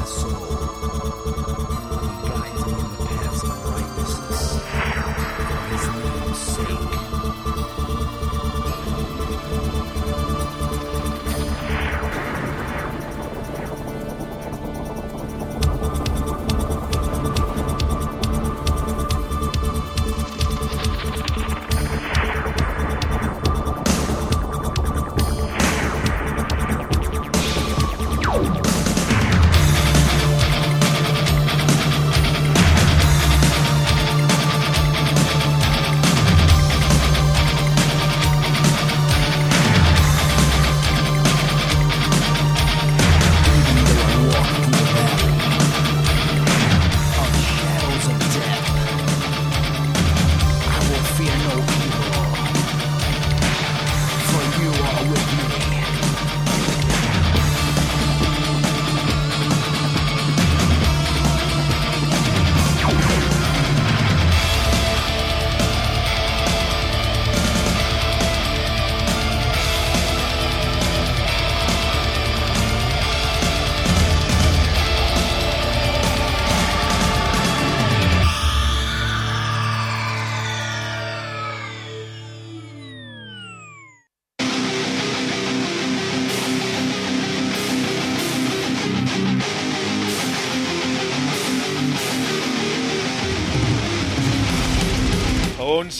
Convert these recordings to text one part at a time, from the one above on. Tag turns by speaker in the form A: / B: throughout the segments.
A: passou.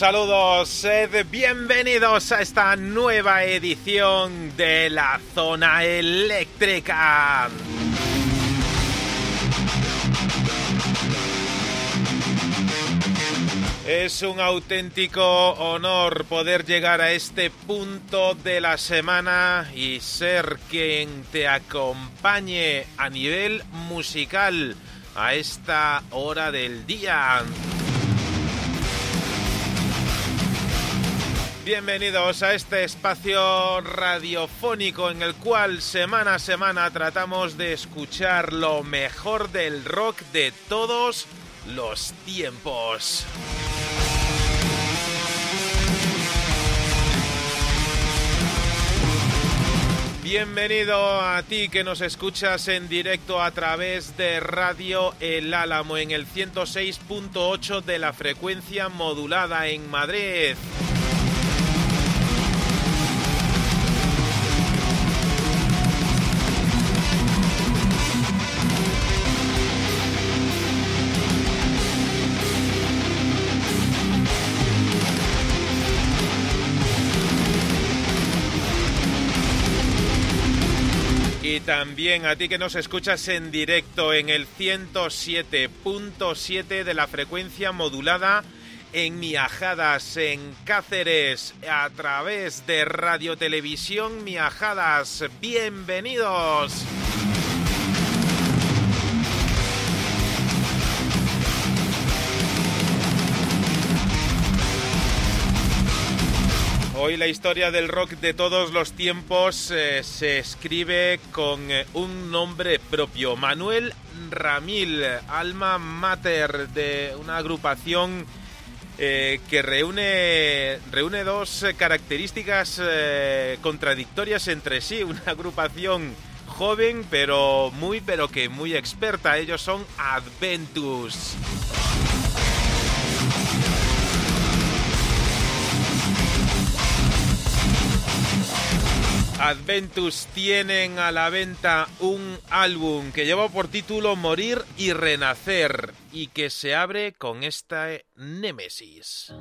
A: Saludos, sed bienvenidos a esta nueva edición de la zona eléctrica. Es un auténtico honor poder llegar a este punto de la semana y ser quien te acompañe a nivel musical a esta hora del día. Bienvenidos a este espacio radiofónico en el cual semana a semana tratamos de escuchar lo mejor del rock de todos los tiempos. Bienvenido a ti que nos escuchas en directo a través de Radio El Álamo en el 106.8 de la frecuencia modulada en Madrid. También a ti que nos escuchas en directo en el 107.7 de la frecuencia modulada en Miajadas, en Cáceres, a través de Radio Televisión Miajadas. Bienvenidos. Hoy la historia del rock de todos los tiempos eh, se escribe con eh, un nombre propio. Manuel Ramil, alma mater de una agrupación eh, que reúne, reúne dos características contradictorias entre sí. Una agrupación joven pero muy pero que muy experta. Ellos son Adventus. Adventus tienen a la venta un álbum que lleva por título Morir y Renacer y que se abre con esta Némesis.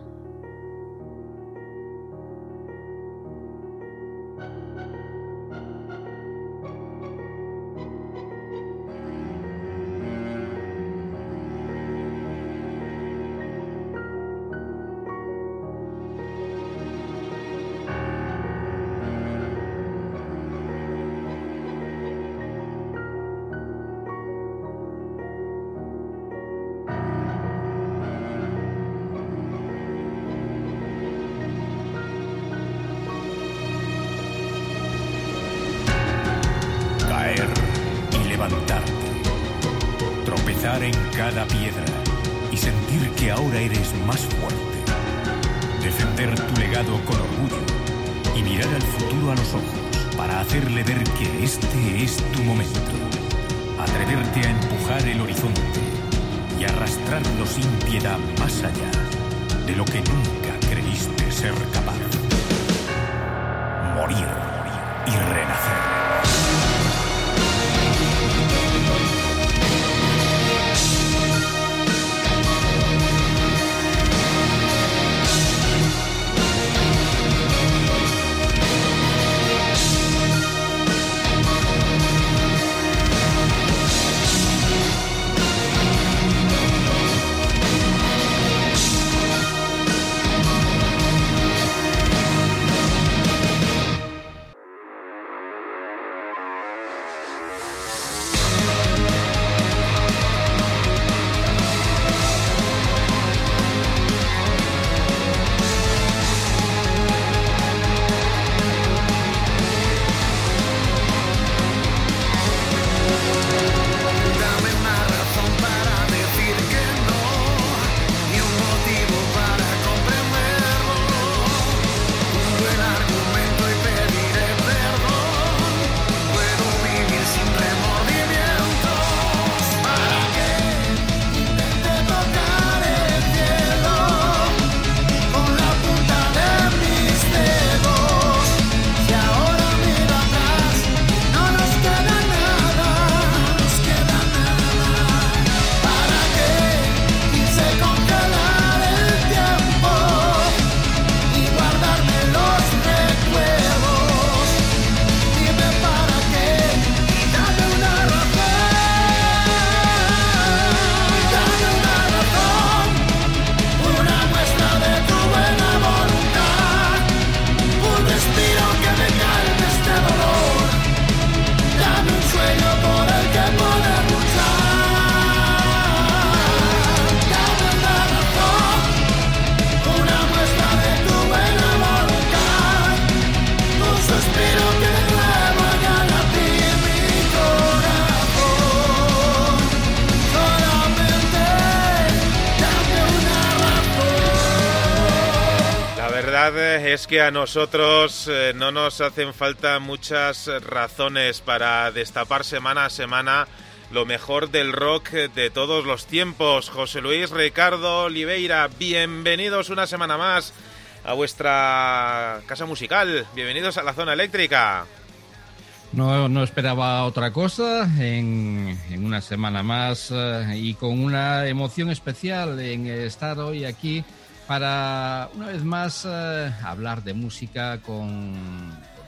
B: Arrastrarlo sin piedad más allá de lo que nunca creíste ser capaz. Morir y renacer.
A: Que a nosotros eh, no nos hacen falta muchas razones para destapar semana a semana lo mejor del rock de todos los tiempos. José Luis Ricardo Oliveira, bienvenidos una semana más a vuestra casa musical. Bienvenidos a la zona eléctrica.
C: No, no esperaba otra cosa en, una semana más eh, y con una emoción especial en estar hoy aquí para una vez más eh, hablar de música con,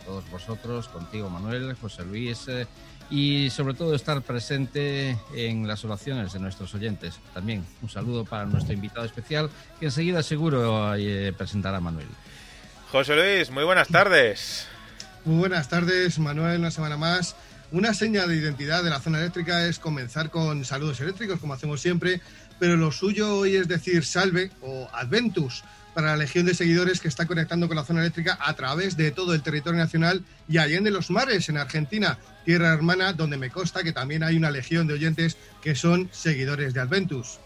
C: todos vosotros, contigo Manuel, José Luis eh, y sobre todo estar presente en las oraciones de nuestros oyentes. También un saludo para nuestro invitado especial que enseguida seguro eh, presentará Manuel.
A: José Luis, muy buenas tardes.
D: Muy buenas tardes, Manuel, una semana más. Una seña de identidad de la zona eléctrica es comenzar con saludos eléctricos, como hacemos siempre, pero lo suyo hoy es decir salve o adventus para la legión de seguidores que está conectando con la zona eléctrica a través de todo el territorio nacional y allende los mares en Argentina, tierra hermana, donde me consta que también hay una legión de oyentes que son seguidores de Adventus.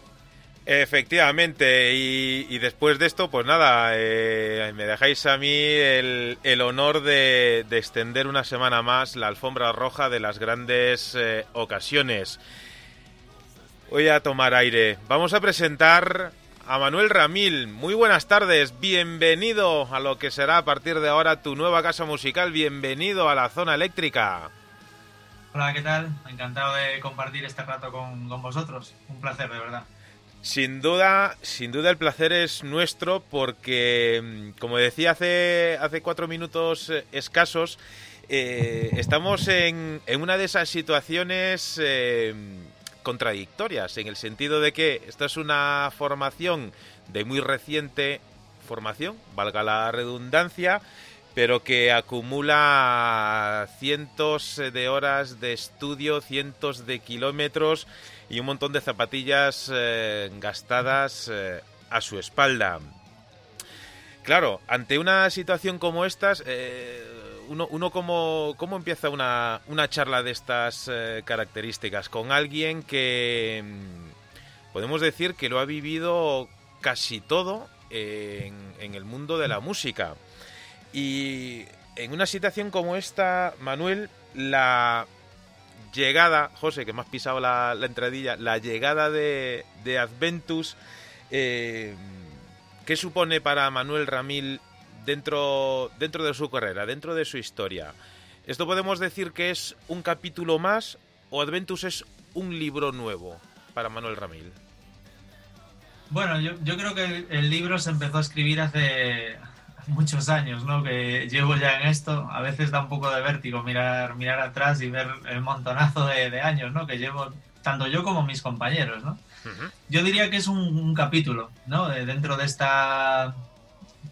A: Efectivamente, y, después de esto, pues nada, eh, me dejáis a mí el, honor de, extender una semana más la alfombra roja de las grandes eh, ocasiones. Voy a tomar aire. Vamos a presentar a Manuel Ramil. Muy buenas tardes, bienvenido a lo que será a partir de ahora tu nueva casa musical, bienvenido a la zona eléctrica.
E: Hola, ¿qué tal? Encantado de compartir este rato con, vosotros. Un placer, de verdad.
A: Sin duda, sin duda el placer es nuestro porque, mm, como decía hace, hace cuatro minutos eh, escasos, eh, estamos en, en, una de esas situaciones eh, contradictorias, en el sentido de que esta es una formación de muy reciente formación, valga la redundancia, pero que acumula cientos de horas de estudio, cientos de kilómetros y un montón de zapatillas eh, gastadas eh, a su espalda. Claro, ante una situación como esta, eh, uno, uno cómo, cómo empieza una, una charla de estas eh, características con alguien que mm, podemos decir que lo ha vivido casi todo en, el mundo de la música. Y en una situación como esta, Manuel, la llegada, José, que me has pisado la, la entradilla, la llegada de, de Adventus, eh, ¿qué supone para Manuel Ramil dentro, dentro de su carrera, dentro de su historia? ¿Esto podemos decir que es un capítulo más o Adventus es un libro nuevo para Manuel Ramil?
E: Bueno, yo, yo creo que el, el libro se empezó a escribir hace, muchos años, ¿no? Que llevo ya en esto. A veces da un poco de vértigo mirar, mirar atrás y ver el montonazo de, de años, ¿no? Que llevo tanto yo como mis compañeros, ¿no? Uh -huh. Yo diría que es un, un capítulo, ¿no? De, dentro de esta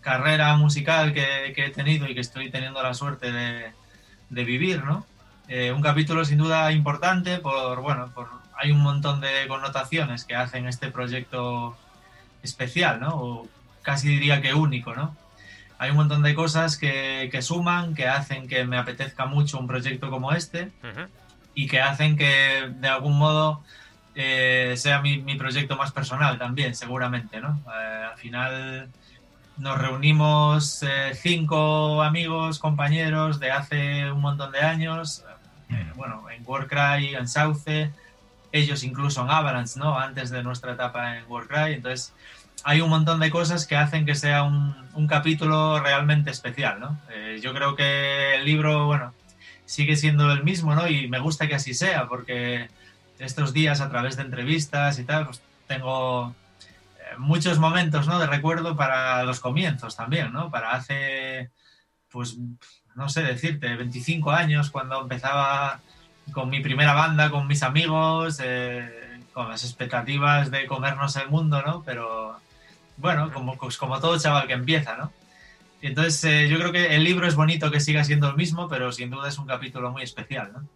E: carrera musical que, que, he tenido y que estoy teniendo la suerte de, de vivir, ¿no? Eh, un capítulo sin duda importante por, bueno, por, hay un montón de connotaciones que hacen este proyecto especial, ¿no? O casi diría que único, ¿no? hay un montón de cosas que, que, suman, que hacen que me apetezca mucho un proyecto como este uh -huh. y que hacen que de algún modo eh, sea mi, mi, proyecto más personal también, seguramente, ¿no? Eh, al final nos reunimos eh, cinco amigos, compañeros de hace un montón de años, eh, bueno, en Warcry, en Sauce, ellos incluso en Avalanche, ¿no? Antes de nuestra etapa en Warcry, entonces hay un montón de cosas que hacen que sea un, un capítulo realmente especial, ¿no? Eh, yo creo que el libro, bueno, sigue siendo el mismo, ¿no? Y me gusta que así sea, porque estos días a través de entrevistas y tal, pues tengo muchos momentos, ¿no? De recuerdo para los comienzos también, ¿no? Para hace, pues, no sé decirte, 25 años, cuando empezaba con mi primera banda, con mis amigos, eh, con las expectativas de comernos el mundo, ¿no? Pero bueno, como, pues como todo chaval que empieza, ¿no? Y entonces eh, yo creo que el libro es bonito que siga siendo el mismo, pero sin duda es un capítulo muy especial, ¿no?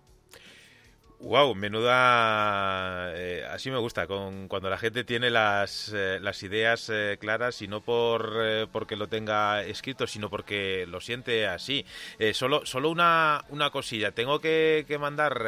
A: Wow, menuda. Eh, así me gusta, con, cuando la gente tiene las, eh, las ideas eh, claras y no por eh, porque lo tenga escrito, sino porque lo siente así. Eh, solo solo una, una cosilla. Tengo que, mandar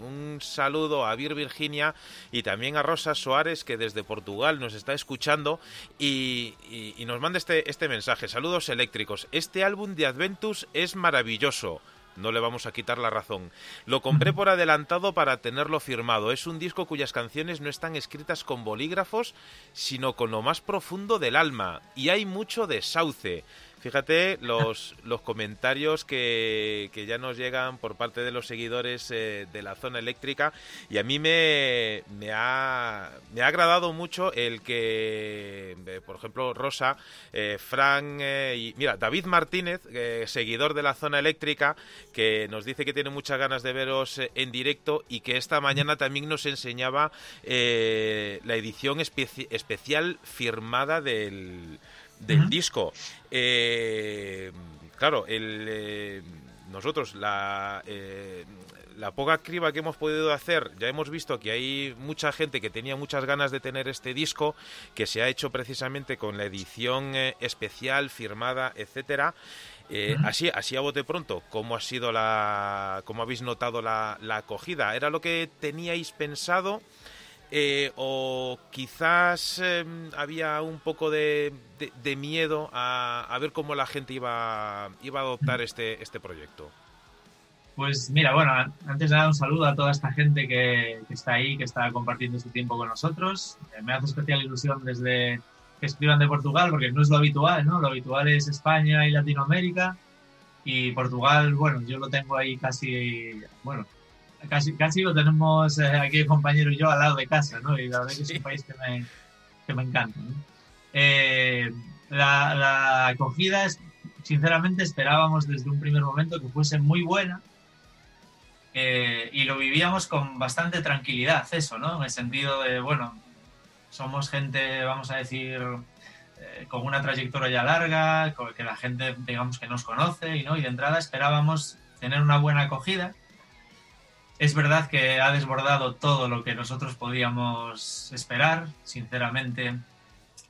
A: un saludo a Vir Virginia y también a Rosa Soares, que desde Portugal nos está escuchando y, y, y nos manda este, este mensaje. Saludos eléctricos. Este álbum de Adventus es maravilloso. No le vamos a quitar la razón. Lo compré por adelantado para tenerlo firmado. Es un disco cuyas canciones no están escritas con bolígrafos, sino con lo más profundo del alma. Y hay mucho de sauce. Fíjate los, los comentarios que, que, ya nos llegan por parte de los seguidores eh, de la zona eléctrica y a mí me, me, ha, me ha agradado mucho el que, eh, por ejemplo, Rosa, eh, Frank eh, y mira, David Martínez, seguidor de la zona eléctrica, que nos dice que tiene muchas ganas de veros en directo y que esta mañana también nos enseñaba la edición especi especial firmada del del uh -huh. disco. Eh, claro, el, eh, nosotros la, eh, la poca criba que hemos podido hacer, ya hemos visto que hay mucha gente que tenía muchas ganas de tener este disco, que se ha hecho precisamente con la edición eh, especial, firmada, etcétera. Eh, uh -huh. así, así a bote pronto, ¿cómo ha sido la, cómo habéis notado la, la acogida? ¿Era lo que teníais pensado? Eh, o quizás eh, había un poco de, miedo a, a, ver cómo la gente iba, iba a adoptar este, este proyecto.
E: Pues mira, bueno, antes de dar un saludo a toda esta gente que, está ahí, que está compartiendo este tiempo con nosotros. Eh, me hace especial ilusión desde que escriban de Portugal, porque no es lo habitual, ¿no? Lo habitual es España y Latinoamérica. Y Portugal, bueno, yo lo tengo ahí casi, bueno, casi, casi lo tenemos eh, aquí el compañero y yo al lado de casa, ¿no? Y la verdad que es un país que me, que me encanta. ¿no? Eh, la, la, acogida, es, sinceramente, esperábamos desde un primer momento que fuese muy buena eh, y lo vivíamos con bastante tranquilidad, eso, ¿no? En el sentido de, bueno, somos gente, vamos a decir, eh, con una trayectoria ya larga, que la gente, digamos, que nos conoce y, ¿no? y de entrada esperábamos tener una buena acogida es verdad que ha desbordado todo lo que nosotros podíamos esperar. Sinceramente,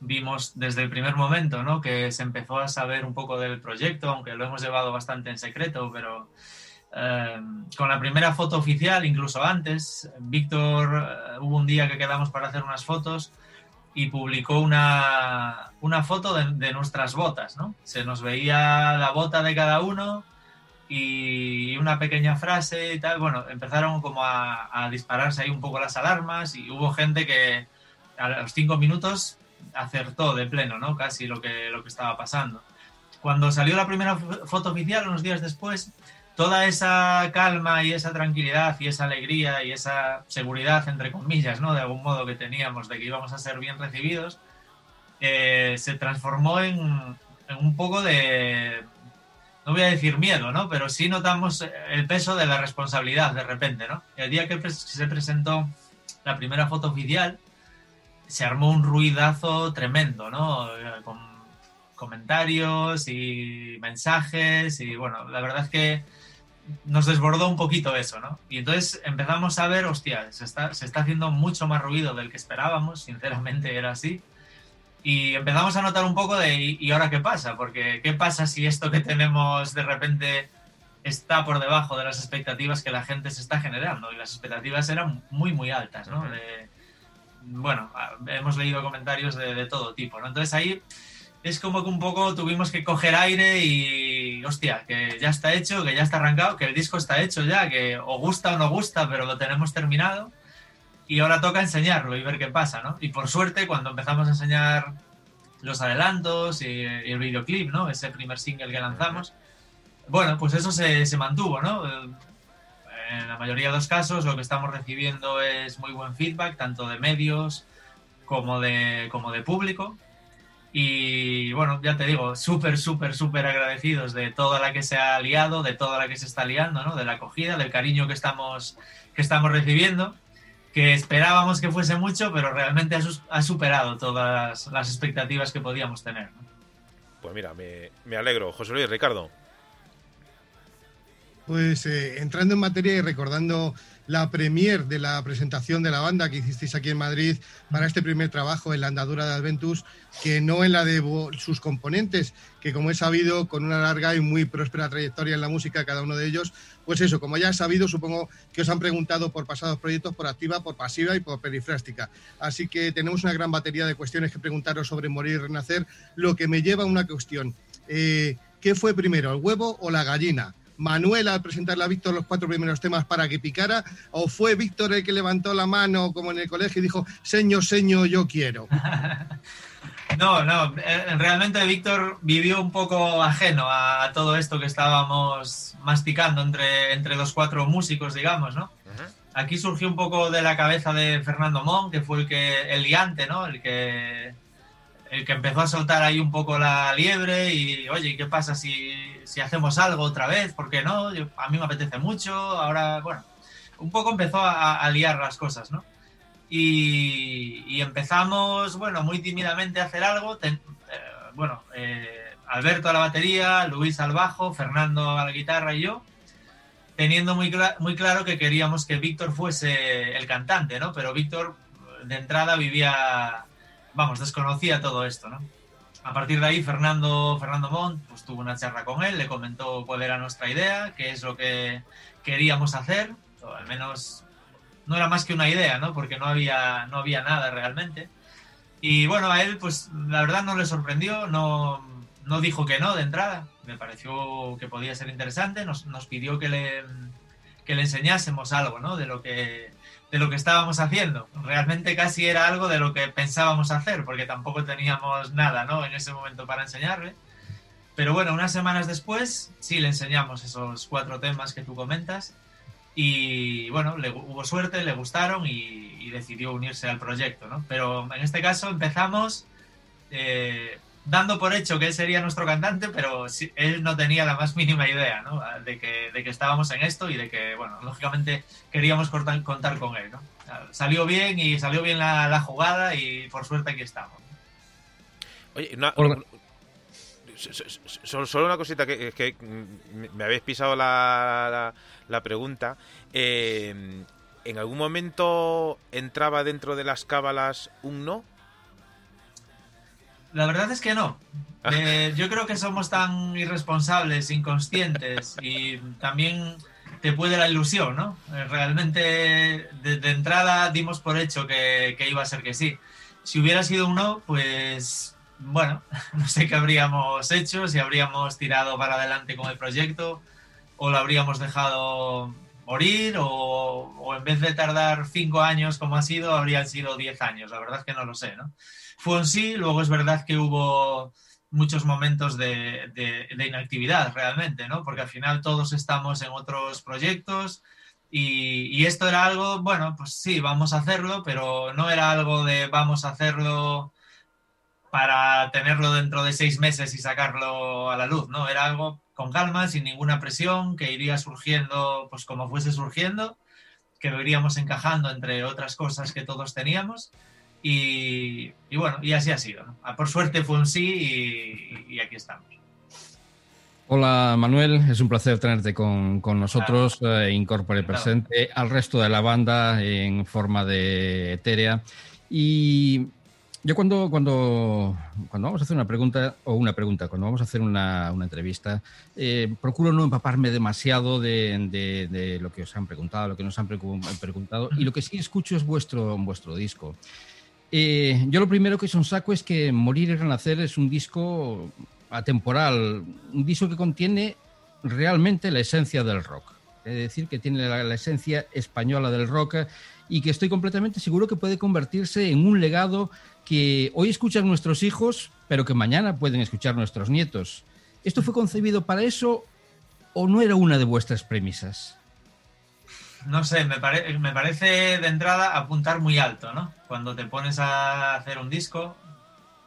E: vimos desde el primer momento, ¿no? Que se empezó a saber un poco del proyecto, aunque lo hemos llevado bastante en secreto, pero eh, con la primera foto oficial, incluso antes, Víctor, eh, hubo un día que quedamos para hacer unas fotos y publicó una, una foto de, nuestras botas, ¿no? Se nos veía la bota de cada uno y una pequeña frase y tal. Bueno, empezaron como a, a dispararse ahí un poco las alarmas y hubo gente que a los cinco minutos acertó de pleno, ¿no? Casi lo que, lo que estaba pasando. Cuando salió la primera foto oficial, unos días después, toda esa calma y esa tranquilidad y esa alegría y esa seguridad, entre comillas, ¿no? De algún modo que teníamos de que íbamos a ser bien recibidos, eh, se transformó en, un poco de, no voy a decir miedo, ¿no? Pero sí notamos el peso de la responsabilidad de repente, ¿no? El día que se presentó la primera foto oficial, se armó un ruidazo tremendo, ¿no? Con comentarios y mensajes y bueno, la verdad es que nos desbordó un poquito eso, ¿no? Y entonces empezamos a ver, hostia, se está, se está haciendo mucho más ruido del que esperábamos, sinceramente era así. Y empezamos a notar un poco de, ¿y ahora qué pasa? Porque ¿qué pasa si esto que tenemos de repente está por debajo de las expectativas que la gente se está generando? Y las expectativas eran muy, muy altas, ¿no? bueno, hemos leído comentarios de, todo tipo, ¿no? Entonces ahí es como que un poco tuvimos que coger aire y, hostia, que ya está hecho, que ya está arrancado, que el disco está hecho ya, que o gusta o no gusta, pero lo tenemos terminado. Y ahora toca enseñarlo y ver qué pasa, ¿no? Y por suerte, cuando empezamos a enseñar los adelantos y, el videoclip, ¿no? Ese primer single que lanzamos, bueno, pues eso se, se mantuvo, ¿no? en la mayoría de los casos lo que estamos recibiendo es muy buen feedback, tanto de medios como de, como de público. Y bueno, ya te digo, súper, súper, súper agradecidos de toda la que se ha liado, de toda la que se está liando, ¿no? De la acogida, del cariño que estamos, que estamos recibiendo, que esperábamos que fuese mucho, pero realmente ha, superado todas las expectativas que podíamos tener.
A: Pues mira, me, me alegro. José Luis, Ricardo.
D: Pues eh, entrando en materia y recordando la premier de la presentación de la banda que hicisteis aquí en Madrid para este primer trabajo en la andadura de Adventus, que no en la de sus componentes, que como he sabido, con una larga y muy próspera trayectoria en la música, cada uno de ellos, pues eso, como ya he sabido, supongo que os han preguntado por pasados proyectos, por activa, por pasiva y por perifrástica. Así que tenemos una gran batería de cuestiones que preguntaros sobre morir y renacer, lo que me lleva a una cuestión. Eh, ¿Qué fue primero, el huevo o la gallina? Manuel al presentarle a Víctor los cuatro primeros temas para que picara? ¿O fue Víctor el que levantó la mano como en el colegio y dijo, señor, señor, yo quiero?
E: No, no, eh, realmente Víctor vivió un poco ajeno a todo esto que estábamos masticando entre, entre los cuatro músicos, digamos, ¿no? Aquí surgió un poco de la cabeza de Fernando Mon, que fue el que el liante, ¿no? El que el que empezó a soltar ahí un poco la liebre y, oye, ¿qué pasa si, hacemos algo otra vez? ¿Por qué no? a mí me apetece mucho, ahora, bueno, un poco empezó a, liar las cosas, ¿no? Y, empezamos, bueno, muy tímidamente a hacer algo. Eh, bueno, eh, Alberto a la batería, Luis al bajo, Fernando a la guitarra y yo, teniendo muy, muy claro que queríamos que Víctor fuese el cantante, ¿no? Pero Víctor de entrada vivía vamos, desconocía todo esto, ¿no? A partir de ahí, Fernando, Fernando Montt pues, tuvo una charla con él, le comentó cuál era nuestra idea, qué es lo que queríamos hacer, o al menos no era más que una idea, ¿no? Porque no había, no había nada realmente. Y bueno, a él, pues la verdad no le sorprendió, no, no dijo que no de entrada, me pareció que podía ser interesante, nos, nos pidió que le, que le enseñásemos algo, ¿no? De lo que de lo que estábamos haciendo. Realmente casi era algo de lo que pensábamos hacer, porque tampoco teníamos nada ¿no? en ese momento para enseñarle. Pero bueno, unas semanas después sí le enseñamos esos cuatro temas que tú comentas y bueno, le, hubo suerte, le gustaron y, decidió unirse al proyecto. ¿no? Pero en este caso empezamos eh, dando por hecho que él sería nuestro cantante, pero él no tenía la más mínima idea ¿no? de, que, de, que, estábamos en esto y de que, bueno, lógicamente queríamos contar, contar con él. ¿no? Salió bien y salió bien la, la, jugada y por suerte aquí estamos.
A: Oye, solo una cosita que, que, me habéis pisado la, la, pregunta. Eh, ¿En algún momento entraba dentro de las cábalas un no?
E: La verdad es que no. Eh, yo creo que somos tan irresponsables, inconscientes y también te puede la ilusión, ¿no? Eh, realmente de, entrada dimos por hecho que, que, iba a ser que sí. Si hubiera sido un no, pues bueno, no sé qué habríamos hecho, si habríamos tirado para adelante con el proyecto o lo habríamos dejado morir o, o en vez de tardar cinco años como ha sido, habrían sido diez años. La verdad es que no lo sé, ¿no? Fue en sí, luego es verdad que hubo muchos momentos de, inactividad realmente, ¿no? Porque al final todos estamos en otros proyectos y, y, esto era algo, bueno, pues sí, vamos a hacerlo, pero no era algo de vamos a hacerlo para tenerlo dentro de seis meses y sacarlo a la luz, ¿no? Era algo con calma, sin ninguna presión, que iría surgiendo, pues como fuese surgiendo, que lo iríamos encajando entre otras cosas que todos teníamos y, bueno, y así ha sido. Ah, por suerte fue un sí y, aquí estamos.
C: Hola Manuel, es un placer tenerte con, nosotros, eh, incorpore presente al resto de la banda en forma de etérea. Y yo cuando, cuando, cuando vamos a hacer una pregunta, o una pregunta, cuando vamos a hacer una, entrevista, eh, procuro no empaparme demasiado de, lo que os han preguntado, lo que nos han preguntado, y lo que sí escucho es vuestro, vuestro disco. Eh, yo lo primero que son saco es que Morir y Renacer es un disco atemporal, un disco que contiene realmente la esencia del rock. Es decir, que tiene la, esencia española del rock y que estoy completamente seguro que puede convertirse en un legado que hoy escuchan nuestros hijos, pero que mañana pueden escuchar nuestros nietos. ¿Esto fue concebido para eso o no era una de vuestras premisas?
E: No sé, me, me parece de entrada apuntar muy alto, ¿no? Cuando te pones a hacer un disco,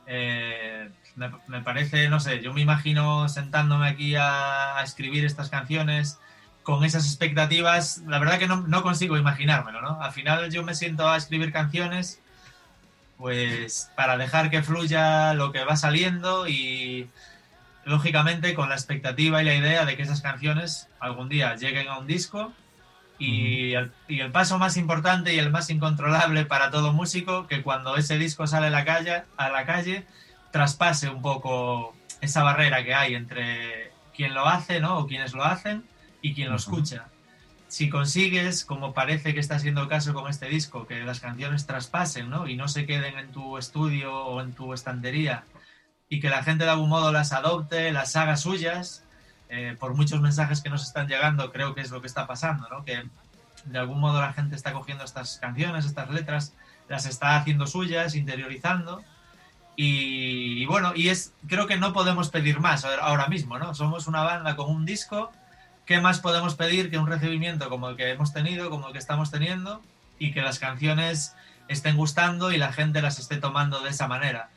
E: eh, me, parece, no sé, yo me imagino sentándome aquí a, escribir estas canciones con esas expectativas, la verdad que no, consigo imaginármelo, ¿no? Al final yo me siento a escribir canciones, pues para dejar que fluya lo que va saliendo y lógicamente con la expectativa y la idea de que esas canciones algún día lleguen a un disco y el, paso más importante y el más incontrolable para todo músico, que cuando ese disco sale a la calle, a la calle traspase un poco esa barrera que hay entre quien lo hace, ¿no? O quienes lo hacen y quien lo escucha. Si consigues, como parece que está siendo el caso con este disco, que las canciones traspasen, ¿no? Y no se queden en tu estudio o en tu estantería y que la gente de algún modo las adopte, las haga suyas, eh, por muchos mensajes que nos están llegando, creo que es lo que está pasando, ¿no? Que de algún modo la gente está cogiendo estas canciones, estas letras, las está haciendo suyas, interiorizando. Y, bueno, y es, creo que no podemos pedir más ahora mismo, ¿no? Somos una banda con un disco. ¿Qué más podemos pedir que un recibimiento como el que hemos tenido, como el que estamos teniendo? Y que las canciones estén gustando y la gente las esté tomando de esa manera.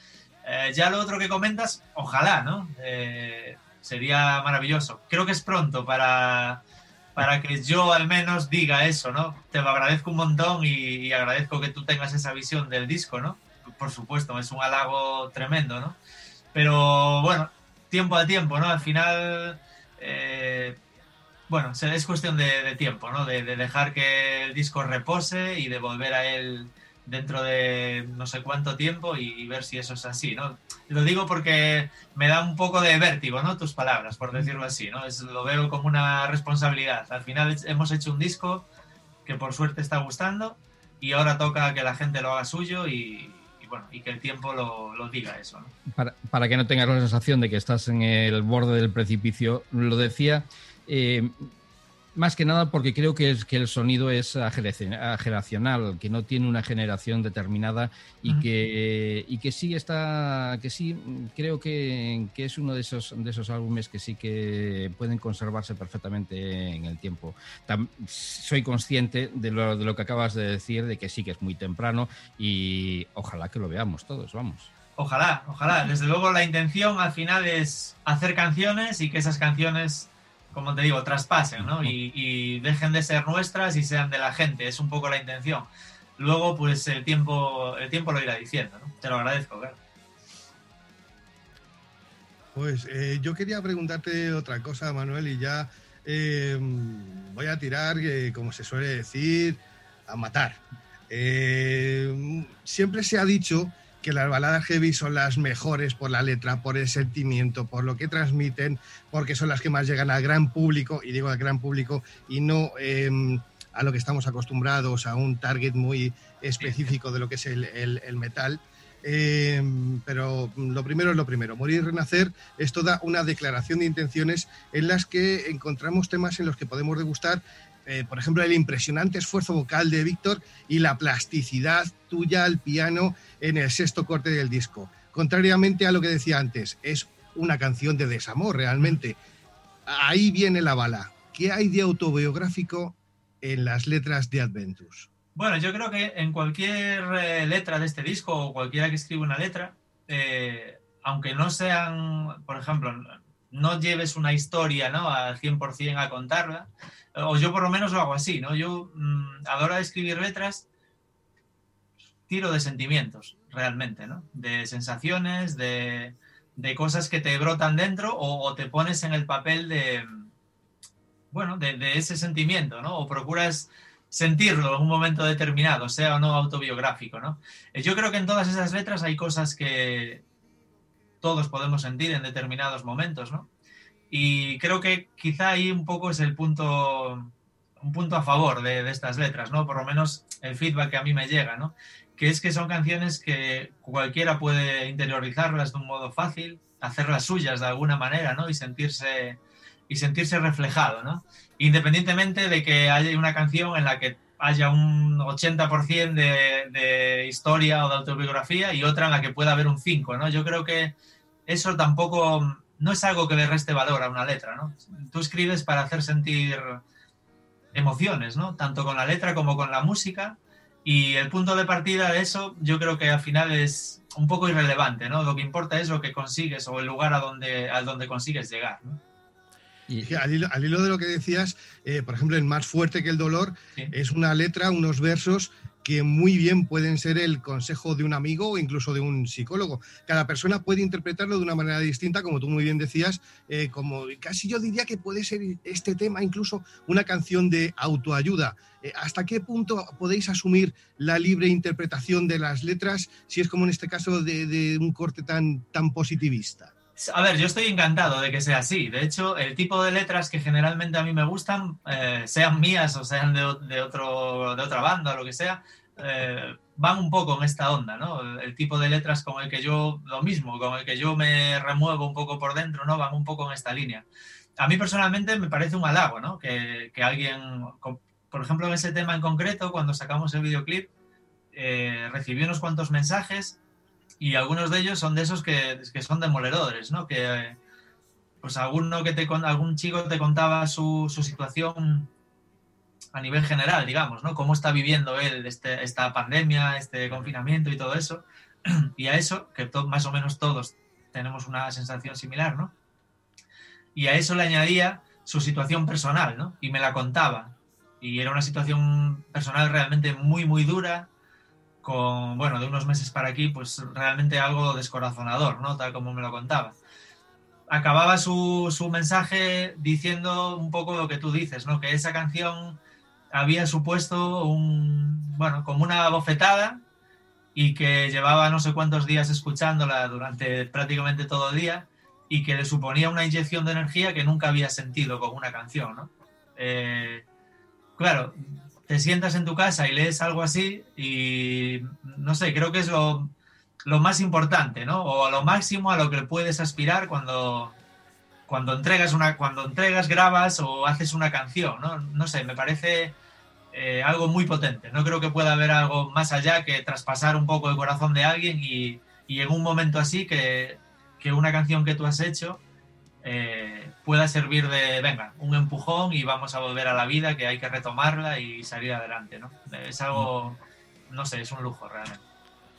E: Eh, ya lo otro que comentas, ojalá, ¿no? Eh, sería maravilloso. Creo que es pronto para, para que yo al menos diga eso, ¿no? Te lo agradezco un montón y, agradezco que tú tengas esa visión del disco, ¿no? Por supuesto, es un halago tremendo, ¿no? Pero bueno, tiempo a tiempo, ¿no? Al final, eh, bueno, es cuestión de, tiempo, ¿no? De, de, dejar que el disco repose y de volver a él dentro de no sé cuánto tiempo y, ver si eso es así, ¿no? Lo digo porque me da un poco de vértigo, ¿no? Tus palabras, por decirlo así, ¿no? Es, lo veo como una responsabilidad. Al final hemos hecho un disco que por suerte está gustando y ahora toca que la gente lo haga suyo y, bueno, y que el tiempo lo, lo diga eso, ¿no?
C: Para, para, que no tengas la sensación de que estás en el borde del precipicio, lo decía... Eh, más que nada porque creo que, es, que el sonido es generacional, que no tiene una generación determinada y, que, y que sí está, que sí, creo que, que, es uno de esos, de esos álbumes que sí que pueden conservarse perfectamente en el tiempo. soy consciente de lo, de lo que acabas de decir, de que sí que es muy temprano y ojalá que lo veamos todos, vamos.
E: Ojalá, ojalá. Desde luego la intención al final es hacer canciones y que esas canciones como te digo, traspasen, ¿no? Y, dejen de ser nuestras y sean de la gente. Es un poco la intención. Luego, pues el tiempo, el tiempo lo irá diciendo, ¿no? Te lo agradezco, claro.
D: Pues eh, yo quería preguntarte otra cosa, Manuel, y ya eh, voy a tirar, eh, como se suele decir, a matar. siempre se ha dicho que las baladas heavy son las mejores por la letra, por el sentimiento, por lo que transmiten, porque son las que más llegan al gran público, y digo al gran público, y no em, a lo que estamos acostumbrados, a un target muy específico de lo que es el, metal. Em, pero lo primero es lo primero. Morir y Renacer es toda una declaración de intenciones en las que encontramos temas en los que podemos degustar eh, por ejemplo, el impresionante esfuerzo vocal de Víctor y la plasticidad tuya al piano en el sexto corte del disco. Contrariamente a lo que decía antes, es una canción de desamor realmente. Ahí viene la bala. ¿Qué hay de autobiográfico en las letras de Adventus?
E: Bueno, yo creo que en cualquier eh, letra de este disco o cualquiera que escriba una letra, eh, aunque no sean, por ejemplo, no lleves una historia ¿no? al 100% a contarla, o yo por lo menos lo hago así, ¿no? Yo mm, a la hora de escribir letras tiro de sentimientos, realmente, ¿no? De sensaciones, de, cosas que te brotan dentro o, te pones en el papel de, bueno, de, ese sentimiento, ¿no? O procuras sentirlo en un momento determinado, sea o no autobiográfico, ¿no? Eh, yo creo que en todas esas letras hay cosas que todos podemos sentir en determinados momentos, ¿no? Y creo que quizá ahí un poco es el punto, un punto a favor de, estas letras, ¿no? Por lo menos el feedback que a mí me llega, ¿no? Que es que son canciones que cualquiera puede interiorizarlas de un modo fácil, hacerlas suyas de alguna manera, ¿no? Y sentirse, y sentirse reflejado, ¿no? Independientemente de que haya una canción en la que haya un 80% de, de historia o de autobiografía y otra en la que pueda haber un 5, ¿no? Yo creo que eso tampoco no es algo que le reste valor a una letra, ¿no? Tú escribes para hacer sentir emociones, ¿no? Tanto con la letra como con la música. Y el punto de partida de eso, yo creo que al final es un poco irrelevante, ¿no? Lo que importa es lo que consigues o el lugar a donde, a donde consigues llegar, ¿no?
D: Y al hilo, de lo que decías, eh, por ejemplo, en Más fuerte que el dolor, es una letra, unos versos que muy bien pueden ser el consejo de un amigo o incluso de un psicólogo. Cada persona puede interpretarlo de una manera distinta, como tú muy bien decías, eh, como casi yo diría que puede ser este tema incluso una canción de autoayuda. Eh, ¿Hasta qué punto podéis asumir la libre interpretación de las letras si es como en este caso de, un corte tan, tan positivista?
E: A ver, yo estoy encantado de que sea así. De hecho, el tipo de letras que generalmente a mí me gustan, eh, sean mías o sean de, otro, de otra banda o lo que sea, eh, van un poco en esta onda, ¿no? El, tipo de letras con el que yo, lo mismo, con el que yo me remuevo un poco por dentro, ¿no? Van un poco en esta línea. A mí personalmente me parece un halago, ¿no? Que, alguien, por ejemplo, en ese tema en concreto, cuando sacamos el videoclip, eh, recibí unos cuantos mensajes y algunos de ellos son de esos que, son demoledores, ¿no? Que pues alguno que te algún chico te contaba su, situación a nivel general, digamos, ¿no? Cómo está viviendo él este, esta pandemia, este confinamiento y todo eso. Y a eso, que más o menos todos tenemos una sensación similar, ¿no? Y a eso le añadía su situación personal, ¿no? Y me la contaba. Y era una situación personal realmente muy, muy dura, bueno, de unos meses para aquí, pues realmente algo descorazonador, ¿no? Tal como me lo contaba. Acababa su, su mensaje diciendo un poco lo que tú dices, ¿no? Que esa canción había supuesto un, bueno, como una bofetada y que llevaba no sé cuántos días escuchándola durante prácticamente todo el día y que le suponía una inyección de energía que nunca había sentido con una canción, ¿no? Eh, claro, te sientas en tu casa y lees algo así y no sé, creo que es lo, más importante, ¿no? O a lo máximo a lo que puedes aspirar cuando, cuando entregas una, cuando entregas, grabas o haces una canción, ¿no? No sé, me parece eh, algo muy potente. No creo que pueda haber algo más allá que traspasar un poco el corazón de alguien y, y en un momento así que, que una canción que tú has hecho eh, pueda servir de, venga, un empujón y vamos a volver a la vida, que hay que retomarla y salir adelante, ¿no? Es algo, no sé, es un lujo realmente.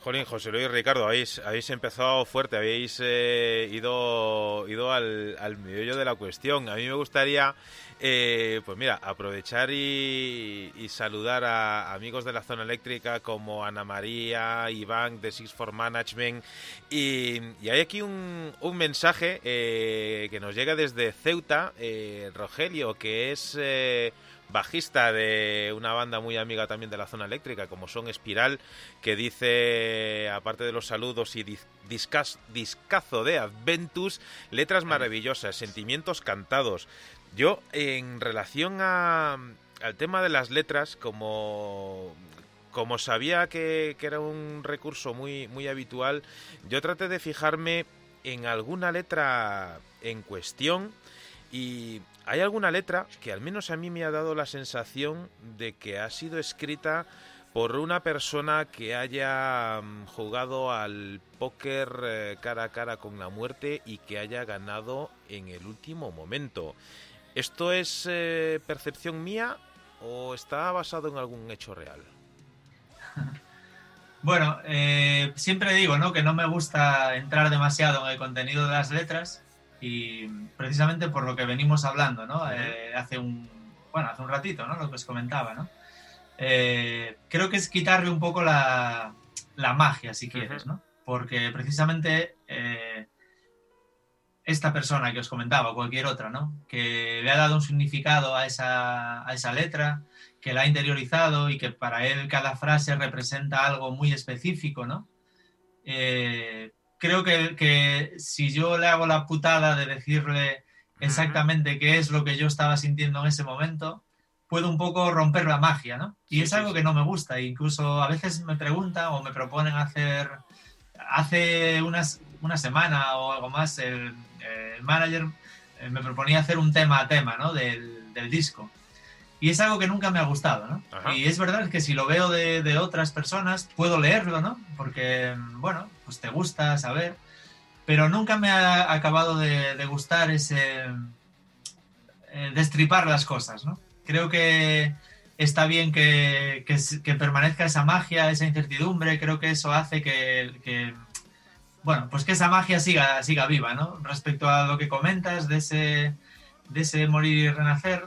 A: Jolín, José Luis Ricardo, habéis, habéis empezado fuerte, habéis eh, ido, ido al, al meollo de la cuestión. A mí me gustaría eh, pues mira, aprovechar y, saludar a amigos de la zona eléctrica como Ana María, Iván de Six for Management. Y, hay aquí un, mensaje eh, que nos llega desde Ceuta, eh, Rogelio, que es bajista de una banda muy amiga también de la zona eléctrica, como son Espiral, que dice, aparte de los saludos y discazo de Adventus, letras maravillosas, sentimientos cantados. Yo, en relación a, al tema de las letras, como como sabía que, que, era un recurso muy, muy habitual, yo traté de fijarme en alguna letra en cuestión y hay alguna letra que al menos a mí me ha dado la sensación de que ha sido escrita por una persona que haya mm, jugado al póker eh, cara a cara con la muerte y que haya ganado en el último momento. ¿Esto es eh, percepción mía o está basado en algún hecho real?
E: Bueno, eh, siempre digo ¿no? que no me gusta entrar demasiado en el contenido de las letras y precisamente por lo que venimos hablando ¿no? Eh, hace, un, bueno, hace un ratito, ¿no? lo que os comentaba. ¿no? Eh, creo que es quitarle un poco la, la magia, si quieres, ¿no? porque precisamente esta persona que os comentaba, o cualquier otra, ¿no? que le ha dado un significado a esa, a esa letra, que la ha interiorizado y que para él cada frase representa algo muy específico, ¿no? Eh, creo que, que, si yo le hago la putada de decirle exactamente qué es lo que yo estaba sintiendo en ese momento, puedo un poco romper la magia, ¿no? Y es algo que no me gusta. Incluso a veces me preguntan o me proponen hacer, hace unas, una semana o algo más, el, manager eh, me proponía hacer un tema a tema, ¿no? Del, del disco. Y es algo que nunca me ha gustado, ¿no? Y es verdad que si lo veo de, otras personas, puedo leerlo, ¿no? Porque, bueno, pues te gusta saber, pero nunca me ha acabado de, gustar ese... Eh, destripar las cosas, ¿no? Creo que está bien que, que, permanezca esa magia, esa incertidumbre, creo que eso hace que, bueno, pues que esa magia siga, siga viva, ¿no? Respecto a lo que comentas de ese, de ese morir y renacer,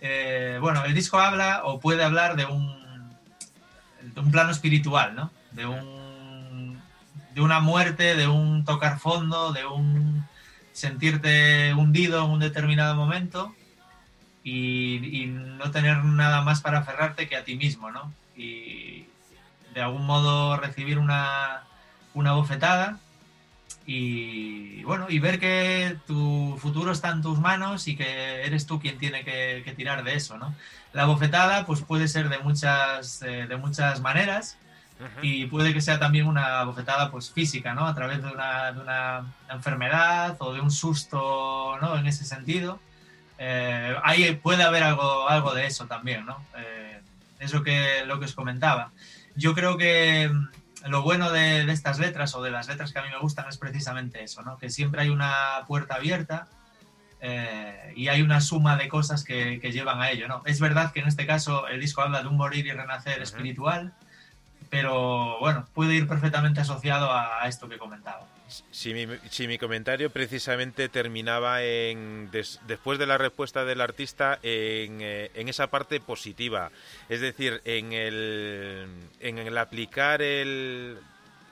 E: eh, bueno, el disco habla o puede hablar de un, plano espiritual, ¿no? De, un, de una muerte, de un tocar fondo, de un sentirte hundido en un determinado momento y, no tener nada más para aferrarte que a ti mismo, ¿no? Y de algún modo recibir una, una bofetada y bueno, y ver que tu futuro está en tus manos y que eres tú quien tiene que, tirar de eso, ¿no? La bofetada pues puede ser de muchas, eh, de muchas maneras y puede que sea también una bofetada pues física, ¿no? A través de una, de una enfermedad o de un susto, ¿no? En ese sentido. Eh, ahí puede haber algo, algo de eso también, ¿no? Eh, eso que, lo que os comentaba. Yo creo que lo bueno de, estas letras o de las letras que a mí me gustan es precisamente eso, ¿no? Que siempre hay una puerta abierta eh, y hay una suma de cosas que, llevan a ello, ¿no? Es verdad que en este caso el disco habla de un morir y renacer espiritual, pero bueno, puede ir perfectamente asociado a esto que comentaba.
A: Si mi, comentario precisamente terminaba en después de la respuesta del artista en, eh, en, esa parte positiva, es decir, en el, en el aplicar el,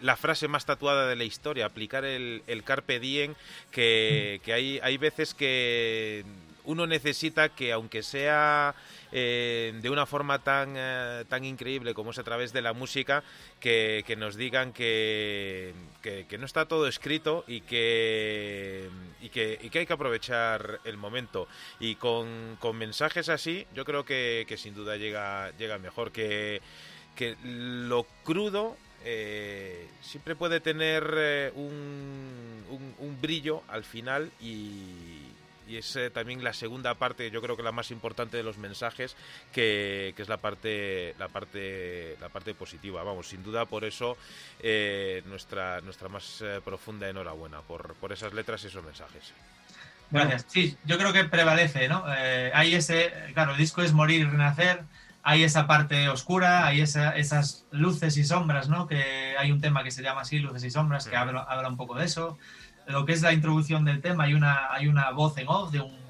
A: la frase más tatuada de la historia, aplicar el, el carpe diem, que, que hay, hay veces que uno necesita que aunque sea eh, de una forma tan, eh, tan increíble como es a través de la música, que, nos digan que, que, no está todo escrito y que, y que, y que hay que aprovechar el momento. Y con, con mensajes así, yo creo que, sin duda llega, llega mejor, que, que lo crudo eh, siempre puede tener un, un, brillo al final y, y es eh, también la segunda parte, yo creo que la más importante de los mensajes, que, es la parte, la parte, la parte positiva. Vamos, sin duda por eso eh, nuestra, nuestra más eh, profunda enhorabuena por, por esas letras y esos mensajes.
E: Gracias. Sí, yo creo que prevalece, ¿no? hay ese, claro, el disco es morir y renacer. Hay esa parte oscura, hay esas luces y sombras, ¿no? Que hay un tema que se llama así, luces y sombras, que habla, habla un poco de eso lo que es la introducción del tema, hay una, hay una voz en off de un,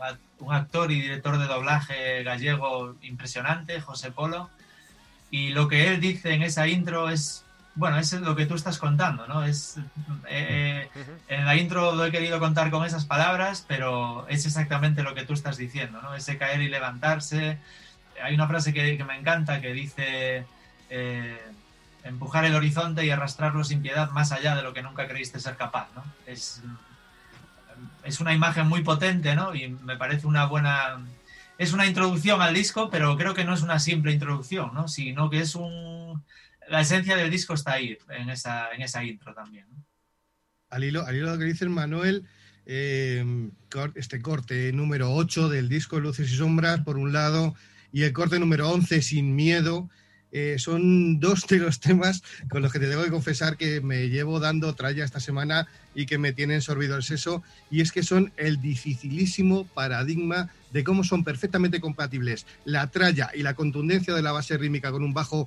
E: actor y director de doblaje gallego impresionante, José Polo, y lo que él dice en esa intro es, bueno, es lo que tú estás contando, ¿no? Es, eh, eh, en la intro lo he querido contar con esas palabras, pero es exactamente lo que tú estás diciendo, ¿no? Ese caer y levantarse, hay una frase que, me encanta que dice eh, empujar el horizonte y arrastrarlo sin piedad más allá de lo que nunca creíste ser capaz, ¿no? Es, es una imagen muy potente, ¿no? Y me parece una buena... Es una introducción al disco, pero creo que no es una simple introducción, ¿no? Sino que es un... La esencia del disco está ahí, en esa, en esa intro también.
D: Al, hilo, al de lo que dice Manuel, eh, este corte número 8 del disco Luces y Sombras, por un lado, y el corte número 11, Sin Miedo, eh, son dos de los temas con los que te tengo que confesar que me llevo dando tralla esta semana y que me tienen sorbido el seso, y es que son el dificilísimo paradigma de cómo son perfectamente compatibles la tralla y la contundencia de la base rítmica con un bajo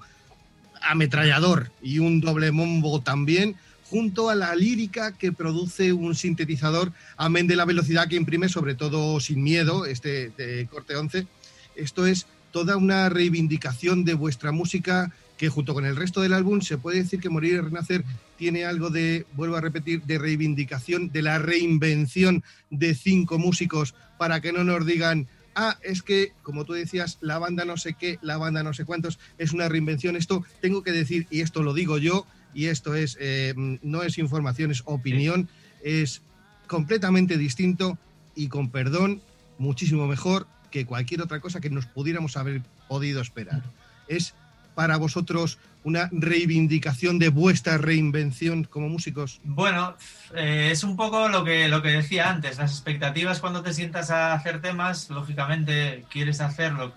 D: ametrallador y un doble mombo también, junto a la lírica que produce un sintetizador, amén de la velocidad que imprime, sobre todo sin miedo, este corte 11. Esto es toda una reivindicación de vuestra música que junto con el resto del álbum se puede decir que Morir y Renacer tiene algo de, vuelvo a repetir, de reivindicación, de la reinvención de cinco músicos para que no nos digan, ah, es que, como tú decías, la banda no sé qué, la banda no sé cuántos, es una reinvención. Esto tengo que decir, y esto lo digo yo, y esto es, eh, no es información, es opinión, es completamente distinto y con perdón, muchísimo mejor que cualquier otra cosa que nos pudiéramos haber podido esperar. Es para vosotros una reivindicación de vuestra reinvención como músicos?
E: Bueno, eh, es un poco lo que, lo que decía antes. Las expectativas cuando te sientas a hacer temas, lógicamente quieres hacerlo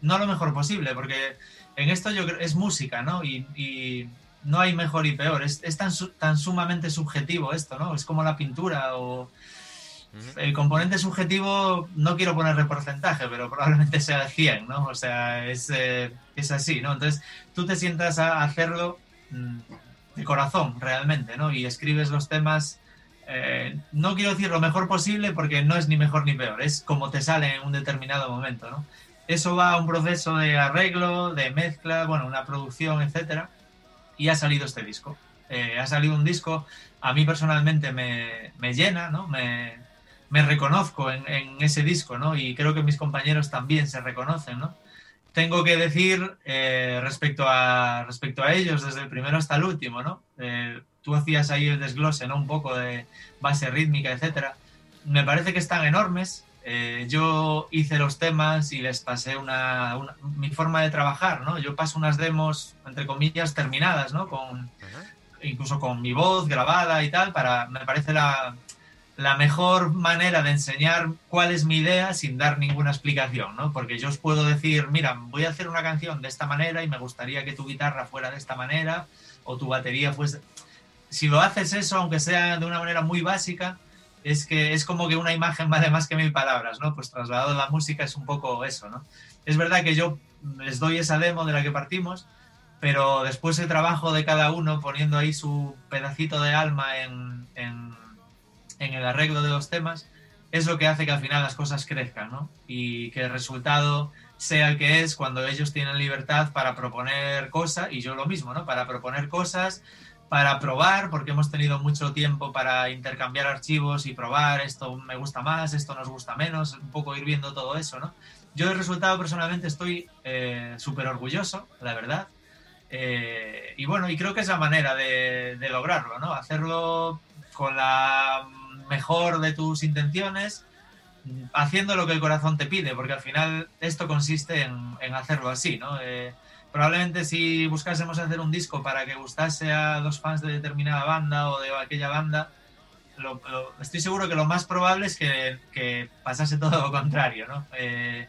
E: no lo mejor posible, porque en esto yo creo, es música, ¿no? Y, no hay mejor y peor. Es, es tan, tan sumamente subjetivo esto, ¿no? Es como la pintura o el componente subjetivo no quiero ponerle porcentaje, pero probablemente sea 100, ¿no? O sea, es, eh, es así, ¿no? Entonces tú te sientas a hacerlo mm, de corazón realmente, ¿no? Y escribes los temas, eh, no quiero decir lo mejor posible porque no es ni mejor ni peor, es como te sale en un determinado momento, ¿no? Eso va a un proceso de arreglo, de mezcla, bueno, una producción, etcétera, y ha salido este disco. Eh, ha salido un disco, a mí personalmente me, me llena, ¿no? Me, me reconozco en, ese disco, ¿no? Y creo que mis compañeros también se reconocen, ¿no? Tengo que decir eh, respecto, a, respecto a ellos, desde el primero hasta el último, ¿no? Eh, tú hacías ahí el desglose, ¿no? Un poco de base rítmica, etcétera. Me parece que están enormes. Eh, yo hice los temas y les pasé una, mi forma de trabajar, ¿no? Yo paso unas demos, entre comillas, terminadas, ¿no? Con, incluso con mi voz grabada y tal, para, me parece la, la mejor manera de enseñar cuál es mi idea sin dar ninguna explicación, ¿no? Porque yo os puedo decir, mira, voy a hacer una canción de esta manera y me gustaría que tu guitarra fuera de esta manera o tu batería fuese... Si lo haces eso, aunque sea de una manera muy básica, es que es como que una imagen vale más que mil palabras, ¿no? Pues trasladado a la música es un poco eso, ¿no? Es verdad que yo les doy esa demo de la que partimos, pero después el trabajo de cada uno poniendo ahí su pedacito de alma en en el arreglo de los temas, es lo que hace que al final las cosas crezcan, ¿no? Y que el resultado sea el que es cuando ellos tienen libertad para proponer cosas, y yo lo mismo, ¿no? Para proponer cosas, para probar, porque hemos tenido mucho tiempo para intercambiar archivos y probar, esto me gusta más, esto nos gusta menos, un poco ir viendo todo eso, ¿no? Yo del resultado personalmente estoy eh, súper orgulloso, la verdad. Eh, y bueno, y creo que es la manera de lograrlo, ¿no? Hacerlo con la mejor de tus intenciones, haciendo lo que el corazón te pide, porque al final esto consiste en, hacerlo así, ¿no? Eh, probablemente si buscásemos hacer un disco para que gustase a los fans de determinada banda o de aquella banda, estoy seguro que lo más probable es que, pasase todo lo contrario, ¿no? Eh,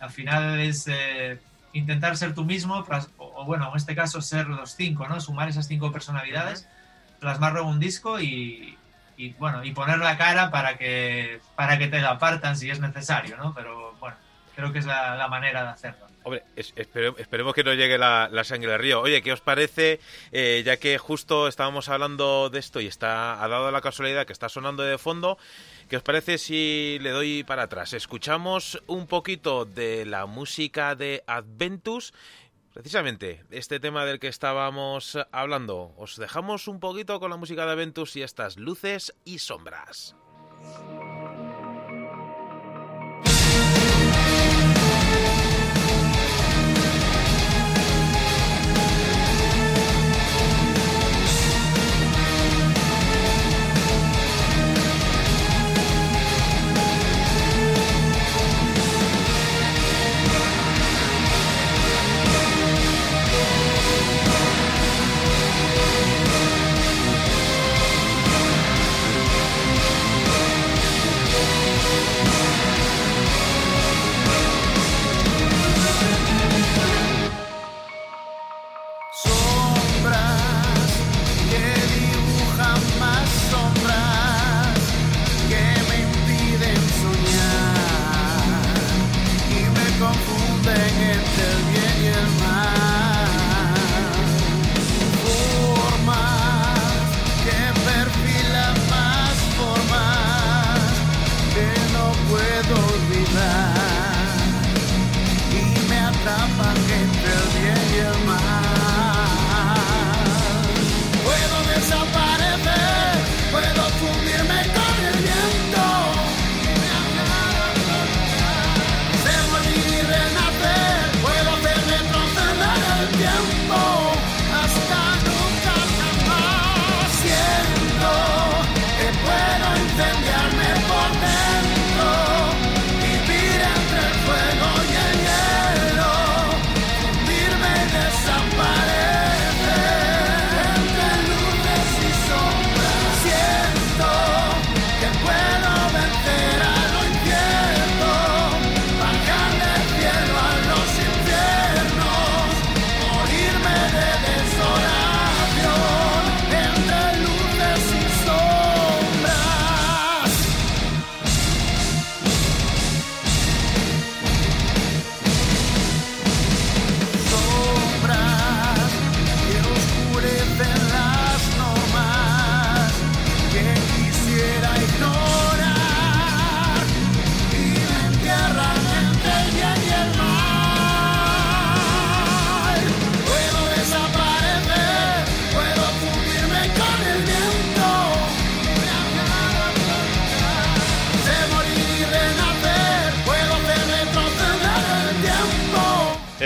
E: al final es eh, intentar ser tú mismo, o, bueno, en este caso ser los cinco, ¿no? Sumar esas cinco personalidades, plasmarlo en un disco y, y bueno, y poner la cara para que, para que te la apartan si es necesario, ¿no? Pero bueno, creo que es la, manera de hacerlo.
A: Hombre, esperemos que no llegue la, sangre del río. Oye, ¿qué os parece? Eh, ya que justo estábamos hablando de esto y está, ha dado la casualidad que está sonando de fondo, ¿qué os parece si le doy para atrás? Escuchamos un poquito de la música de Adventus Precisamente, este tema del que estábamos hablando, os dejamos un poquito con la música de Ventus y estas luces y sombras.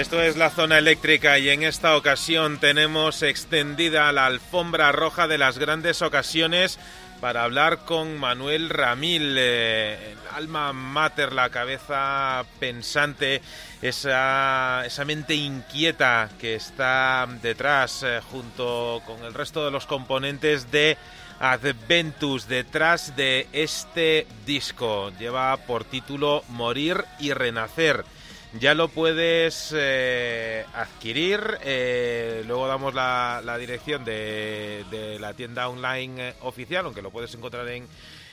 A: Esto es la zona eléctrica y en esta ocasión tenemos extendida la alfombra roja de las grandes ocasiones para hablar con Manuel Ramil, eh, alma mater, la cabeza pensante, esa, esa mente inquieta que está detrás eh, junto con el resto de los componentes de Adventus detrás de este disco. Lleva por título Morir y Renacer ya lo puedes eh, adquirir. Eh, luego damos la, dirección de, la tienda online eh, oficial, aunque lo puedes encontrar en,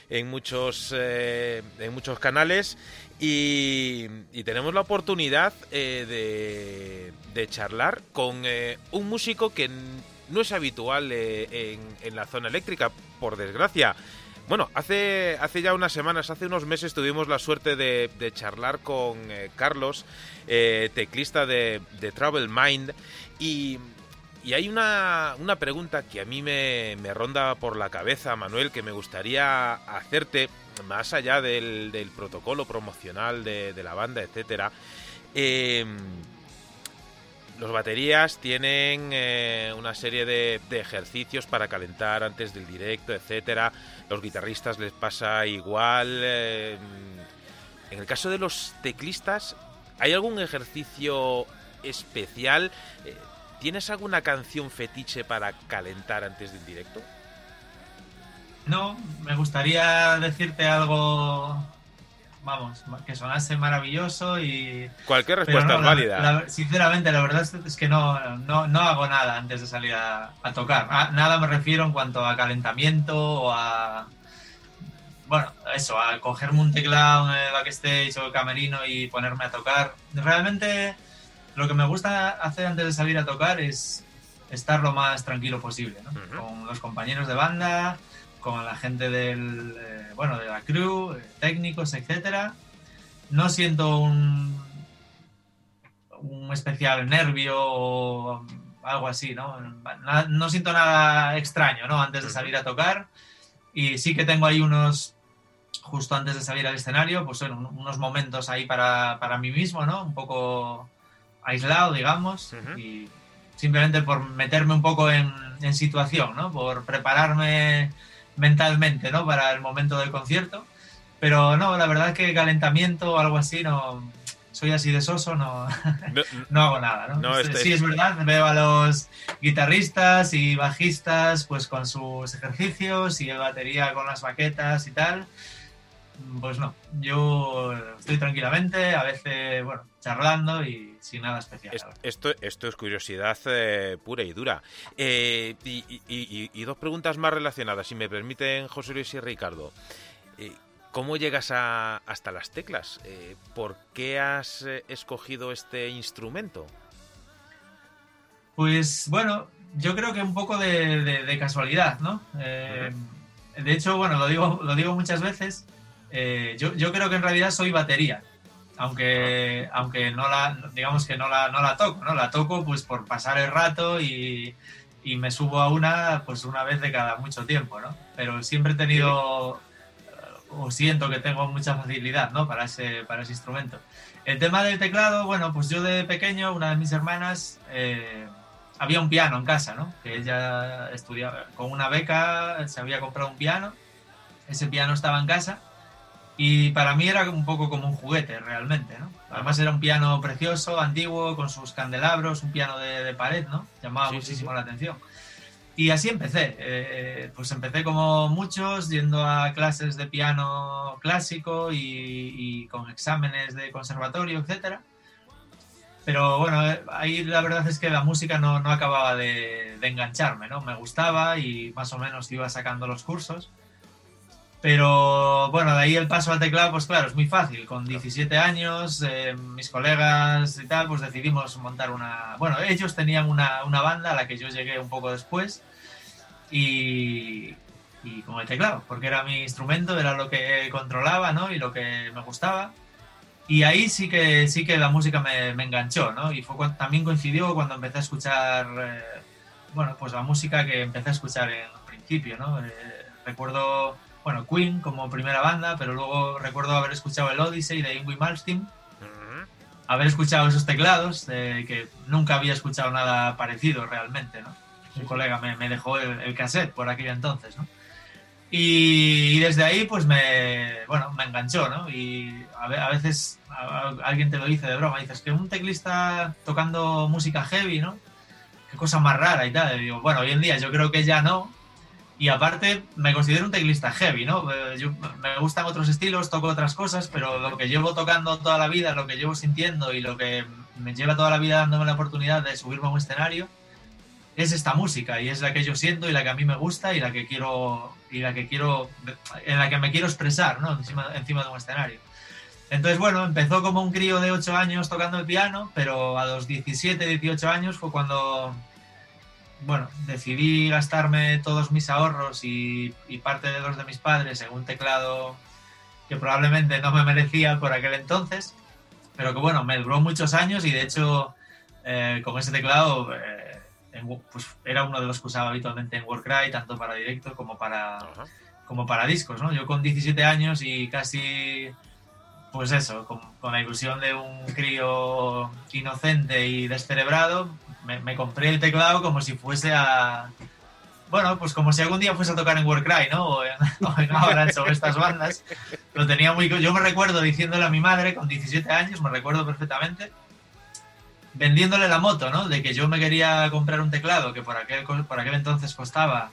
A: en muchos, en muchos canales. Y, tenemos la oportunidad de, de, charlar con un músico que no es habitual en, en la zona eléctrica, por desgracia. Bueno, hace, hace ya unas semanas, hace unos meses tuvimos la suerte de, charlar con eh, Carlos, eh, teclista de, Travel Mind, y, hay una, pregunta que a mí me, ronda por la cabeza, Manuel, que me gustaría hacerte, más allá del, protocolo promocional de, la banda, etcétera. Eh, los baterías tienen eh, una serie de, ejercicios para calentar antes del directo, etcétera. Los guitarristas les pasa igual. Eh, en el caso de los teclistas, ¿hay algún ejercicio especial? Eh, ¿Tienes alguna canción fetiche para calentar antes del directo?
E: No, me gustaría decirte algo vamos, que sonase maravilloso y...
A: Cualquier respuesta es válida.
E: sinceramente, la verdad es que no, no, hago nada antes de salir a, tocar. Ah, nada me refiero en cuanto a calentamiento o a... Bueno, eso, a cogerme un teclado en el backstage o el camerino y ponerme a tocar. Realmente lo que me gusta hacer antes de salir a tocar es estar lo más tranquilo posible, ¿no? Con los compañeros de banda, con la gente del, eh, bueno, de la crew, eh, técnicos, etcétera. No siento un, un especial nervio o algo así, ¿no? No siento nada extraño, ¿no? Antes de salir a tocar. Y sí que tengo ahí unos, justo antes de salir al escenario, pues bueno, unos momentos ahí para, para mí mismo, ¿no? Un poco aislado, digamos. Y simplemente por meterme un poco en, en situación, ¿no? Por prepararme mentalmente, ¿no? Para el momento del concierto. Pero no, la verdad es que calentamiento o algo así, no. Soy así de soso, no, no, hago nada, ¿no? Este, sí, es verdad, veo a los guitarristas y bajistas pues con sus ejercicios y de batería con las baquetas y tal. Pues no, yo estoy tranquilamente, a veces, bueno, charlando y sin nada especial.
A: Esto, esto es curiosidad eh, pura y dura. Eh, y, dos preguntas más relacionadas, si me permiten José Luis y Ricardo. Eh, ¿Cómo llegas a, hasta las teclas? ¿Por qué has escogido este instrumento?
E: Pues bueno, yo creo que un poco de, casualidad, ¿no? De hecho, bueno, lo digo, lo digo muchas veces. yo, yo creo que en realidad soy batería aunque, aunque no la, digamos que no la, no la toco, ¿no? La toco pues por pasar el rato y, y me subo a una pues una vez de cada mucho tiempo, ¿no? Pero siempre he tenido o siento que tengo mucha facilidad, ¿no? Para ese, para ese instrumento. El tema del teclado, bueno, pues yo de pequeño, una de mis hermanas, eh, había un piano en casa, ¿no? Que ella estudiaba con una beca, se había comprado un piano, ese piano estaba en casa y para mí era un poco como un juguete realmente, ¿no? Además era un piano precioso, antiguo, con sus candelabros, un piano de, pared, ¿no? Llamaba muchísimo la atención. Y así empecé. Eh, pues empecé como muchos, yendo a clases de piano clásico y, con exámenes de conservatorio, etc. Pero bueno, ahí la verdad es que la música no, no acababa de, de engancharme, ¿no? Me gustaba y más o menos iba sacando los cursos pero bueno, de ahí el paso al teclado, pues claro, es muy fácil. Con 17 años, eh, mis colegas y tal, pues decidimos montar una... Bueno, ellos tenían una, una banda a la que yo llegué un poco después y, y con el teclado, porque era mi instrumento, era lo que controlaba, ¿no? Y lo que me gustaba. Y ahí sí que, sí que la música me, me enganchó, ¿no? Y fue cuando, también coincidió cuando empecé a escuchar, eh, bueno, pues la música que empecé a escuchar en principio, ¿no? Eh, recuerdo bueno, Queen como primera banda, pero luego recuerdo haber escuchado el Odyssey de Ingrid Malmsteen. haber escuchado esos teclados, que nunca había escuchado nada parecido realmente, ¿no? Un colega me, me dejó el, el, cassette por aquel entonces, ¿no? Y, desde ahí, pues me, bueno, me enganchó, ¿no? Y a, veces alguien te lo dice de broma, dices que un teclista tocando música heavy, ¿no? Qué cosa más rara y tal. Y digo, bueno, hoy en día yo creo que ya no. Y aparte, me considero un teclista heavy, ¿no? Eh, yo, me gustan otros estilos, toco otras cosas, pero lo que llevo tocando toda la vida, lo que llevo sintiendo y lo que me lleva toda la vida dándome la oportunidad de subirme a un escenario, es esta música y es la que yo siento y la que a mí me gusta y la que quiero y la que quiero en la que me quiero expresar ¿no? encima, encima de un escenario entonces bueno empezó como un crío de 8 años tocando el piano pero a los 17 18 años fue cuando bueno decidí gastarme todos mis ahorros y, parte de los de mis padres en un teclado que probablemente no me merecía por aquel entonces pero que bueno me duró muchos años y de hecho eh, con ese teclado eh, pues era uno de los que usaba habitualmente en Warcry, tanto para directo como para, como para discos, ¿no? Yo con 17 años y casi, pues eso, con, la ilusión de un crío inocente y descerebrado, me, compré el teclado como si fuese a... Bueno, pues como si algún día fuese a tocar en Warcry, ¿no? O en, o estas bandas. Lo tenía muy... Yo me recuerdo diciéndole a mi madre con 17 años, me recuerdo perfectamente, vendiéndole la moto, ¿no? De que yo me quería comprar un teclado que por aquel, por aquel entonces costaba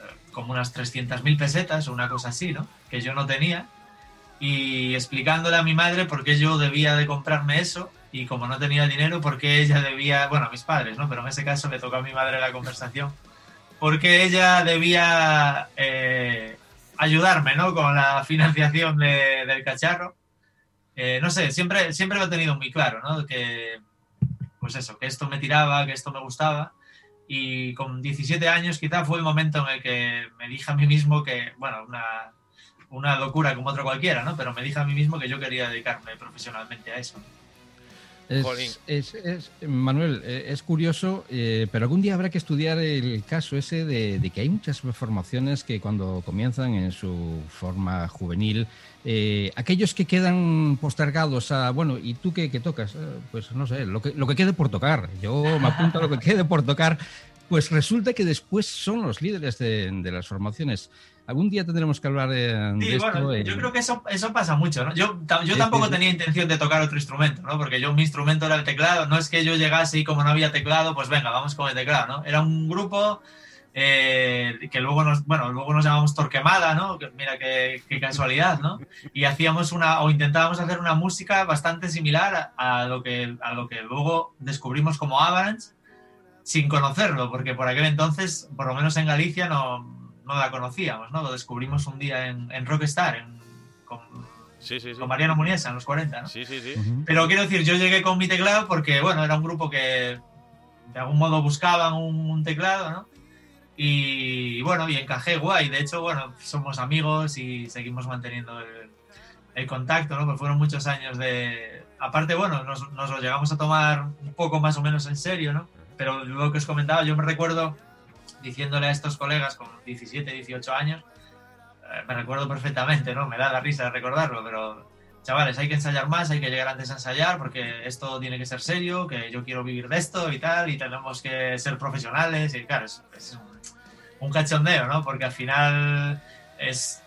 E: eh, como unas 300.000 pesetas o una cosa así, ¿no? Que yo no tenía. Y explicándole a mi madre por qué yo debía de comprarme eso y como no tenía dinero, por qué ella debía, bueno, a mis padres, ¿no? Pero en ese caso le tocó a mi madre la conversación. Porque ella debía eh, ayudarme, ¿no? Con la financiación del cacharro. Eh, no sé, siempre, siempre lo he tenido muy claro, ¿no? Que pues eso, que esto me tiraba, que esto me gustaba. Y con 17 años quizá fue el momento en el que me dije a mí mismo que, bueno, una, una locura como otro cualquiera, ¿no? Pero me dije a mí mismo que yo quería dedicarme profesionalmente a eso.
C: Es, es, Manuel, eh, es curioso, eh, pero algún día habrá que estudiar el caso ese de, de, que hay muchas formaciones que cuando comienzan en su forma juvenil eh, aquellos que quedan postergados a, bueno, ¿y tú qué, tocas? Eh, pues no sé, lo que, lo que quede por tocar. Yo me apunto a lo que quede por tocar. Pues resulta que después son los líderes de, las formaciones. Algún día tendremos que hablar de, sí,
E: bueno, Yo creo que eso, eso pasa mucho, ¿no? Yo, yo tampoco tenía intención de tocar otro instrumento, ¿no? Porque yo mi instrumento era el teclado. No es que yo llegase y como no había teclado, pues venga, vamos con el teclado, ¿no? Era un grupo eh, que luego nos, bueno, luego nos llamamos Torquemada, ¿no? mira qué, casualidad, ¿no? Y hacíamos una, o intentábamos hacer una música bastante similar a, lo, que, a lo que luego descubrimos como Avalanche, sin conocerlo, porque por aquel entonces, por lo menos en Galicia, no, no la conocíamos, ¿no? Lo descubrimos un día en, en Rockstar, con, con, Mariano Muniesa en los 40, ¿no?
A: Sí, sí, sí.
E: Pero quiero decir, yo llegué con mi teclado porque, bueno, era un grupo que de algún modo buscaban un teclado, ¿no? Y bueno, y encajé guay. De hecho, bueno, somos amigos y seguimos manteniendo el, contacto, ¿no? Pues fueron muchos años de... Aparte, bueno, nos, nos, lo llegamos a tomar un poco más o menos en serio, ¿no? Pero lo que os comentaba, yo me recuerdo diciéndole a estos colegas con 17, 18 años, eh, me recuerdo perfectamente, ¿no? Me da la risa recordarlo, pero chavales, hay que ensayar más, hay que llegar antes a ensayar porque esto tiene que ser serio, que yo quiero vivir de esto y tal, y tenemos que ser profesionales y claro, es, un cachondeo, ¿no? Porque al final es,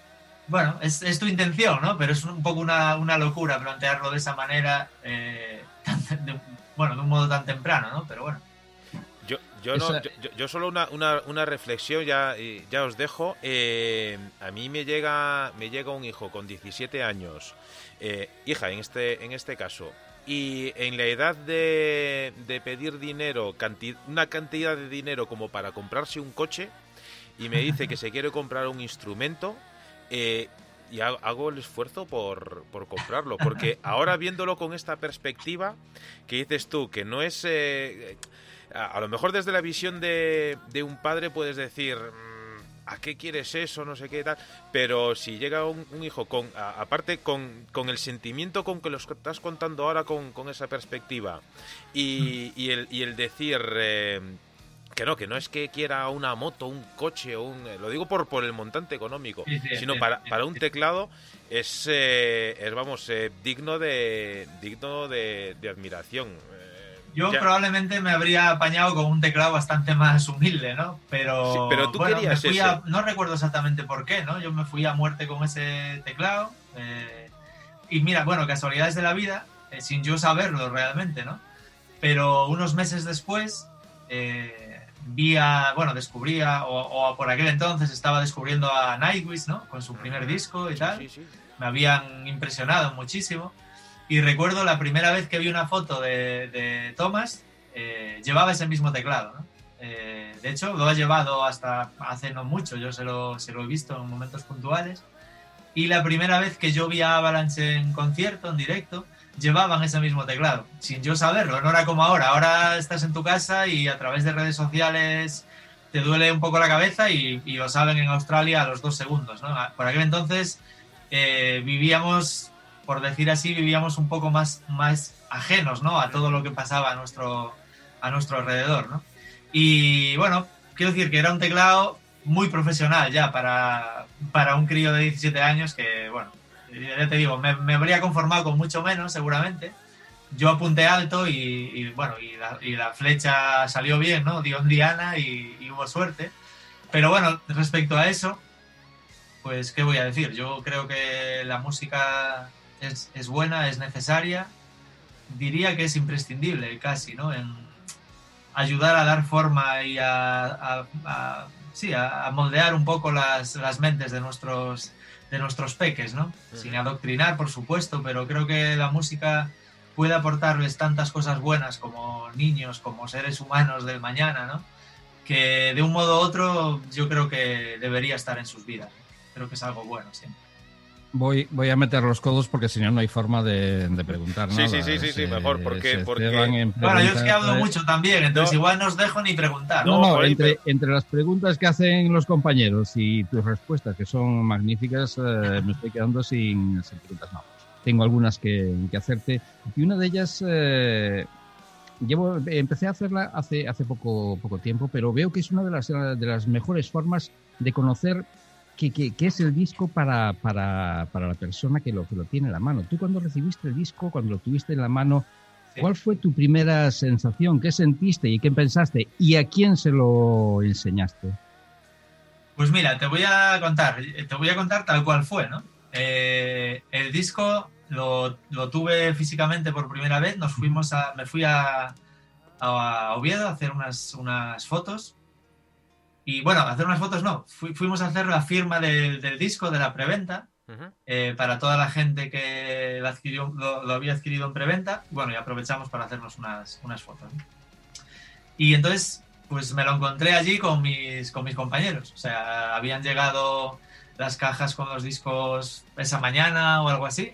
E: bueno, es, tu intención, ¿no? Pero es un poco una, locura plantearlo de esa manera, eh, bueno, de un modo tan temprano, ¿no? Pero bueno.
A: Yo, no, yo, solo una, una, una, reflexión, ya, ya os dejo. Eh, a mí me llega, me llega un hijo con 17 años, eh, hija en este, en este caso, y en la edad de, de pedir dinero, una cantidad de dinero como para comprarse un coche, y me dice que se quiere comprar un instrumento, eh, y hago el esfuerzo por, por, comprarlo, porque ahora viéndolo con esta perspectiva, que dices tú, que no es... Eh, a, lo mejor desde la visión de, de un padre puedes decir... Mm, ¿A qué quieres eso? No sé qué tal. Pero si llega un, hijo con, aparte con, con, el sentimiento con que lo estás contando ahora con, con esa perspectiva y, y, el, y el decir, eh, que no, que no es que quiera una moto, un coche, un, lo digo por, por el montante económico, sino para, para un teclado es, eh, es vamos, eh, digno de digno de, admiración.
E: Eh, Yo probablemente me habría apañado con un teclado bastante más humilde, ¿no? Pero,
A: pero tú querías
E: no recuerdo exactamente por qué, ¿no? Yo me fui a muerte con ese teclado. y mira, bueno, casualidades de la vida, sin yo saberlo realmente, ¿no? Pero unos meses después vía, bueno, descubría, o, por aquel entonces estaba descubriendo a Nightwish, ¿no? Con su primer disco y tal. Me habían impresionado muchísimo. Y recuerdo la primera vez que vi una foto de, Thomas, eh, llevaba ese mismo teclado. Eh, de hecho, lo ha llevado hasta hace no mucho, yo se lo, se lo he visto en momentos puntuales. Y la primera vez que yo vi a Avalanche en concierto, en directo, llevaban ese mismo teclado, sin yo saberlo. No era como ahora. Ahora estás en tu casa y a través de redes sociales te duele un poco la cabeza y, lo saben en Australia a los dos segundos. ¿no? Por aquel entonces eh, vivíamos, por decir así, vivíamos un poco más, más ajenos ¿no? a todo lo que pasaba a nuestro, a nuestro alrededor. ¿no? Y bueno, quiero decir que era un teclado muy profesional ya para, para un crío de 17 años que, bueno, ya te digo, me, habría conformado con mucho menos, seguramente. Yo apunté alto y, bueno, y la, flecha salió bien, ¿no? Dio en Diana y, hubo suerte. Pero bueno, respecto a eso, pues, ¿qué voy a decir? Yo creo que la música es, buena, es necesaria. Diría que es imprescindible casi, ¿no? En ayudar a dar forma y a, sí, a, moldear un poco las, las mentes de nuestros de nuestros peques, ¿no? Sin adoctrinar, por supuesto, pero creo que la música puede aportarles tantas cosas buenas como niños, como seres humanos del mañana, ¿no? Que de un modo u otro yo creo que debería estar en sus vidas. Creo que es algo bueno siempre.
C: Voy, voy a meter los codos porque si no, no hay forma de, preguntar
A: sí, Sí, sí, sí, sí, mejor, porque... porque...
E: Bueno, yo es que hablo mucho también, entonces igual no os dejo ni preguntar.
C: No, no, entre, entre, las preguntas que hacen los compañeros y tus respuestas, que son magníficas, eh, me estoy quedando sin, preguntas. No, tengo algunas que, que, hacerte. Y una de ellas... Eh, llevo, empecé a hacerla hace, hace poco, poco tiempo, pero veo que es una de las, de las mejores formas de conocer ¿Qué, es el disco para, para, para, la persona que lo, que lo tiene en la mano? Tú cuando recibiste el disco, cuando lo tuviste en la mano, ¿cuál fue tu primera sensación? ¿Qué sentiste y qué pensaste? ¿Y a quién se lo enseñaste?
E: Pues mira, te voy a contar, te voy a contar tal cual fue, ¿no? Eh, el disco lo, lo, tuve físicamente por primera vez, nos fuimos a, me fui a, a Oviedo a hacer unas, unas fotos y bueno, hacer unas fotos no, fuimos a hacer la firma del, disco, de la preventa, eh, para toda la gente que lo, adquirió, lo, había adquirido en preventa. Bueno, y aprovechamos para hacernos unas, unas fotos. Y entonces, pues me lo encontré allí con mis, con mis compañeros. O sea, habían llegado las cajas con los discos esa mañana o algo así.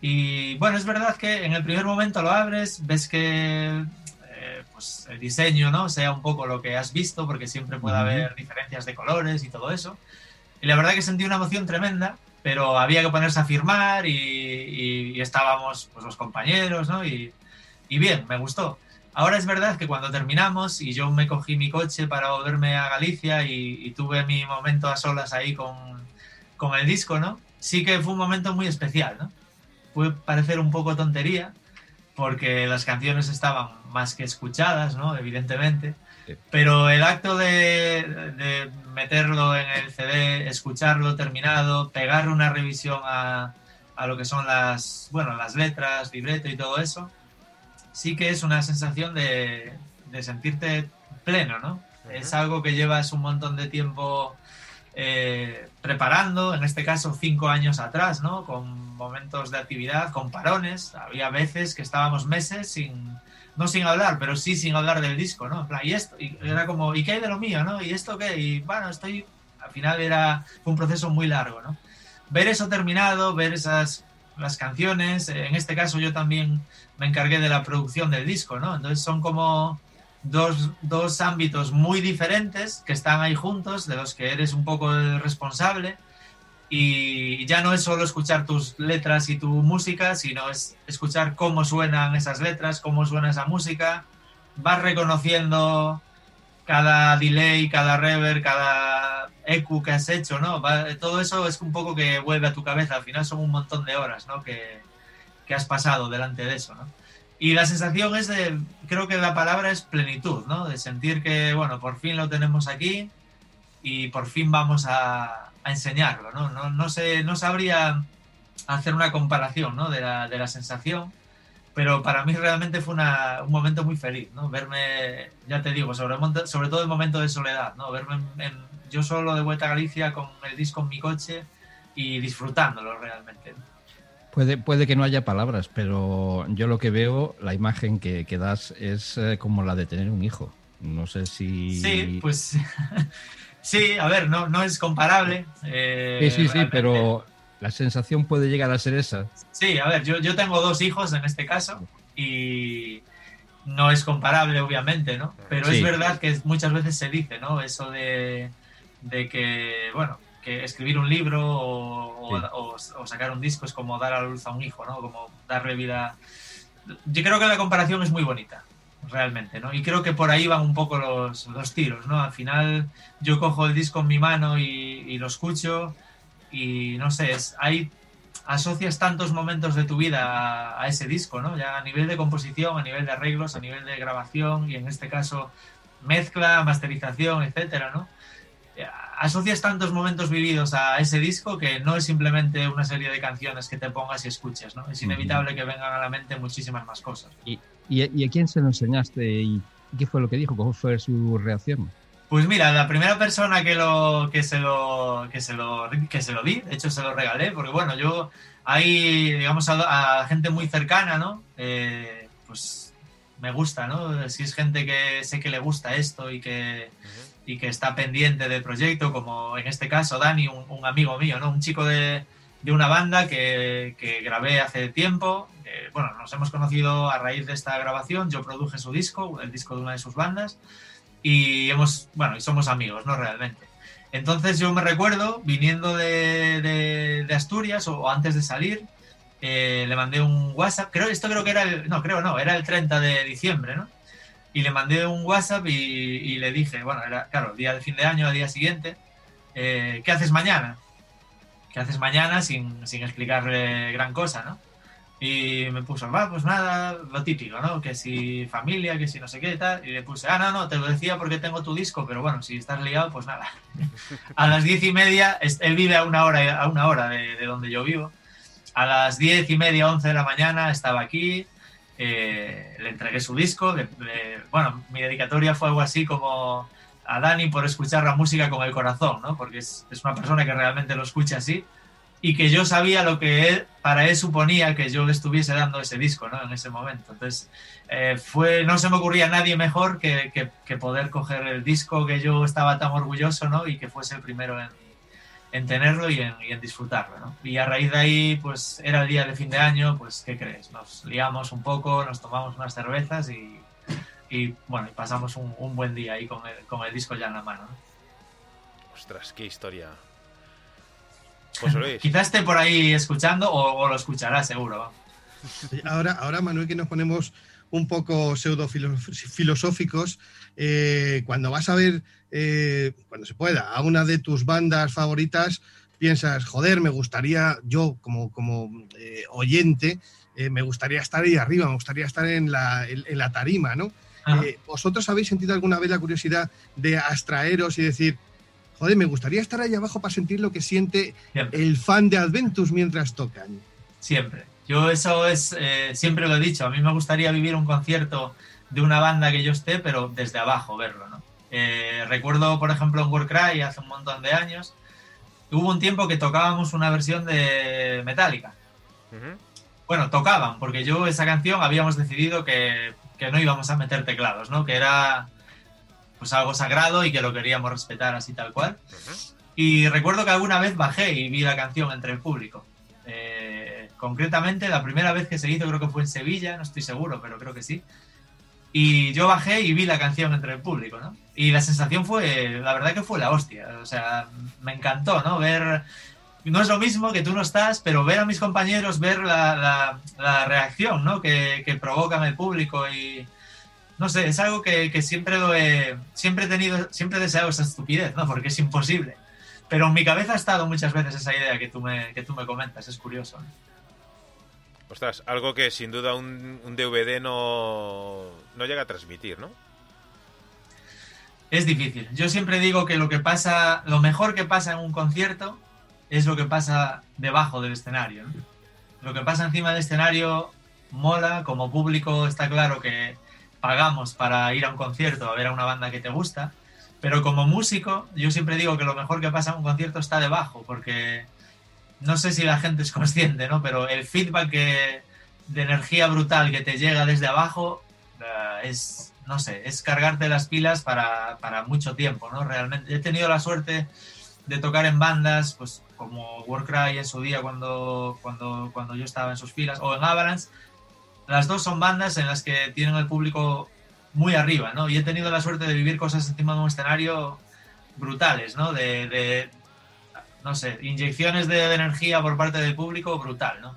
E: Y bueno, es verdad que en el primer momento lo abres, ves que pues, el diseño no sea un poco lo que has visto, porque siempre puede haber diferencias de colores y todo eso. Y la verdad que sentí una emoción tremenda, pero había que ponerse a firmar y, estábamos pues, los compañeros, ¿no? Y, bien, me gustó. Ahora es verdad que cuando terminamos y yo me cogí mi coche para volverme a Galicia y, tuve mi momento a solas ahí con, con, el disco, ¿no? Sí que fue un momento muy especial, ¿no? Puede parecer un poco tontería, porque las canciones estaban más que escuchadas, ¿no? Evidentemente. Pero el acto de, meterlo en el CD, escucharlo terminado, pegar una revisión a, a, lo que son las, bueno, las letras, libreto y todo eso, sí que es una sensación de, de sentirte pleno, ¿no? Es algo que llevas un montón de tiempo eh, preparando, en este caso cinco años atrás, ¿no? Con momentos de actividad, con parones. Había veces que estábamos meses sin, no sin hablar, pero sí sin hablar del disco, ¿no? y esto, y era como, ¿y qué hay de lo mío, no? ¿Y esto qué? Y bueno, estoy, al final era, fue un proceso muy largo, ¿no? Ver eso terminado, ver esas, las canciones, en este caso yo también me encargué de la producción del disco, ¿no? Entonces son como dos, ámbitos muy diferentes que están ahí juntos, de los que eres un poco el responsable. Y ya no es solo escuchar tus letras y tu música, sino es escuchar cómo suenan esas letras, cómo suena esa música. Vas reconociendo cada delay, cada reverb, cada EQ que has hecho, ¿no? todo eso es un poco que vuelve a tu cabeza. Al final son un montón de horas, ¿no? Que, que has pasado delante de eso, ¿no? Y la sensación es de, creo que la palabra es plenitud, ¿no? De sentir que, bueno, por fin lo tenemos aquí y por fin vamos a, a enseñarlo, ¿no? No, no, sé, no sabría hacer una comparación, ¿no? De la, de la sensación, pero para mí realmente fue una, un momento muy feliz, ¿no? Verme, ya te digo, sobre, sobre todo el momento de soledad, ¿no? Verme yo solo de vuelta a Galicia con el disco en mi coche y disfrutándolo realmente.
C: Puede, puede que no haya palabras, pero yo lo que veo, la imagen que, que das es eh, como la de tener un hijo. No sé si...
E: Sí, pues sí, a ver, no, no es comparable.
C: Eh, sí, sí, sí, pero la sensación puede llegar a ser esa.
E: Sí, a ver, yo, yo tengo dos hijos en este caso y no es comparable, obviamente, ¿no? Pero es verdad que muchas veces se dice, ¿no? Eso de, de que, bueno, que escribir un libro o, sacar un disco es como dar a la luz a un hijo, ¿no? Como darle vida. Yo creo que la comparación es muy bonita, realmente, ¿no? Y creo que por ahí van un poco los, los tiros, ¿no? Al final yo cojo el disco en mi mano y, lo escucho y no sé, es, hay asocias tantos momentos de tu vida a, ese disco, ¿no? Ya a nivel de composición, a nivel de arreglos, a nivel de grabación y en este caso mezcla, masterización, etcétera, ¿no? Asocias tantos momentos vividos a ese disco que no es simplemente una serie de canciones que te pongas y escuches, ¿no? Es inevitable que vengan a la mente muchísimas más cosas.
C: ¿Y, y, a quién se lo enseñaste y qué fue lo que dijo? ¿Cómo fue su reacción?
E: Pues mira, la primera persona que lo que se lo que se lo que se lo di, de hecho se lo regalé, porque bueno, yo hay digamos a, gente muy cercana, ¿no? Eh, pues me gusta, ¿no? Si es gente que sé que le gusta esto y que y que está pendiente del proyecto, como en este caso Dani, un, amigo mío, ¿no? Un chico de, de una banda que, que, grabé hace tiempo. bueno, nos hemos conocido a raíz de esta grabación. Yo produje su disco, el disco de una de sus bandas, y hemos, bueno, y somos amigos, ¿no? Realmente. Entonces yo me recuerdo, viniendo de, de, Asturias o, antes de salir, eh, le mandé un WhatsApp, creo, esto creo que era el, no, creo no, era el 30 de diciembre, ¿no? Y le mandé un WhatsApp y, le dije, bueno, era claro, día de fin de año, al día siguiente, eh, ¿qué haces mañana? ¿Qué haces mañana sin, sin explicarle gran cosa, no? Y me puso, va, pues nada, lo típico, ¿no? Que si familia, que si no sé qué tal. Y le puse, ah, no, no, te lo decía porque tengo tu disco, pero bueno, si estás liado, pues nada. a las diez y media, él vive a una hora, a una hora de, de donde yo vivo. A las diez y media, once de la mañana estaba aquí, eh, le entregué su disco. bueno, mi dedicatoria fue algo así como a Dani por escuchar la música con el corazón, ¿no? Porque es, una persona que realmente lo escucha así y que yo sabía lo que él, para él suponía que yo le estuviese dando ese disco, ¿no? En ese momento. Entonces, eh, fue, no se me ocurría nadie mejor que, que, poder coger el disco que yo estaba tan orgulloso, ¿no? Y que fuese el primero en, en tenerlo y en, disfrutarlo. ¿no? Y a raíz de ahí, pues era el día de fin de año, pues ¿qué crees? Nos liamos un poco, nos tomamos unas cervezas y, y bueno, pasamos un, un, buen día ahí con el, con el disco ya en la mano.
A: Ostras, qué historia.
E: Pues, Quizás esté por ahí escuchando o, lo escuchará seguro.
D: Ahora, ahora, Manuel, que nos ponemos un poco pseudo filosóficos, eh, cuando vas a ver eh, cuando se pueda, a una de tus bandas favoritas, piensas, joder, me gustaría, yo como, como eh, oyente, me gustaría estar ahí arriba, me gustaría estar en la, en, la tarima, ¿no? ¿Vosotros habéis sentido alguna vez la curiosidad de abstraeros y decir, joder, me gustaría estar ahí abajo para sentir lo que siente el fan de Adventus mientras tocan?
E: Siempre. Yo eso es, siempre lo he dicho, a mí me gustaría vivir un concierto de una banda que yo esté, pero desde abajo verlo, ¿no? Eh, recuerdo, por ejemplo, en Warcry hace un montón de años, hubo un tiempo que tocábamos una versión de Metallica. Bueno, tocaban, porque yo esa canción habíamos decidido que, no íbamos a meter teclados, ¿no? Que era pues algo sagrado y que lo queríamos respetar así tal cual. Y recuerdo que alguna vez bajé y vi la canción entre el público. Eh, concretamente, la primera vez que se hizo creo que fue en Sevilla, no estoy seguro, pero creo que sí. Y yo bajé y vi la canción entre el público, ¿no? Y la sensación fue, la verdad que fue la hostia. O sea, me encantó, ¿no? Ver, no es lo mismo que tú no estás, pero ver a mis compañeros, ver la, la, reacción, ¿no? Que, que provocan el público y, no sé, es algo que, siempre lo he, siempre he tenido, siempre he deseado esa estupidez, ¿no? Porque es imposible. Pero en mi cabeza ha estado muchas veces esa idea que tú me, que tú me comentas, es curioso.
A: Ostras, algo que sin duda un, DVD no, no llega a transmitir, ¿no?
E: Es difícil. Yo siempre digo que lo que pasa, lo mejor que pasa en un concierto es lo que pasa debajo del escenario. Lo que pasa encima del escenario mola, como público está claro que pagamos para ir a un concierto a ver a una banda que te gusta, pero como músico yo siempre digo que lo mejor que pasa en un concierto está debajo, porque no sé si la gente es consciente, ¿no? Pero el feedback de energía brutal que te llega desde abajo eh, es, no sé, es cargarte las pilas para, para, mucho tiempo, ¿no? Realmente he tenido la suerte de tocar en bandas, pues como Warcry en su día cuando, cuando, cuando yo estaba en sus filas, o en Avalanche. Las dos son bandas en las que tienen el público muy arriba, ¿no? Y he tenido la suerte de vivir cosas encima de un escenario brutales, ¿no? De, de no sé, inyecciones de, energía por parte del público brutal, ¿no?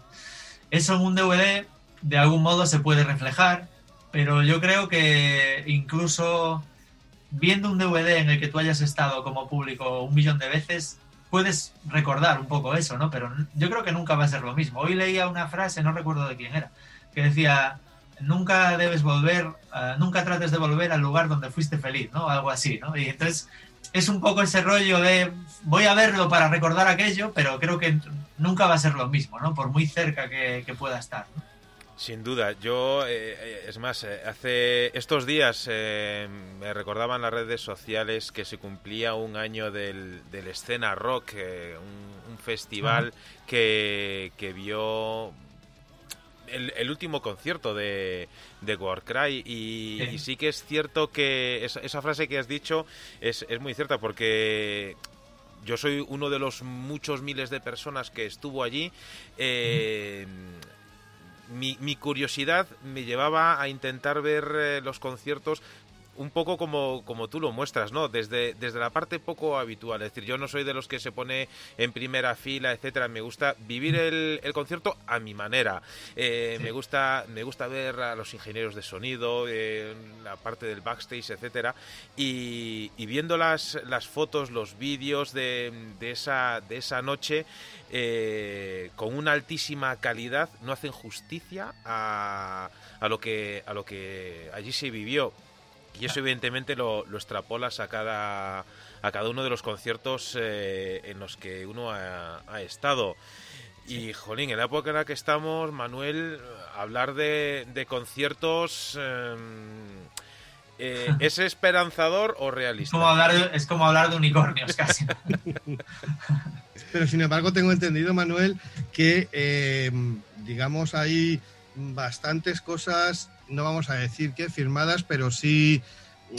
E: Eso en un DVD de algún modo se puede reflejar, pero yo creo que incluso viendo un DVD en el que tú hayas estado como público un millón de veces, puedes recordar un poco eso, ¿no? Pero yo creo que nunca va a ser lo mismo. Hoy leía una frase, no recuerdo de quién era, que decía, nunca debes volver, uh, nunca trates de volver al lugar donde fuiste feliz, ¿no? Algo así, ¿no? Y entonces es un poco ese rollo de voy a verlo para recordar aquello, pero creo que nunca va a ser lo mismo, ¿no? Por muy cerca que, pueda estar.
A: Sin duda, yo, eh, eh, es más, eh, hace estos días me recordaban las redes sociales que se cumplía un año del, del Escena Rock, un, festival que, que vio el, último concierto de, de Warcry y, sí. que es cierto que esa, frase que has dicho es, muy cierta porque yo soy uno de los muchos miles de personas que estuvo allí. Eh, mi, mi, curiosidad me llevaba a intentar ver eh, los conciertos un poco como, como tú lo muestras, ¿no? Desde, desde la parte poco habitual. Es decir, yo no soy de los que se pone en primera fila, etcétera. Me gusta vivir el, el concierto a mi manera. Eh, me gusta me gusta ver a los ingenieros de sonido, eh, la parte del backstage, etcétera. Y, viendo las, las fotos, los vídeos de, de, esa, de esa noche, eh, con una altísima calidad, no hacen justicia a, a, lo que, a lo que allí se vivió. Y eso evidentemente lo, extrapolas a cada, a cada uno de los conciertos eh, en los que uno ha, estado. Y, jolín, en la época en la que estamos, Manuel, hablar de, conciertos... Em, eh, ¿Es esperanzador o realista?
E: Es como hablar de, es como hablar de unicornios casi.
D: Pero sin embargo tengo entendido, Manuel, que em, digamos hay bastantes cosas no vamos a decir que firmadas, pero sí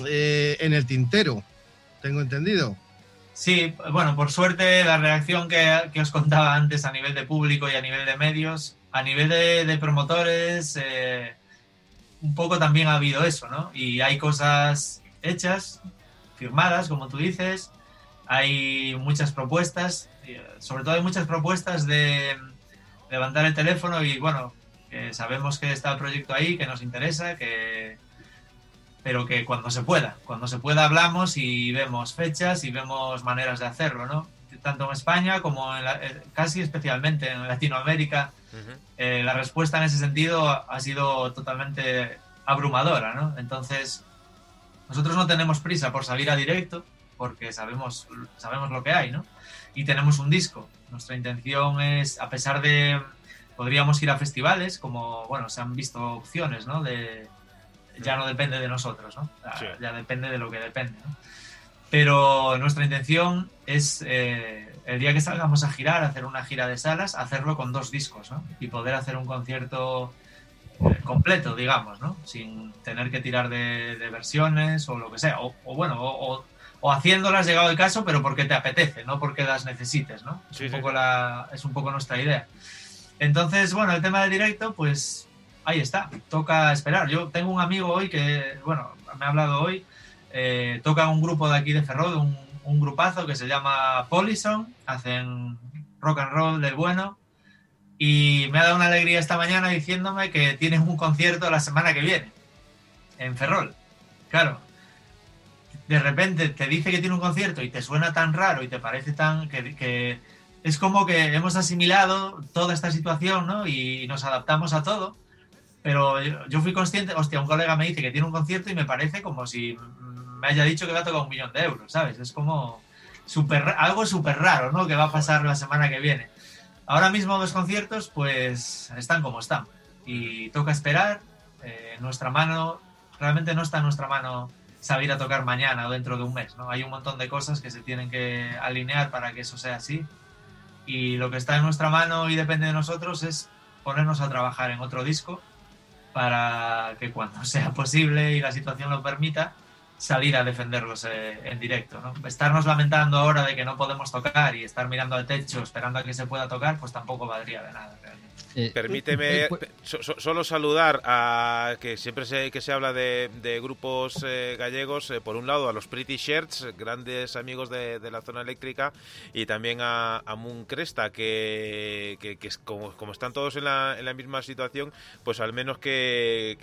D: eh, en el tintero, tengo entendido.
E: Sí, bueno, por suerte la reacción que, os contaba antes a nivel de público y a nivel de medios, a nivel de, promotores, eh, un poco también ha habido eso, ¿no? Y hay cosas hechas, firmadas, como tú dices, hay muchas propuestas, eh, sobre todo hay muchas propuestas de levantar el teléfono y, bueno, que sabemos que está el proyecto ahí, que nos interesa, que pero que cuando se pueda, cuando se pueda hablamos y vemos fechas y vemos maneras de hacerlo, ¿no? Tanto en España como en eh, casi especialmente en Latinoamérica, eh, la respuesta en ese sentido ha sido totalmente abrumadora, ¿no? Entonces, nosotros no tenemos prisa por salir a directo, porque sabemos, sabemos lo que hay, ¿no? Y tenemos un disco. Nuestra intención es, a pesar de podríamos ir a festivales, como, bueno, se han visto opciones, ¿no? De, ya no depende de nosotros, ¿no? Ya, depende de lo que depende, ¿no? Pero nuestra intención es, eh, el día que salgamos a girar, hacer una gira de salas, hacerlo con dos discos, ¿no? Y poder hacer un concierto eh, completo, digamos, ¿no? Sin tener que tirar de, versiones o lo que sea. O, bueno, o, o, haciéndolas llegado el caso, pero porque te apetece, no porque las necesites, ¿no? Es, un, Poco la, es un poco nuestra idea. Entonces, bueno, el tema del directo, pues ahí está, toca esperar. Yo tengo un amigo hoy que, bueno, me ha hablado hoy, eh, toca un grupo de aquí de Ferrol, un, grupazo que se llama Polison, hacen rock and roll del bueno, y me ha dado una alegría esta mañana diciéndome que tienen un concierto la semana que viene. en Ferrol. Claro, de repente te dice que tiene un concierto y te suena tan raro y te parece tan que, es como que hemos asimilado toda esta situación, ¿no? Y nos adaptamos a todo. Pero yo, fui consciente, hostia, un colega me dice que tiene un concierto y me parece como si me haya dicho que va a tocar un millón de euros, ¿sabes? Es como super, algo súper raro, ¿no? Que va a pasar la semana que viene. Ahora mismo los conciertos, pues, están como están. Y toca esperar. Eh, nuestra mano, realmente no está en nuestra mano salir a tocar mañana o dentro de un mes, ¿no? Hay un montón de cosas que se tienen que alinear para que eso sea así. Y lo que está en nuestra mano y depende de nosotros es ponernos a trabajar en otro disco para que cuando sea posible y la situación lo permita, salir a defenderlos eh, en directo. ¿no? Estarnos lamentando ahora de que no podemos tocar y estar mirando al techo esperando a que se pueda tocar, pues tampoco valdría de nada.
A: Eh, Permíteme eh, pues- solo saludar a que siempre se, que se habla de, grupos eh, gallegos, por un lado a los Pretty Shirts, grandes amigos de, la zona eléctrica, y también a, Moon Cresta, que, como, están todos en la, en la, misma situación, pues al menos que,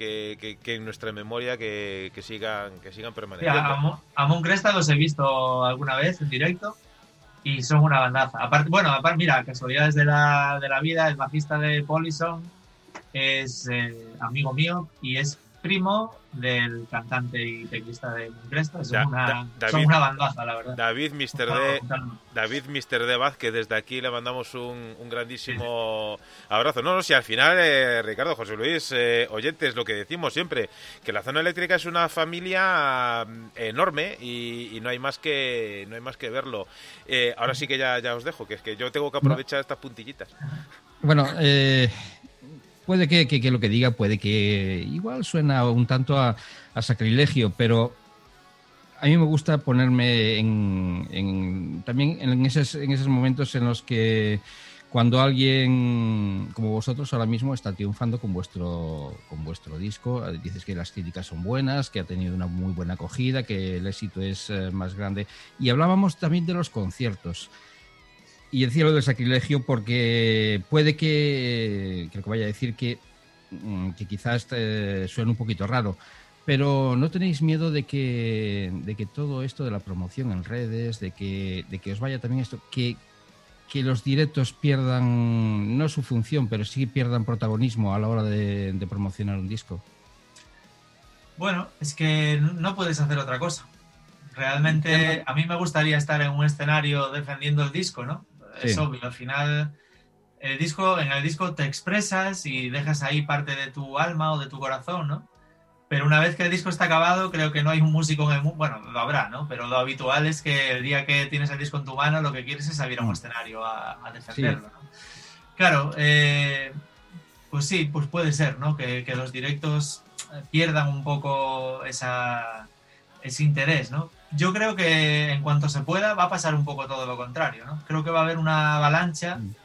A: en nuestra memoria que, sigan que sigan permaneciendo.
E: a, a Moon Cresta los he visto alguna vez en directo y son una bandaza. Aparte, bueno, aparte, mira, casualidades de la, de la vida, el bajista de Polison es eh, amigo mío y es primo del cantante y teclista de Cresta. Es una, son una bandaza, la verdad.
A: David Mr. D, David Mr. D Vázquez, desde aquí le mandamos un, un grandísimo abrazo. No, no, si al final, eh, Ricardo, José Luis, eh, oyentes, lo que decimos siempre, que la zona eléctrica es una familia mm, enorme y, no hay más que no hay más que verlo. Eh, ahora sí que ya, ya os dejo, que es que yo tengo que aprovechar estas puntillitas.
C: Bueno, eh, puede que, lo que diga, puede que igual suena un tanto a, sacrilegio, pero a mí me gusta ponerme en, también en esos, en esos momentos en los que cuando alguien como vosotros ahora mismo está triunfando con vuestro con vuestro disco, dices que las críticas son buenas, que ha tenido una muy buena acogida, que el éxito es eh, más grande. Y hablábamos también de los conciertos. Y decía lo del sacrilegio porque puede que, creo que vaya a decir que, mm, que quizás eh, suene un poquito raro, pero ¿no tenéis miedo de que, de que todo esto de la promoción en redes, de que, de que os vaya también esto, que, que los directos pierdan, no su función, pero sí pierdan protagonismo a la hora de, de promocionar un disco?
E: Bueno, es que no puedes hacer otra cosa. Realmente a mí me gustaría estar en un escenario defendiendo el disco, ¿no? Es obvio, al final el disco, en el disco te expresas y dejas ahí parte de tu alma o de tu corazón, ¿no? Pero una vez que el disco está acabado, creo que no hay un músico en el mundo, bueno, lo habrá, ¿no? Pero lo habitual es que el día que tienes el disco en tu mano, lo que quieres es salir a un mm. escenario a, defenderlo, ¿no? Claro, eh, pues sí, pues puede ser, ¿no? Que, que los directos pierdan un poco esa, ese interés, ¿no? Yo creo que en cuanto se pueda va a pasar un poco todo lo contrario, ¿no? Creo que va a haber una avalancha mm.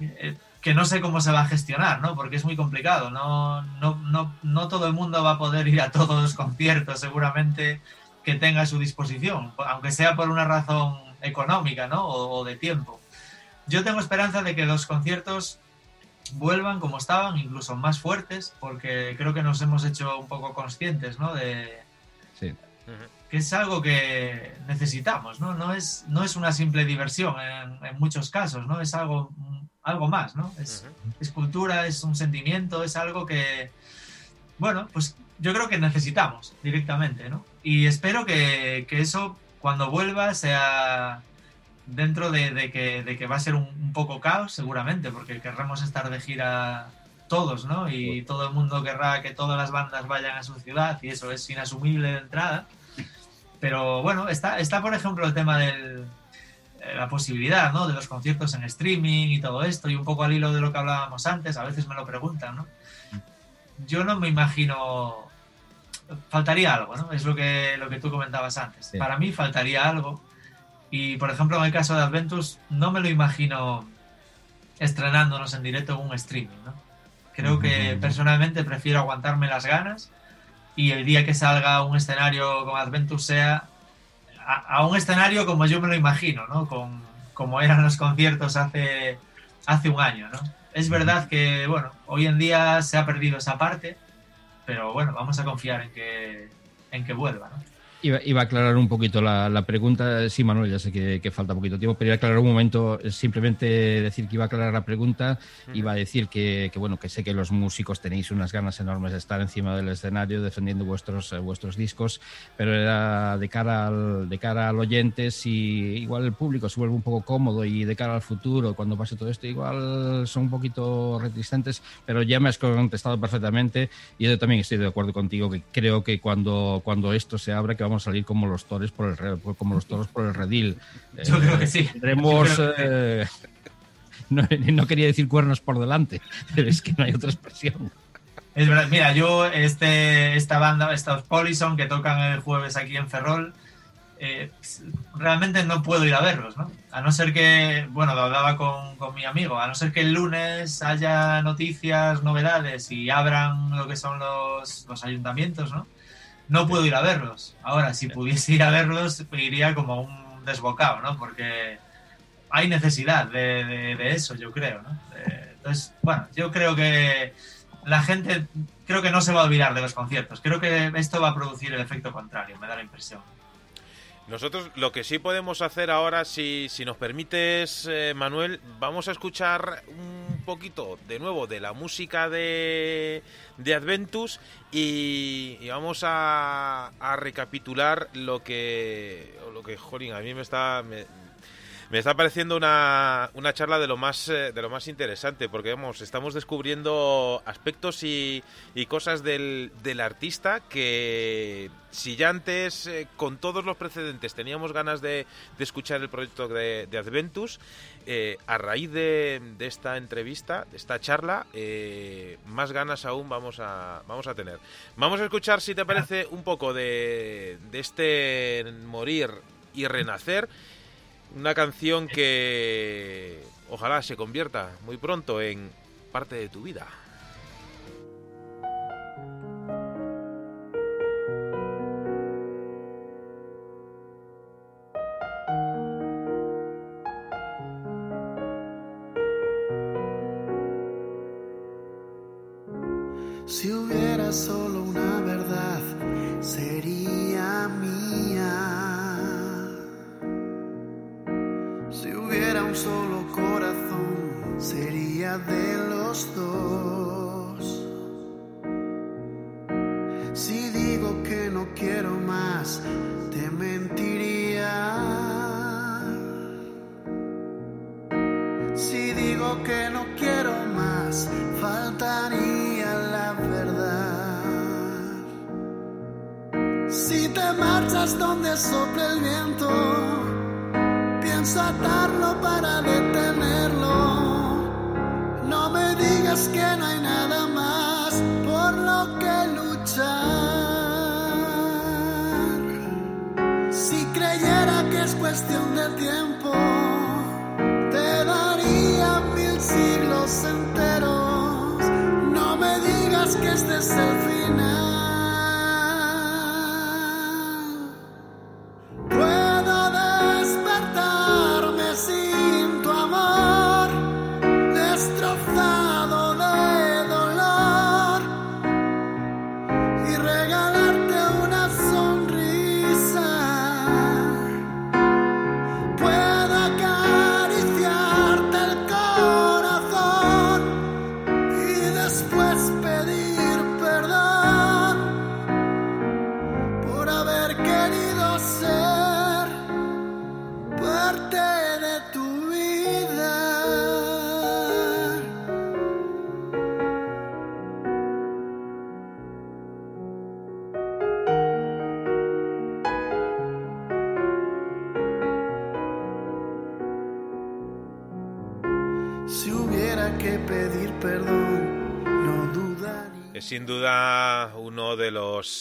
E: eh, que no sé cómo se va a gestionar, ¿no? Porque es muy complicado, no, no, no, no todo el mundo va a poder ir a todos los conciertos seguramente que tenga a su disposición, aunque sea por una razón económica, ¿no? O, de tiempo. Yo tengo esperanza de que los conciertos vuelvan como estaban, incluso más fuertes, porque creo que nos hemos hecho un poco conscientes, ¿no? De,
C: sí
E: que es algo que necesitamos, ¿no? No es, no es una simple diversión en, muchos casos, ¿no? Es algo, algo más, ¿no? Es, cultura, es un sentimiento, es algo que, bueno, pues yo creo que necesitamos directamente, ¿no? Y espero que, eso cuando vuelva sea dentro de, que, de que, va a ser un, poco caos, seguramente, porque querremos estar de gira todos, ¿no? Y todo el mundo querrá que todas las bandas vayan a su ciudad y eso es inasumible de entrada. Pero bueno, está, está por ejemplo el tema de eh, la posibilidad, ¿no? De los conciertos en streaming y todo esto, y un poco al hilo de lo que hablábamos antes, a veces me lo preguntan, ¿no? Yo no me imagino... Faltaría algo, ¿no? Es lo que, lo que tú comentabas antes. Para mí faltaría algo. Y, por ejemplo, en el caso de Adventus, no me lo imagino estrenándonos en directo en un streaming, ¿no? Creo que personalmente prefiero aguantarme las ganas y el día que salga un escenario con Adventus sea a, un escenario como yo me lo imagino, ¿no? Con, como eran los conciertos hace, hace un año, ¿no? Es verdad que, bueno, hoy en día se ha perdido esa parte pero bueno, vamos a confiar en que, en que vuelva. ¿no?
C: Iba, a aclarar un poquito la, pregunta. Sí, Manuel, ya sé que, falta poquito tiempo, pero iba a aclarar un momento, simplemente decir que iba a aclarar la pregunta, iba a decir que, bueno, que sé que los músicos tenéis unas ganas enormes de estar encima del escenario defendiendo vuestros, eh, vuestros discos, pero era de cara, al, de cara al oyente, si igual el público se vuelve un poco cómodo y de cara al futuro, cuando pase todo esto, igual son un poquito reticentes, pero ya me has contestado perfectamente. Y yo también estoy de acuerdo contigo, que creo que cuando, cuando esto se abra, que vamos a salir como los toros por el como los toros por el redil.
E: Yo creo que sí.
C: Tendremos eh, no, quería decir cuernos por delante, pero es que no hay otra expresión.
E: Es verdad, mira, yo este esta banda, estos Polison que tocan el jueves aquí en Ferrol, eh, realmente no puedo ir a verlos, ¿no? A no ser que, bueno, lo hablaba con, con, mi amigo, a no ser que el lunes haya noticias, novedades y abran lo que son los, los ayuntamientos, ¿no? No puedo ir a verlos. Ahora, si pudiese ir a verlos, iría como un desbocado, ¿no? Porque hay necesidad de, eso, yo creo, ¿no? entonces, bueno, yo creo que la gente, creo que no se va a olvidar de los conciertos. Creo que esto va a producir el efecto contrario, me da la impresión.
A: Nosotros lo que sí podemos hacer ahora, si, si nos permites, eh, Manuel, vamos a escuchar un poquito de nuevo de la música de, de Adventus y, vamos a, a, recapitular lo que, lo que, jolín, a mí me está... Me está pareciendo una, una charla de lo más eh, de lo más interesante porque vamos estamos descubriendo aspectos y, cosas del, del, artista que si ya antes eh, con todos los precedentes teníamos ganas de, de escuchar el proyecto de, de Adventus eh, a raíz de, de, esta entrevista de esta charla más ganas aún vamos a vamos a tener. Vamos a escuchar si te parece un poco de, de este morir y renacer una canción que ojalá se convierta muy pronto en parte de tu vida.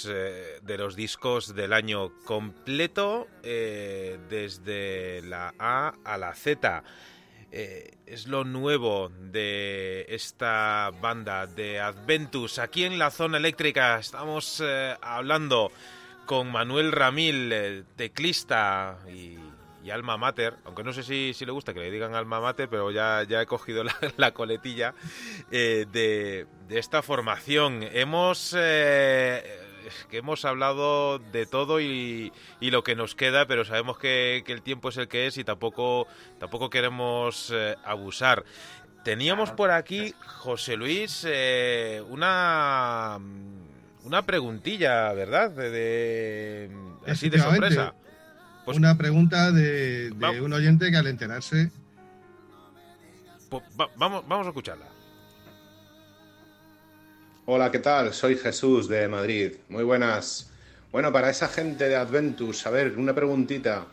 A: Eh, de los discos del año completo, eh, desde la A a la Z. Eh, es lo nuevo de esta banda de Adventus. Aquí en la zona eléctrica estamos hablando con Manuel Ramil, teclista y alma mater, aunque no sé si, si, le gusta que le digan alma mater, pero ya, ya he cogido la, coletilla eh, de, de, esta formación. Hemos... Que hemos hablado de todo y, y, lo que nos queda, pero sabemos que, que, el tiempo es el que es y tampoco, tampoco queremos eh, abusar. Teníamos por aquí, José Luis, eh, una una preguntilla, ¿verdad? De, así de sorpresa.
D: Pues, una pregunta de, un oyente que al enterarse.
A: Pues, vamos, vamos a escucharla.
F: Hola, ¿qué tal? Soy Jesús de Madrid. Muy buenas. Bueno, para esa gente de Adventus, a ver, una preguntita.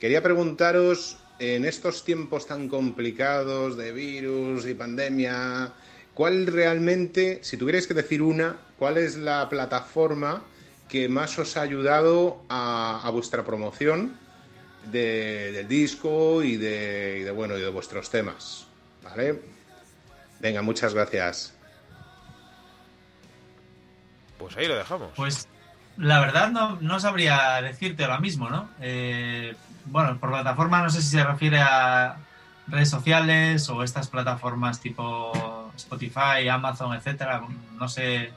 F: Quería preguntaros, en estos tiempos tan complicados de virus y pandemia, ¿cuál realmente, si tuvierais que decir una, cuál es la plataforma que más os ha ayudado a, vuestra promoción del disco y de, bueno y de vuestros temas? ¿Vale? Venga, muchas gracias.
A: Pues ahí lo dejamos.
E: Pues la verdad no, no sabría decirte ahora mismo, ¿no? Eh, bueno, por plataforma no sé si se refiere a redes sociales o estas plataformas tipo Spotify, Amazon, etcétera. No sé.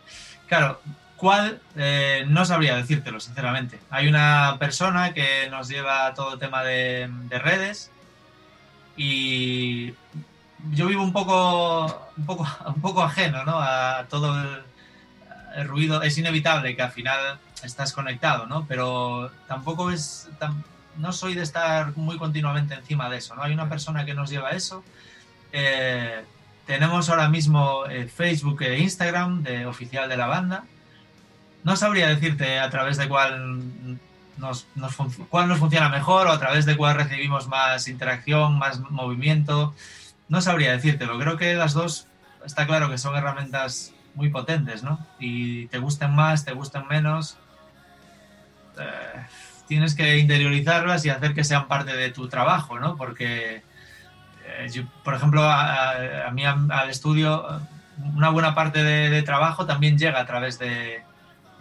E: Claro, ¿cuál? Eh, no sabría decírtelo, sinceramente. Hay una persona que nos lleva todo el tema de, redes y yo vivo un poco, un poco, un poco ajeno ¿no? a todo el, el, ruido. Es inevitable que al final estás conectado, ¿no? Pero tampoco es tan, no soy de estar muy continuamente encima de eso, ¿no? Hay una persona que nos lleva eso. Eh, tenemos ahora mismo eh, Facebook e Instagram de oficial de la banda. No sabría decirte a través de cuál nos, cuál nos funciona mejor o a través de cuál recibimos más interacción, más movimiento. No sabría decírtelo. Creo que las dos está claro que son herramientas muy potentes, ¿no? Y te gusten más, te gusten menos. Eh, tienes que interiorizarlas y hacer que sean parte de tu trabajo, ¿no? Porque, eh, por ejemplo, a, mí al estudio, una buena parte de, trabajo también llega a través de,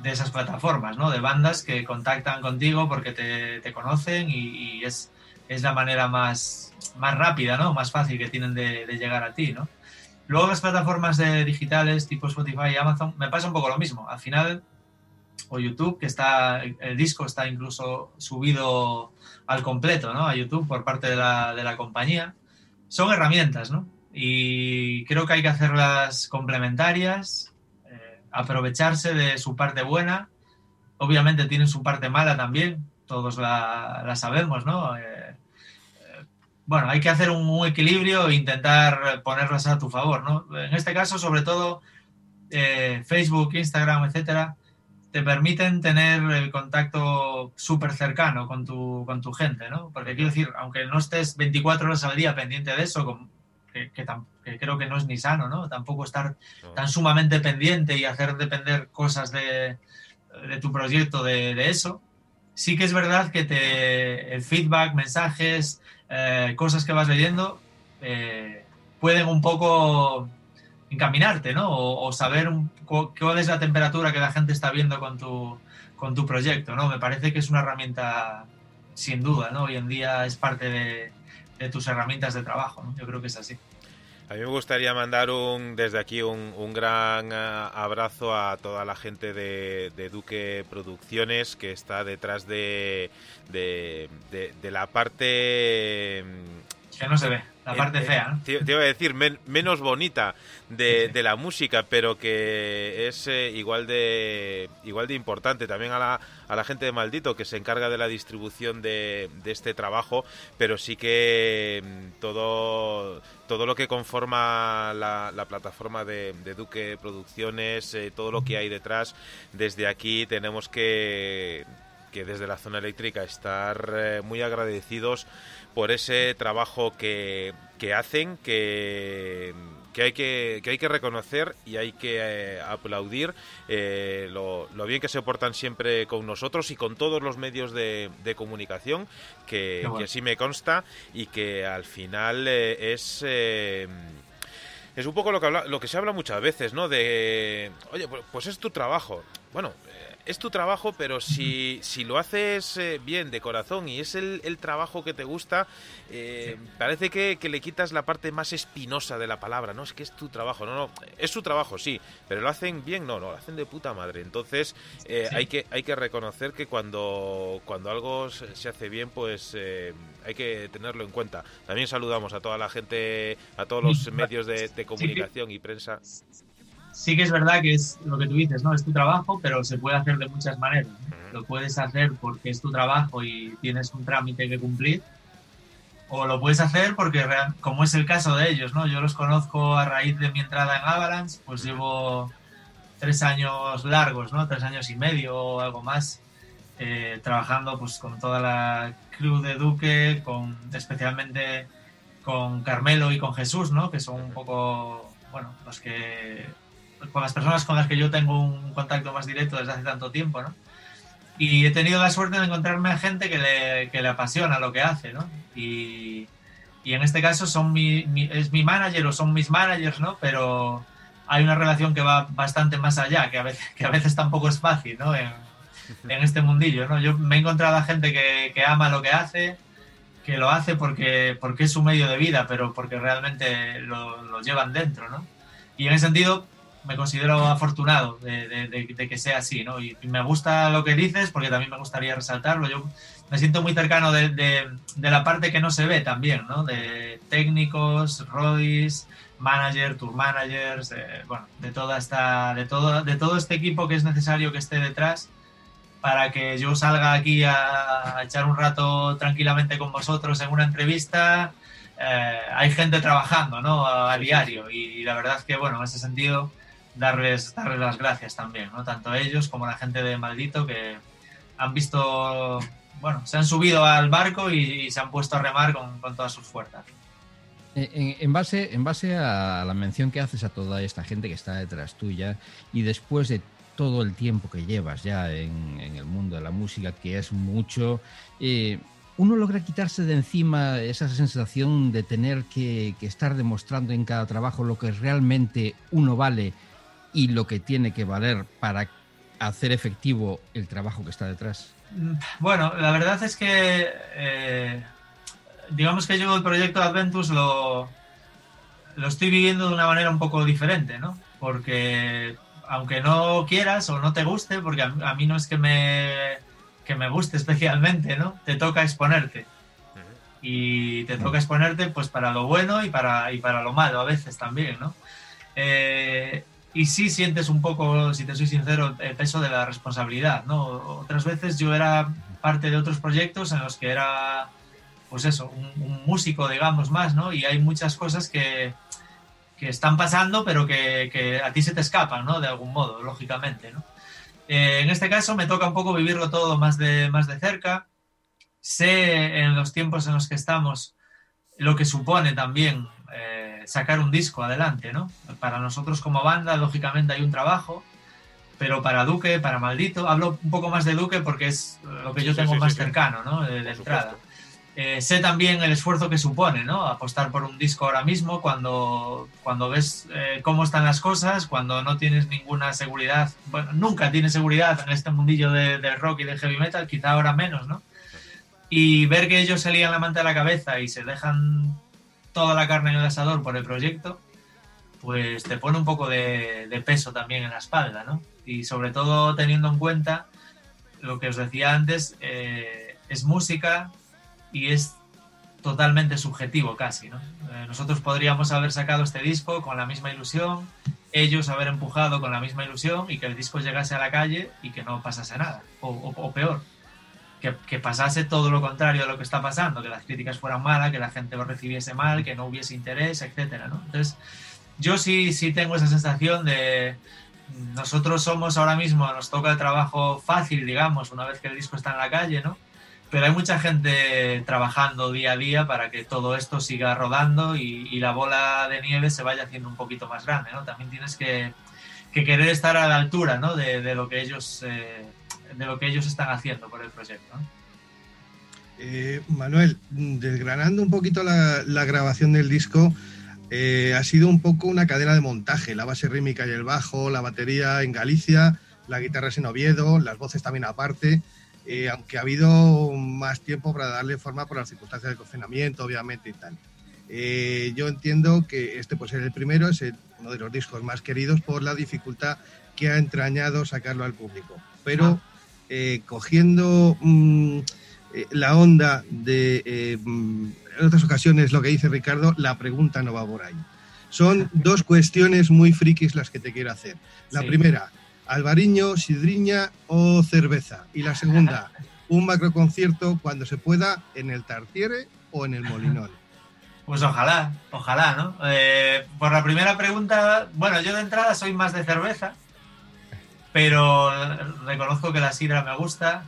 E: esas plataformas, ¿no? De bandas que contactan contigo porque te, conocen y, es, es, la manera más, más rápida, ¿no? Más fácil que tienen de, llegar a ti, ¿no? Luego las plataformas de digitales tipo Spotify y Amazon me pasa un poco lo mismo. Al final o YouTube, que está, el disco está incluso subido al completo, ¿no? A YouTube por parte de la, de la compañía. Son herramientas, ¿no? Y creo que hay que hacerlas complementarias, eh, aprovecharse de su parte buena. Obviamente tienen su parte mala también, todos la, la sabemos, ¿no? Eh, bueno, hay que hacer un, un, equilibrio e intentar ponerlas a tu favor, ¿no? En este caso, sobre todo, Facebook, Instagram, etcétera, te permiten tener el contacto súper cercano con tu, con tu gente, ¿no? Porque quiero decir, aunque no estés 24 horas al día pendiente de eso, que, creo que no es ni sano, ¿no? Tampoco estar tan sumamente pendiente y hacer depender cosas de, tu proyecto de, eso. Sí que es verdad que te, el feedback, mensajes, eh, cosas que vas leyendo, eh, pueden un poco encaminarte, ¿no? O, saber cuál es la temperatura que la gente está viendo con tu, con tu proyecto, ¿no? Me parece que es una herramienta sin duda, ¿no? Hoy en día es parte de, tus herramientas de trabajo, ¿no? Yo creo que es así.
A: A mí me gustaría mandar un, desde aquí un, gran eh, abrazo a toda la gente de, Duque Producciones que está detrás de, de, de la parte...
E: Que no se ve. La parte eh, eh, fea.
A: Te, iba a decir, menos bonita de, la música, pero que es eh, igual de igual de importante. También a la, a la gente de Maldito, que se encarga de la distribución de, este trabajo, pero sí que mm, todo, todo lo que conforma la, plataforma de, Duque Producciones, todo lo que hay detrás, desde aquí tenemos que que desde la zona eléctrica estar muy agradecidos por ese trabajo que, hacen, que, hay que, hay que reconocer y hay que eh, aplaudir eh, lo, bien que se portan siempre con nosotros y con todos los medios de, comunicación, que, así me consta y que al final eh, es es un poco lo que, habla, lo que se habla muchas veces, ¿no? De, oye, pues, pues es tu trabajo. Bueno, es tu trabajo, pero si, si lo haces eh, bien, de corazón, y es el, trabajo que te gusta, eh, parece que, le quitas la parte más espinosa de la palabra, ¿no? Es que es tu trabajo, no, no, es su trabajo, sí, pero lo hacen bien, no, no, lo hacen de puta madre. Entonces, eh, hay, que, hay que reconocer que cuando, cuando algo se hace bien, pues hay que tenerlo en cuenta. También saludamos a toda la gente, a todos los medios de, de comunicación y prensa
E: sí que es verdad que es lo que tú dices, ¿no? Es tu trabajo, pero se puede hacer de muchas maneras. Lo puedes hacer porque es tu trabajo y tienes un trámite que cumplir, o lo puedes hacer porque, como es el caso de ellos, ¿no? Yo los conozco a raíz de mi entrada en Avalanche, pues llevo tres años largos, ¿no? Tres años y medio o algo más, eh, trabajando pues con toda la crew de Duque, con, especialmente con Carmelo y con Jesús, ¿no? Que son un poco, bueno, los que con las personas con las que yo tengo un contacto más directo desde hace tanto tiempo, ¿no? Y he tenido la suerte de encontrarme a gente que le, que le apasiona lo que hace, ¿no? Y, y en este caso son mi, es mi manager o son mis managers, ¿no? Pero hay una relación que va bastante más allá, que a veces, que a veces tampoco es fácil, ¿no? En, este mundillo, ¿no? Yo me he encontrado a gente que, que, ama lo que hace, que lo hace porque, porque es su medio de vida, pero porque realmente lo, lo llevan dentro, ¿no? Y en ese sentido, me considero afortunado de, que sea así, ¿no? Y, me gusta lo que dices porque también me gustaría resaltarlo. Yo me siento muy cercano de, la parte que no se ve también, ¿no? De técnicos, rodis, manager, tour managers, bueno, de toda esta, de todo, de todo este equipo que es necesario que esté detrás para que yo salga aquí a, echar un rato tranquilamente con vosotros en una entrevista. Eh, hay gente trabajando, ¿no? A, diario y, la verdad es que, bueno, en ese sentido darles, darles las gracias también, ¿no? Tanto ellos como la gente de Maldito que han visto, bueno, se han subido al barco y, se han puesto a remar con, todas sus fuerzas.
C: En, base, en base a la mención que haces a toda esta gente que está detrás tuya y después de todo el tiempo que llevas ya en, el mundo de la música, que es mucho, eh, uno logra quitarse de encima esa sensación de tener que, estar demostrando en cada trabajo lo que realmente uno vale y lo que tiene que valer para hacer efectivo el trabajo que está detrás?
E: Bueno, la verdad es que eh, digamos que yo el proyecto Adventus lo, lo estoy viviendo de una manera un poco diferente, ¿no? Porque aunque no quieras o no te guste, porque a, mí no es que me, que me guste especialmente, ¿no? Te toca exponerte. Y te toca exponerte pues para lo bueno y para, y para lo malo a veces también, ¿no? Eh, y sí sientes un poco, si te soy sincero, el peso de la responsabilidad, ¿no? Otras veces yo era parte de otros proyectos en los que era, pues eso, un, músico, digamos, más, ¿no? Y hay muchas cosas que, que están pasando, pero que, que, a ti se te escapan, ¿no? De algún modo, lógicamente, ¿no? Eh, en este caso me toca un poco vivirlo todo más de, más de cerca. Sé en los tiempos en los que estamos lo que supone también sacar un disco adelante, ¿no? Para nosotros como banda, lógicamente hay un trabajo, pero para Duque, para Maldito, hablo un poco más de Duque porque es lo que yo tengo más cercano, ¿no? De, entrada. Eh, sé también el esfuerzo que supone, ¿no? Apostar por un disco ahora mismo cuando, cuando ves eh, cómo están las cosas, cuando no tienes ninguna seguridad, bueno, nunca tienes seguridad en este mundillo de, del rock y del heavy metal, quizá ahora menos, ¿no? Y ver que ellos se lían la manta a la cabeza y se dejan toda la carne en el asador por el proyecto, pues te pone un poco de, peso también en la espalda, ¿no? Y sobre todo teniendo en cuenta lo que os decía antes, eh, es música y es totalmente subjetivo casi, ¿no? Eh, nosotros podríamos haber sacado este disco con la misma ilusión, ellos haber empujado con la misma ilusión y que el disco llegase a la calle y que no pasase nada, o peor, que, pasase todo lo contrario de lo que está pasando, que las críticas fueran malas, que la gente lo recibiese mal, que no hubiese interés, etcétera, ¿no? Entonces, yo sí, sí tengo esa sensación de nosotros somos ahora mismo, nos toca el trabajo fácil, digamos, una vez que el disco está en la calle, ¿no? Pero hay mucha gente trabajando día a día para que todo esto siga rodando y, la bola de nieve se vaya haciendo un poquito más grande, ¿no? También tienes que, querer estar a la altura, ¿no? De, lo que ellos eh, de lo que ellos están haciendo por el proyecto.
D: Eh, Manuel, desgranando un poquito la, grabación del disco, eh, ha sido un poco una cadena de montaje, la base rítmica y el bajo, la batería en Galicia, la guitarra es en Oviedo, las voces también aparte, eh, aunque ha habido más tiempo para darle forma por las circunstancias del confinamiento, obviamente y tal. Eh, yo entiendo que este puede ser el primero, es uno de los discos más queridos por la dificultad que ha entrañado sacarlo al público. Pero eh, cogiendo mm, la onda de mm, en otras ocasiones lo que dice Ricardo, la pregunta no va por ahí. Son dos cuestiones muy frikis las que te quiero hacer. La primera, albariño, sidriña o cerveza. Y la segunda, un macroconcierto cuando se pueda en el Tartiere o en el Molinón.
E: Pues ojalá, ojalá, ¿no? Eh, por la primera pregunta, bueno, yo de entrada soy más de cerveza, pero reconozco que la sidra me gusta.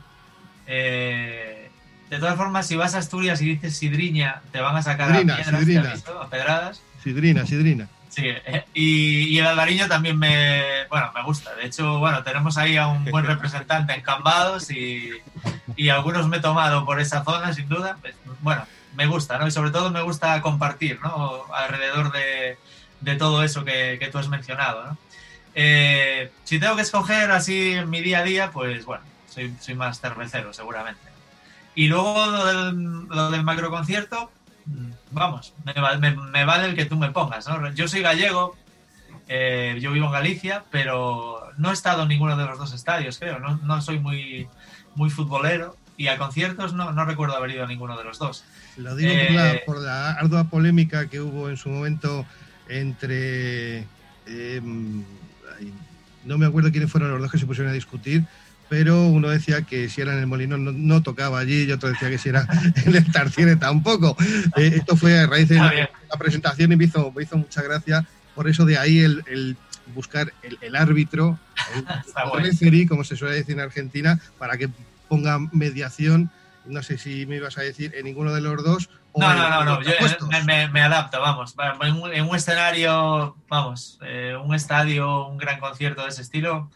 E: Eh, de todas formas, si vas a Asturias y dices sidriña, te van a sacar a, piedras, a pedradas.
D: Sidrina, sidrina.
E: Sí, eh, y, el albariño también me, bueno, me gusta. De hecho, bueno, tenemos ahí a un buen representante en Cambados y, y algunos me he tomado por esa zona, sin duda. Pues, bueno, me gusta, ¿no? Y sobre todo me gusta compartir, ¿no? Alrededor de, de todo eso que, que, tú has mencionado, ¿no? Eh, si tengo que escoger así en mi día a día, pues bueno, soy, soy más cervecero, seguramente. Y luego lo del, lo del macroconcierto, vamos, me, vale el que tú me pongas. ¿no? Yo soy gallego, eh, yo vivo en Galicia, pero no he estado en ninguno de los dos estadios, creo. No, no soy muy, muy futbolero y a conciertos no, no, recuerdo haber ido a ninguno de los dos.
D: Lo digo por, la, eh, ardua polémica que hubo en su momento entre... Em, no me acuerdo quiénes fueron los dos que se pusieron a discutir, pero uno decía que si era en el Molino no, tocaba allí y otro decía que si era en el Tarciere tampoco. Eh, esto fue a raíz de la, presentación y me hizo, me hizo mucha gracia, por eso de ahí el, buscar el, árbitro, el como se suele decir en Argentina, para que ponga mediación. No sé si me ibas a decir en ninguno de los dos.
E: No, no, no, no, yo me, adapto, vamos. En un, escenario, vamos, eh, un estadio, un gran concierto de ese estilo,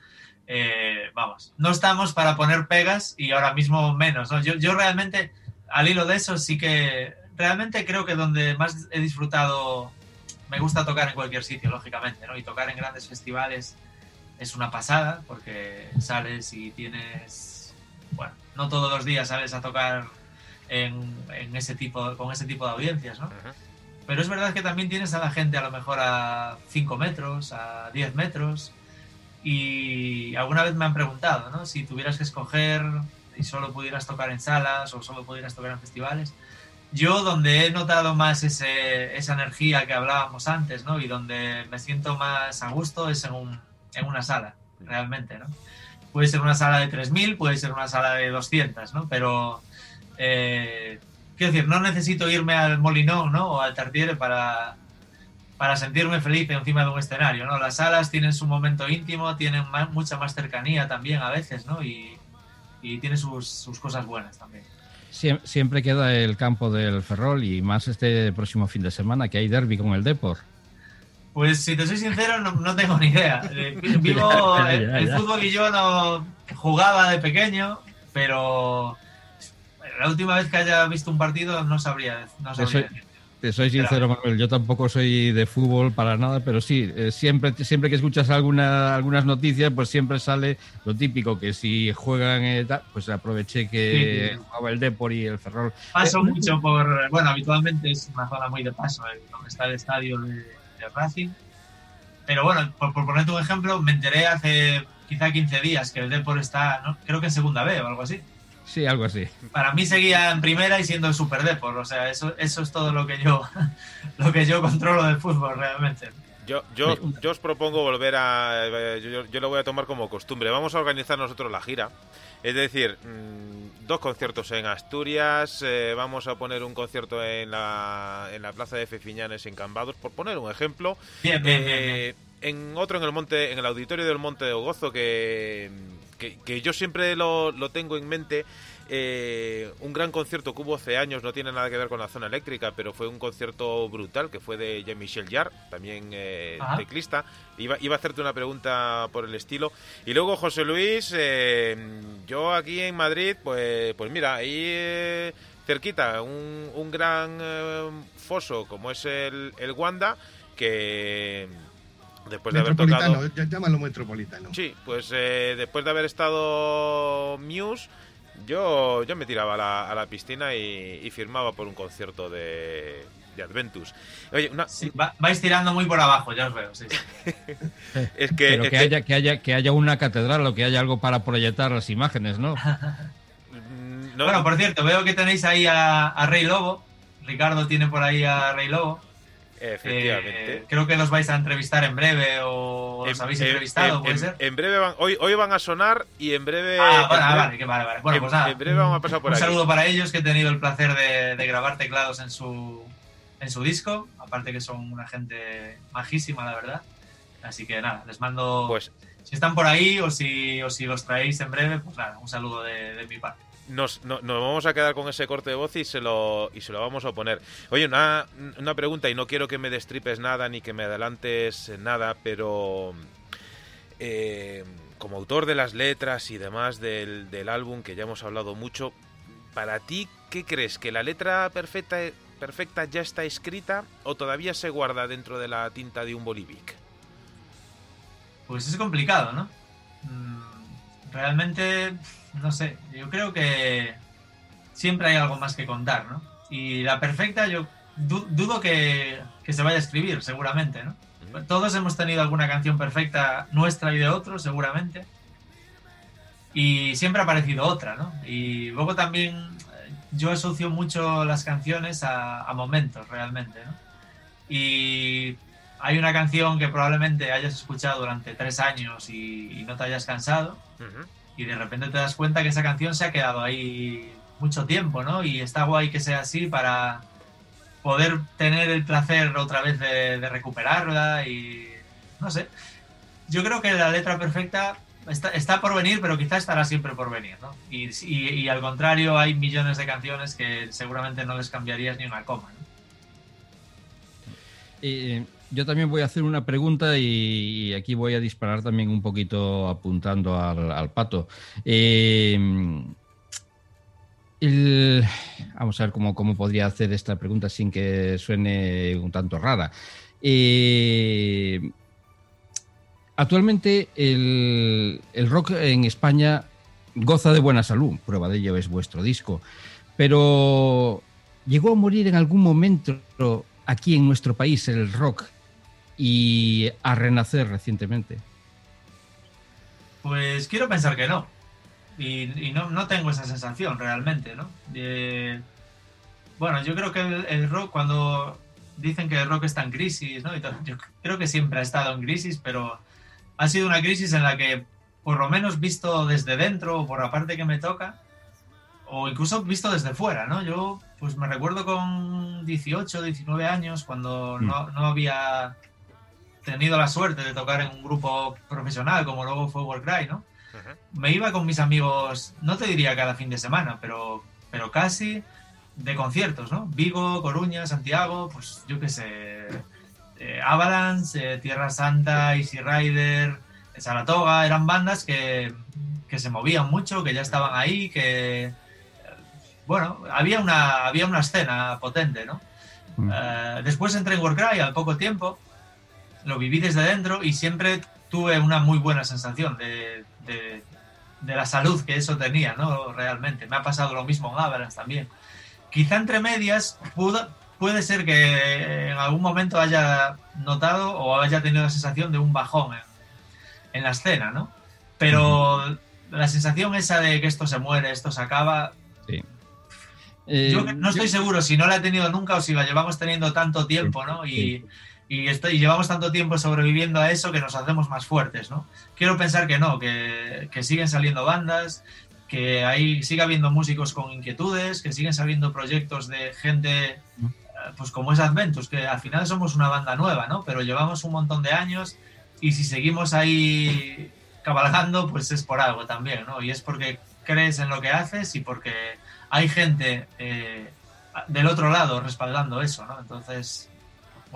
E: eh, vamos, no estamos para poner pegas y ahora mismo menos. Yo, yo realmente, al hilo de eso, sí que realmente creo que donde más he disfrutado, me gusta tocar en cualquier sitio, lógicamente, ¿no? Y tocar en grandes festivales es una pasada porque sales y tienes, bueno, no todos los días sales a tocar en, ese tipo, con ese tipo de audiencias, ¿no? Pero es verdad que también tienes a la gente a lo mejor a 5 metros, a 10 metros, y alguna vez me han preguntado, ¿no? Si tuvieras que escoger y solo pudieras tocar en salas o solo pudieras tocar en festivales. Yo donde he notado más ese, esa energía que hablábamos antes, ¿no? Y donde me siento más a gusto es en, un, en una sala, realmente, ¿no? Puede ser una sala de 3.000, puede ser una sala de 200, ¿no? Pero, eh, quiero decir, no necesito irme al Molinón, ¿no? O al Tartiere para, para sentirme feliz encima de un escenario, ¿no? Las salas tienen su momento íntimo, tienen mucha más cercanía también a veces, ¿no? Y, y tiene sus, sus, cosas buenas también.
C: siempre queda el campo del Ferrol y más este próximo fin de semana que hay derby con el Depor.
E: Pues si te soy sincero, no, tengo ni idea. Eh, vivo el, fútbol y yo no jugaba de pequeño, pero la última vez que haya visto un partido no sabría, no sabría
C: te soy sincero, Manuel, yo tampoco soy de fútbol para nada, pero sí, eh, siempre, siempre que escuchas alguna, algunas noticias, pues siempre sale lo típico, que si juegan, eh, pues aproveché que jugaba el Depor y el Ferrol.
E: Paso eh, mucho por, bueno, habitualmente es una zona muy de paso, donde está el estadio de, Racing, pero bueno, por, por, ponerte un ejemplo, me enteré hace quizá 15 días que el Depor está, ¿no? creo que en segunda B o algo así.
C: Sí, algo así.
E: Para mí seguía en primera y siendo el Super Depor, o sea, eso, eso es todo lo que yo lo que yo controlo del fútbol realmente.
A: Yo, yo, yo os propongo volver a. Yo, yo, lo voy a tomar como costumbre. Vamos a organizar nosotros la gira. Es decir, mm, dos conciertos en Asturias. Eh, vamos a poner un concierto en la, en la plaza de Fefiñanes en Cambados, por poner un ejemplo.
E: Bien, bien, eh,
A: En otro en el monte, en el auditorio del Monte de Ogozo, que que, yo siempre lo, tengo en mente. Eh, un gran concierto que hubo hace años, no tiene nada que ver con la zona eléctrica, pero fue un concierto brutal que fue de Jean-Michel Jarre, también eh, teclista. Iba, iba, a hacerte una pregunta por el estilo. Y luego, José Luis, eh, yo aquí en Madrid, pues, pues mira, ahí cerquita, un, un gran foso como es el, el Wanda, que Después de haber tocado.
D: Llámalo metropolitano.
A: Sí, pues eh, después de haber estado Muse, yo, yo me tiraba a la, a la piscina y, firmaba por un concierto de, de Adventus.
E: Oye, vais tirando muy por abajo, ya os veo. Sí,
C: es que, que, haya, que, haya, que haya una catedral o que haya algo para proyectar las imágenes, ¿no?
E: Bueno, por cierto, veo que tenéis ahí a, Rey Lobo. Ricardo tiene por ahí a Rey Lobo.
A: Efectivamente.
E: Eh, creo que los vais a entrevistar en breve o los habéis entrevistado, ¿puede ser?
A: En breve van, hoy, hoy van a sonar y en breve.
E: Ah, vale, vale, vale, vale. Bueno, pues nada.
A: En breve vamos a pasar por
E: Un saludo para ellos que he tenido el placer de, de, grabar teclados en su, en su disco. Aparte que son una gente majísima, la verdad. Así que nada, les mando. Pues. Si están por ahí o si, o si los traéis en breve, pues nada, un saludo de, de mi parte
A: nos, no, nos vamos a quedar con ese corte de voz y se lo, y se lo vamos a poner. Oye, una, una pregunta, y no quiero que me destripes nada ni que me adelantes nada, pero eh, como autor de las letras y demás del, del álbum, que ya hemos hablado mucho, para ti, ¿qué crees? ¿Que la letra perfecta, perfecta ya está escrita o todavía se guarda dentro de la tinta de un bolivic?
E: Pues es complicado, ¿no? Mm, realmente no sé, yo creo que siempre hay algo más que contar, ¿no? Y la perfecta, yo dudo que, se vaya a escribir, seguramente, ¿no? Todos hemos tenido alguna canción perfecta nuestra y de otros, seguramente. Y siempre ha aparecido otra, ¿no? Y luego también eh, yo asocio mucho las canciones a, momentos, realmente, ¿no? Y hay una canción que probablemente hayas escuchado durante tres años y, no te hayas cansado y de repente te das cuenta que esa canción se ha quedado ahí mucho tiempo, ¿no? Y está guay que sea así para poder tener el placer otra vez de, recuperarla y no sé. Yo creo que la letra perfecta está, por venir, pero quizá estará siempre por venir, ¿no? Y, y, al contrario, hay millones de canciones que seguramente no les cambiarías ni una coma, ¿no?
C: Eh, yo también voy a hacer una pregunta y, aquí voy a disparar también un poquito apuntando al, pato. Eh, vamos a ver cómo, cómo, podría hacer esta pregunta sin que suene un tanto rara. Eh, actualmente el, el, rock en España goza de buena salud, prueba de ello es vuestro disco, pero llegó a morir en algún momento aquí en nuestro país el rock y a renacer recientemente?
E: Pues quiero pensar que no. Y, no, tengo esa sensación realmente, ¿no? bueno, yo creo que el, rock, cuando dicen que el rock está en crisis, ¿no? yo creo que siempre ha estado en crisis, pero ha sido una crisis en la que, por lo menos visto desde dentro, o por la parte que me toca, o incluso visto desde fuera, ¿no? Yo, pues me recuerdo con 18, 19 años, cuando no, no había tenido la suerte de tocar en un grupo profesional como luego fue Warcry, ¿no? Me iba con mis amigos, no te diría cada fin de semana, pero, pero casi de conciertos, ¿no? Vigo, Coruña, Santiago, pues yo qué sé, eh, Avalanche, eh, Tierra Santa, Easy Rider, Saratoga, eran bandas que, que, se movían mucho, que ya estaban ahí, que, bueno, había una, había una escena potente, ¿no? Eh, después entré en Warcry al poco tiempo lo viví desde dentro y siempre tuve una muy buena sensación de, de, la salud que eso tenía, ¿no? Realmente. Me ha pasado lo mismo en Avalanche también. Quizá entre medias puede ser que en algún momento haya notado o haya tenido la sensación de un bajón en, la escena, ¿no? Pero la sensación esa de que esto se muere, esto se acaba, yo eh, no estoy seguro si no la he tenido nunca o si la llevamos teniendo tanto tiempo, ¿no? Y, y, estoy, llevamos tanto tiempo sobreviviendo a eso que nos hacemos más fuertes, ¿no? Quiero pensar que no, que, que siguen saliendo bandas, que ahí sigue habiendo músicos con inquietudes, que siguen saliendo proyectos de gente eh, pues como es Adventus, que al final somos una banda nueva, ¿no? Pero llevamos un montón de años y si seguimos ahí cabalgando, pues es por algo también, ¿no? Y es porque crees en lo que haces y porque hay gente eh, del otro lado respaldando eso, ¿no? Entonces,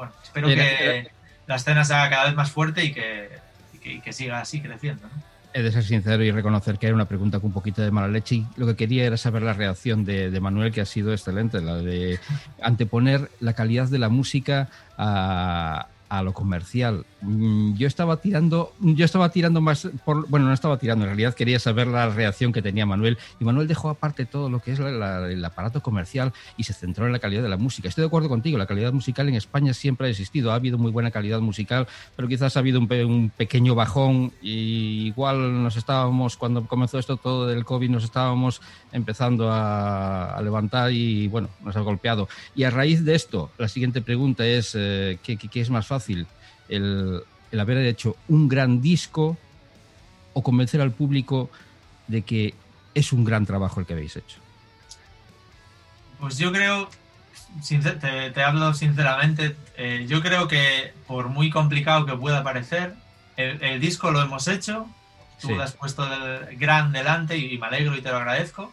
E: bueno, espero que la escena se haga cada vez más fuerte y que, siga así creciendo.
C: He de ser sincero y reconocer que era una pregunta con un poquito de mala leche y lo que quería era saber la reacción de, Manuel, que ha sido excelente, la de anteponer la calidad de la música a, a lo comercial. Mm, yo estaba tirando, yo estaba tirando más por, bueno, no estaba tirando, en realidad quería saber la reacción que tenía Manuel y Manuel dejó aparte todo lo que es el aparato comercial y se centró en la calidad de la música. Estoy de acuerdo contigo, la calidad musical en España siempre ha existido, ha habido muy buena calidad musical, pero quizás ha habido un, pequeño bajón y igual nos estábamos, cuando comenzó esto todo del COVID, nos estábamos empezando a, levantar y bueno, nos ha golpeado. Y a raíz de esto, la siguiente pregunta es, eh, ¿qué, qué es más fácil? Fácil el, haber hecho un gran disco o convencer al público de que es un gran trabajo el que habéis hecho?
E: Pues yo creo, te, hablo sinceramente, eh, yo creo que por muy complicado que pueda parecer, el, disco lo hemos hecho, tú lo has puesto el gran delante y me alegro y te lo agradezco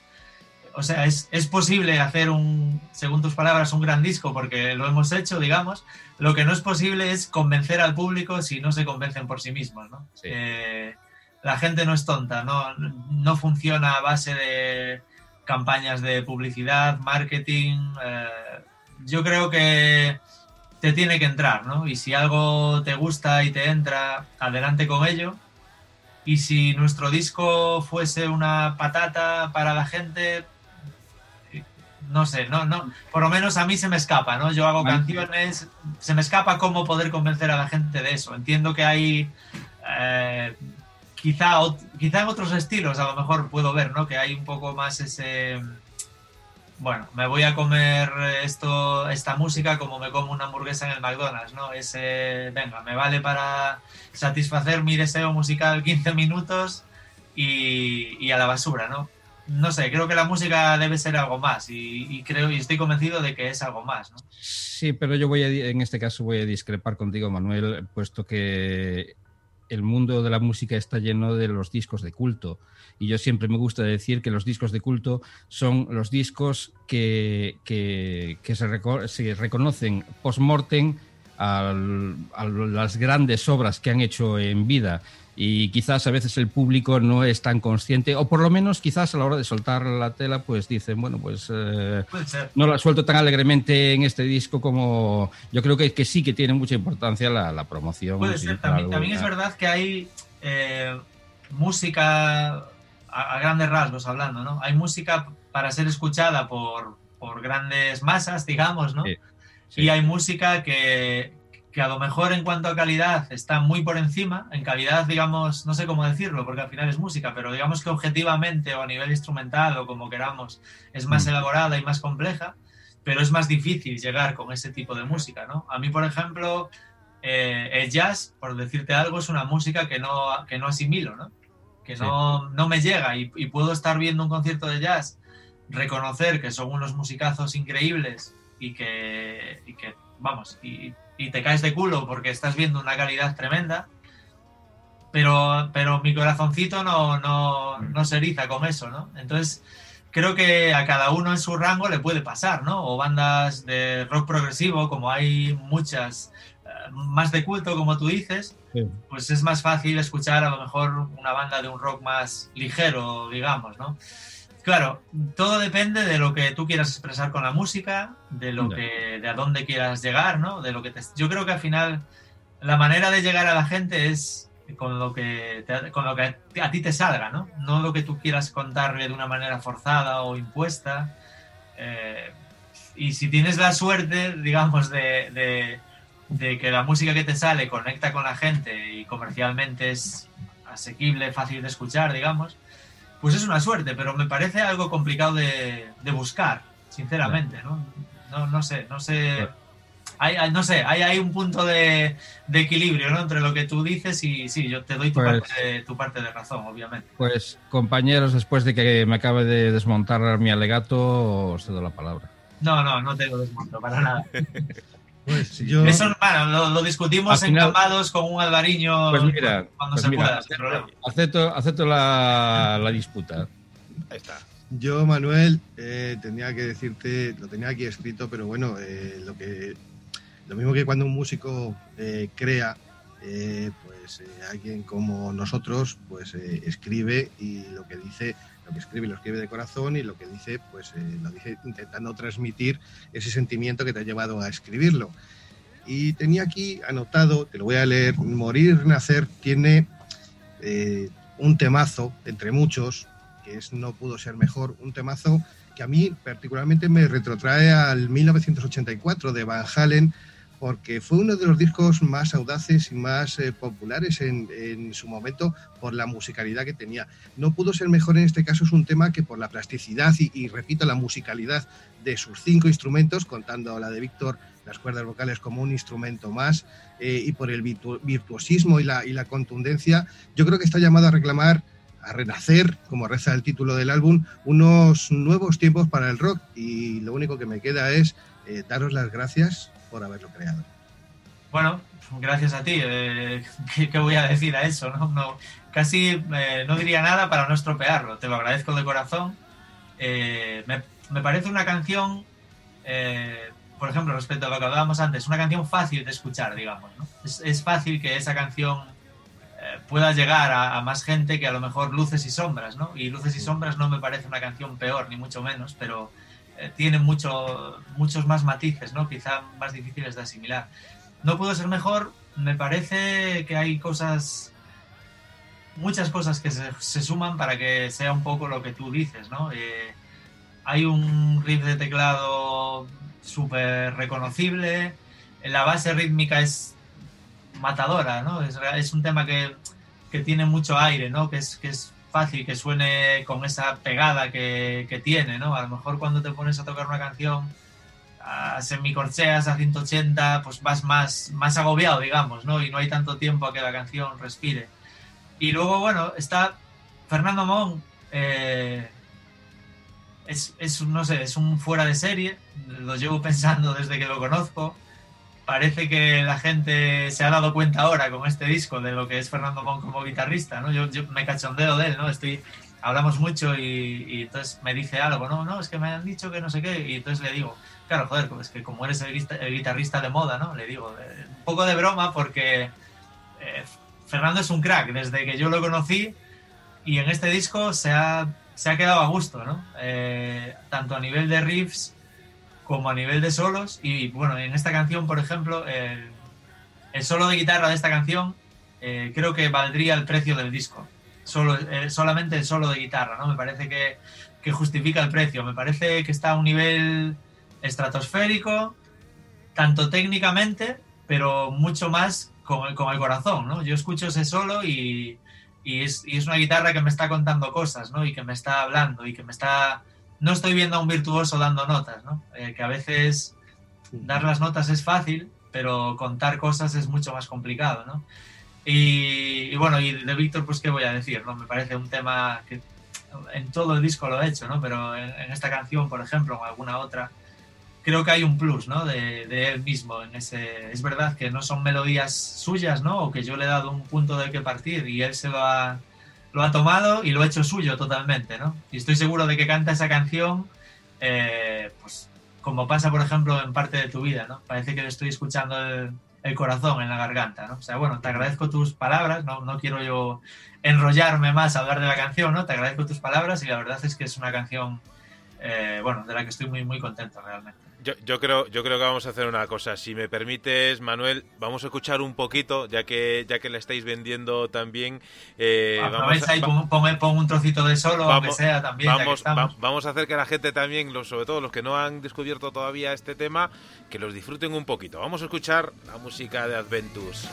E: o sea, es, posible hacer un, según tus palabras, un gran disco porque lo hemos hecho, digamos. Lo que no es posible es convencer al público si no se convencen por sí mismos, ¿no? Eh, la gente no es tonta, no, no funciona a base de campañas de publicidad, marketing. Eh, yo creo que te tiene que entrar, ¿no? Y si algo te gusta y te entra, adelante con ello. Y si nuestro disco fuese una patata para la gente, no sé, no, no, por lo menos a mí se me escapa, ¿no? Yo hago canciones, se me escapa cómo poder convencer a la gente de eso. Entiendo que hay, eh, quizá, quizá en otros estilos a lo mejor puedo ver, ¿no? Que hay un poco más ese, bueno, me voy a comer esto, esta música como me como una hamburguesa en el McDonald's, ¿no? Ese, venga, me vale para satisfacer mi deseo musical 15 minutos y, y a la basura, ¿no? No sé, creo que la música debe ser algo más y, creo y estoy convencido de que es algo más.
C: Sí, pero yo voy a, en este caso voy a discrepar contigo, Manuel, puesto que el mundo de la música está lleno de los discos de culto. Y yo siempre me gusta decir que los discos de culto son los discos que, que, se, se, reconocen post-mortem a las grandes obras que han hecho en vida y quizás a veces el público no es tan consciente, o por lo menos quizás a la hora de soltar la tela, pues dicen, bueno, pues eh, no la suelto tan alegremente en este disco como yo creo que, que sí que tiene mucha importancia la, promoción.
E: Puede ser, también, es verdad que hay eh, música, a, grandes rasgos hablando, ¿no? Hay música para ser escuchada por, por grandes masas, digamos, ¿no? Y hay música que, que a lo mejor en cuanto a calidad está muy por encima, en calidad, digamos, no sé cómo decirlo, porque al final es música, pero digamos que objetivamente o a nivel instrumental o como queramos, es más mm. elaborada y más compleja, pero es más difícil llegar con ese tipo de música, ¿no? A mí, por ejemplo, eh, el jazz, por decirte algo, es una música que no, que no asimilo, ¿no? Que no, no me llega y, y puedo estar viendo un concierto de jazz, reconocer que son unos musicazos increíbles y que, y que vamos, y y te caes de culo porque estás viendo una calidad tremenda, pero, pero mi corazoncito no, no, no se eriza con eso, ¿no? Entonces, creo que a cada uno en su rango le puede pasar, ¿no? O bandas de rock progresivo, como hay muchas, eh, más de culto, como tú dices, pues es más fácil escuchar a lo mejor una banda de un rock más ligero, digamos, ¿no? Claro, todo depende de lo que tú quieras expresar con la música, de lo que, de a dónde quieras llegar, ¿no? De lo que yo creo que al final la manera de llegar a la gente es con lo que, con lo que a ti te salga, ¿no? No lo que tú quieras contarle de una manera forzada o impuesta. Eh, y si tienes la suerte, digamos, de, de que la música que te sale conecta con la gente y comercialmente es asequible, fácil de escuchar, digamos, pues es una suerte, pero me parece algo complicado de, buscar, sinceramente, ¿no? ¿no? No, sé, no sé. Hay, no sé, hay, hay un punto de, equilibrio ¿no? entre lo que tú dices y sí, yo te doy tu, pues parte, de, tu parte de razón, obviamente.
C: Pues compañeros, después de que me acabe de desmontar mi alegato, os cedo la palabra.
E: No, no, no tengo desmonto, para nada. Pues yo... Eso, bueno, lo, discutimos encampados con un albariño
C: pues mira, cuando pues se pueda. Acepto, acepto la, la, disputa.
D: Ahí está. Yo, Manuel, eh, tenía que decirte, lo tenía aquí escrito, pero bueno, eh, lo que lo mismo que cuando un músico eh, crea, pues alguien como nosotros, pues escribe y lo que dice lo que escribe lo escribe de corazón y lo que dice, pues eh, lo dice intentando transmitir ese sentimiento que te ha llevado a escribirlo. Y tenía aquí anotado, te lo voy a leer, Morir, Nacer tiene eh, un temazo, entre muchos, que es No pudo ser mejor, un temazo que a mí particularmente me retrotrae al 1984 de Van Halen, porque fue uno de los discos más audaces y más eh, populares en, su momento por la musicalidad que tenía. No pudo ser mejor en este caso, es un tema que por la plasticidad y, repito, la musicalidad de sus cinco instrumentos, contando la de Víctor, las cuerdas vocales como un instrumento más, eh, y por el virtuosismo y la, y la contundencia, yo creo que está llamado a reclamar a renacer, como reza el título del álbum, unos nuevos tiempos para el rock y lo único que me queda es eh, daros las gracias por haberlo creado.
E: Bueno, gracias a ti. Eh, ¿qué, voy a decir a eso? No, casi eh, no diría nada para no estropearlo. Te lo agradezco de corazón. Me, parece una canción, por ejemplo, respecto a lo que hablábamos antes, una canción fácil de escuchar, digamos. Es, es fácil que esa canción pueda llegar a, más gente que a lo mejor Luces y Sombras, ¿no? Y Luces y Sombras no me parece una canción peor, ni mucho menos, pero eh, tiene mucho, muchos más matices, ¿no? Quizá más difíciles de asimilar. No pudo ser mejor, me parece que hay cosas, muchas cosas que se, suman para que sea un poco lo que tú dices, ¿no? Eh, hay un riff de teclado súper reconocible, la base rítmica es matadora, ¿no? Es, un tema que, tiene mucho aire, ¿no? Que que es fácil que suene con esa pegada que, tiene, ¿no? A lo mejor cuando te pones a tocar una canción a semicorcheas, a 180, pues vas más, más agobiado, digamos, ¿no? Y no hay tanto tiempo a que la canción respire. Y luego, bueno, está Fernando Mon, eh, es, es, no sé, es un fuera de serie, lo llevo pensando desde que lo conozco parece que la gente se ha dado cuenta ahora con este disco de lo que es Fernando Mon como guitarrista, ¿no? Yo, me cachondeo de él, ¿no? Estoy, hablamos mucho y, entonces me dice algo, no, no, es que me han dicho que no sé qué, y entonces le digo, claro, joder, pues que como eres el, guitarrista de moda, ¿no? Le digo, eh, un poco de broma porque eh, Fernando es un crack, desde que yo lo conocí y en este disco se ha, se ha quedado a gusto, ¿no? Eh, tanto a nivel de riffs, como a nivel de solos. Y bueno, en esta canción, por ejemplo, el, solo de guitarra de esta canción eh, creo que valdría el precio del disco. Solo, eh, solamente el solo de guitarra, ¿no? Me parece que, que, justifica el precio. Me parece que está a un nivel estratosférico, tanto técnicamente, pero mucho más con el, con el corazón, ¿no? Yo escucho ese solo y, y, es, y es una guitarra que me está contando cosas, ¿no? Y que me está hablando y que me está no estoy viendo a un virtuoso dando notas, ¿no? Eh, que a veces dar las notas es fácil, pero contar cosas es mucho más complicado, ¿no? Y, bueno, y de Víctor, pues qué voy a decir, ¿no? Me parece un tema que en todo el disco lo he hecho, ¿no? Pero en, esta canción, por ejemplo, o alguna otra, creo que hay un plus, ¿no? De, él mismo en ese... Es verdad que no son melodías suyas, ¿no? O que yo le he dado un punto de que partir y él se va lo ha tomado y lo ha hecho suyo totalmente, ¿no? Y estoy seguro de que canta esa canción, eh, pues como pasa, por ejemplo, en parte de tu vida, ¿no? Parece que le estoy escuchando el, corazón en la garganta, ¿no? O sea, bueno, te agradezco tus palabras, no, no quiero yo enrollarme más a hablar de la canción, ¿no? Te agradezco tus palabras y la verdad es que es una canción, eh, bueno, de la que estoy muy, muy contento realmente.
A: Yo, creo, yo creo que vamos a hacer una cosa. Si me permites, Manuel, vamos a escuchar un poquito, ya que ya que le estáis vendiendo también.
E: Eh, vamos ahí, pon, un trocito de solo, vamos, aunque sea también.
A: Vamos, vamos a hacer que la gente también, sobre todo los que no han descubierto todavía este tema, que los disfruten un poquito. Vamos a escuchar la música de Adventus.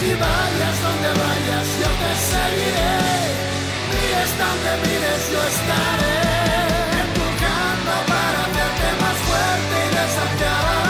G: Y vayas donde vayas, yo te seguiré. Mires donde mires, yo estaré.
A: Yes, I've done.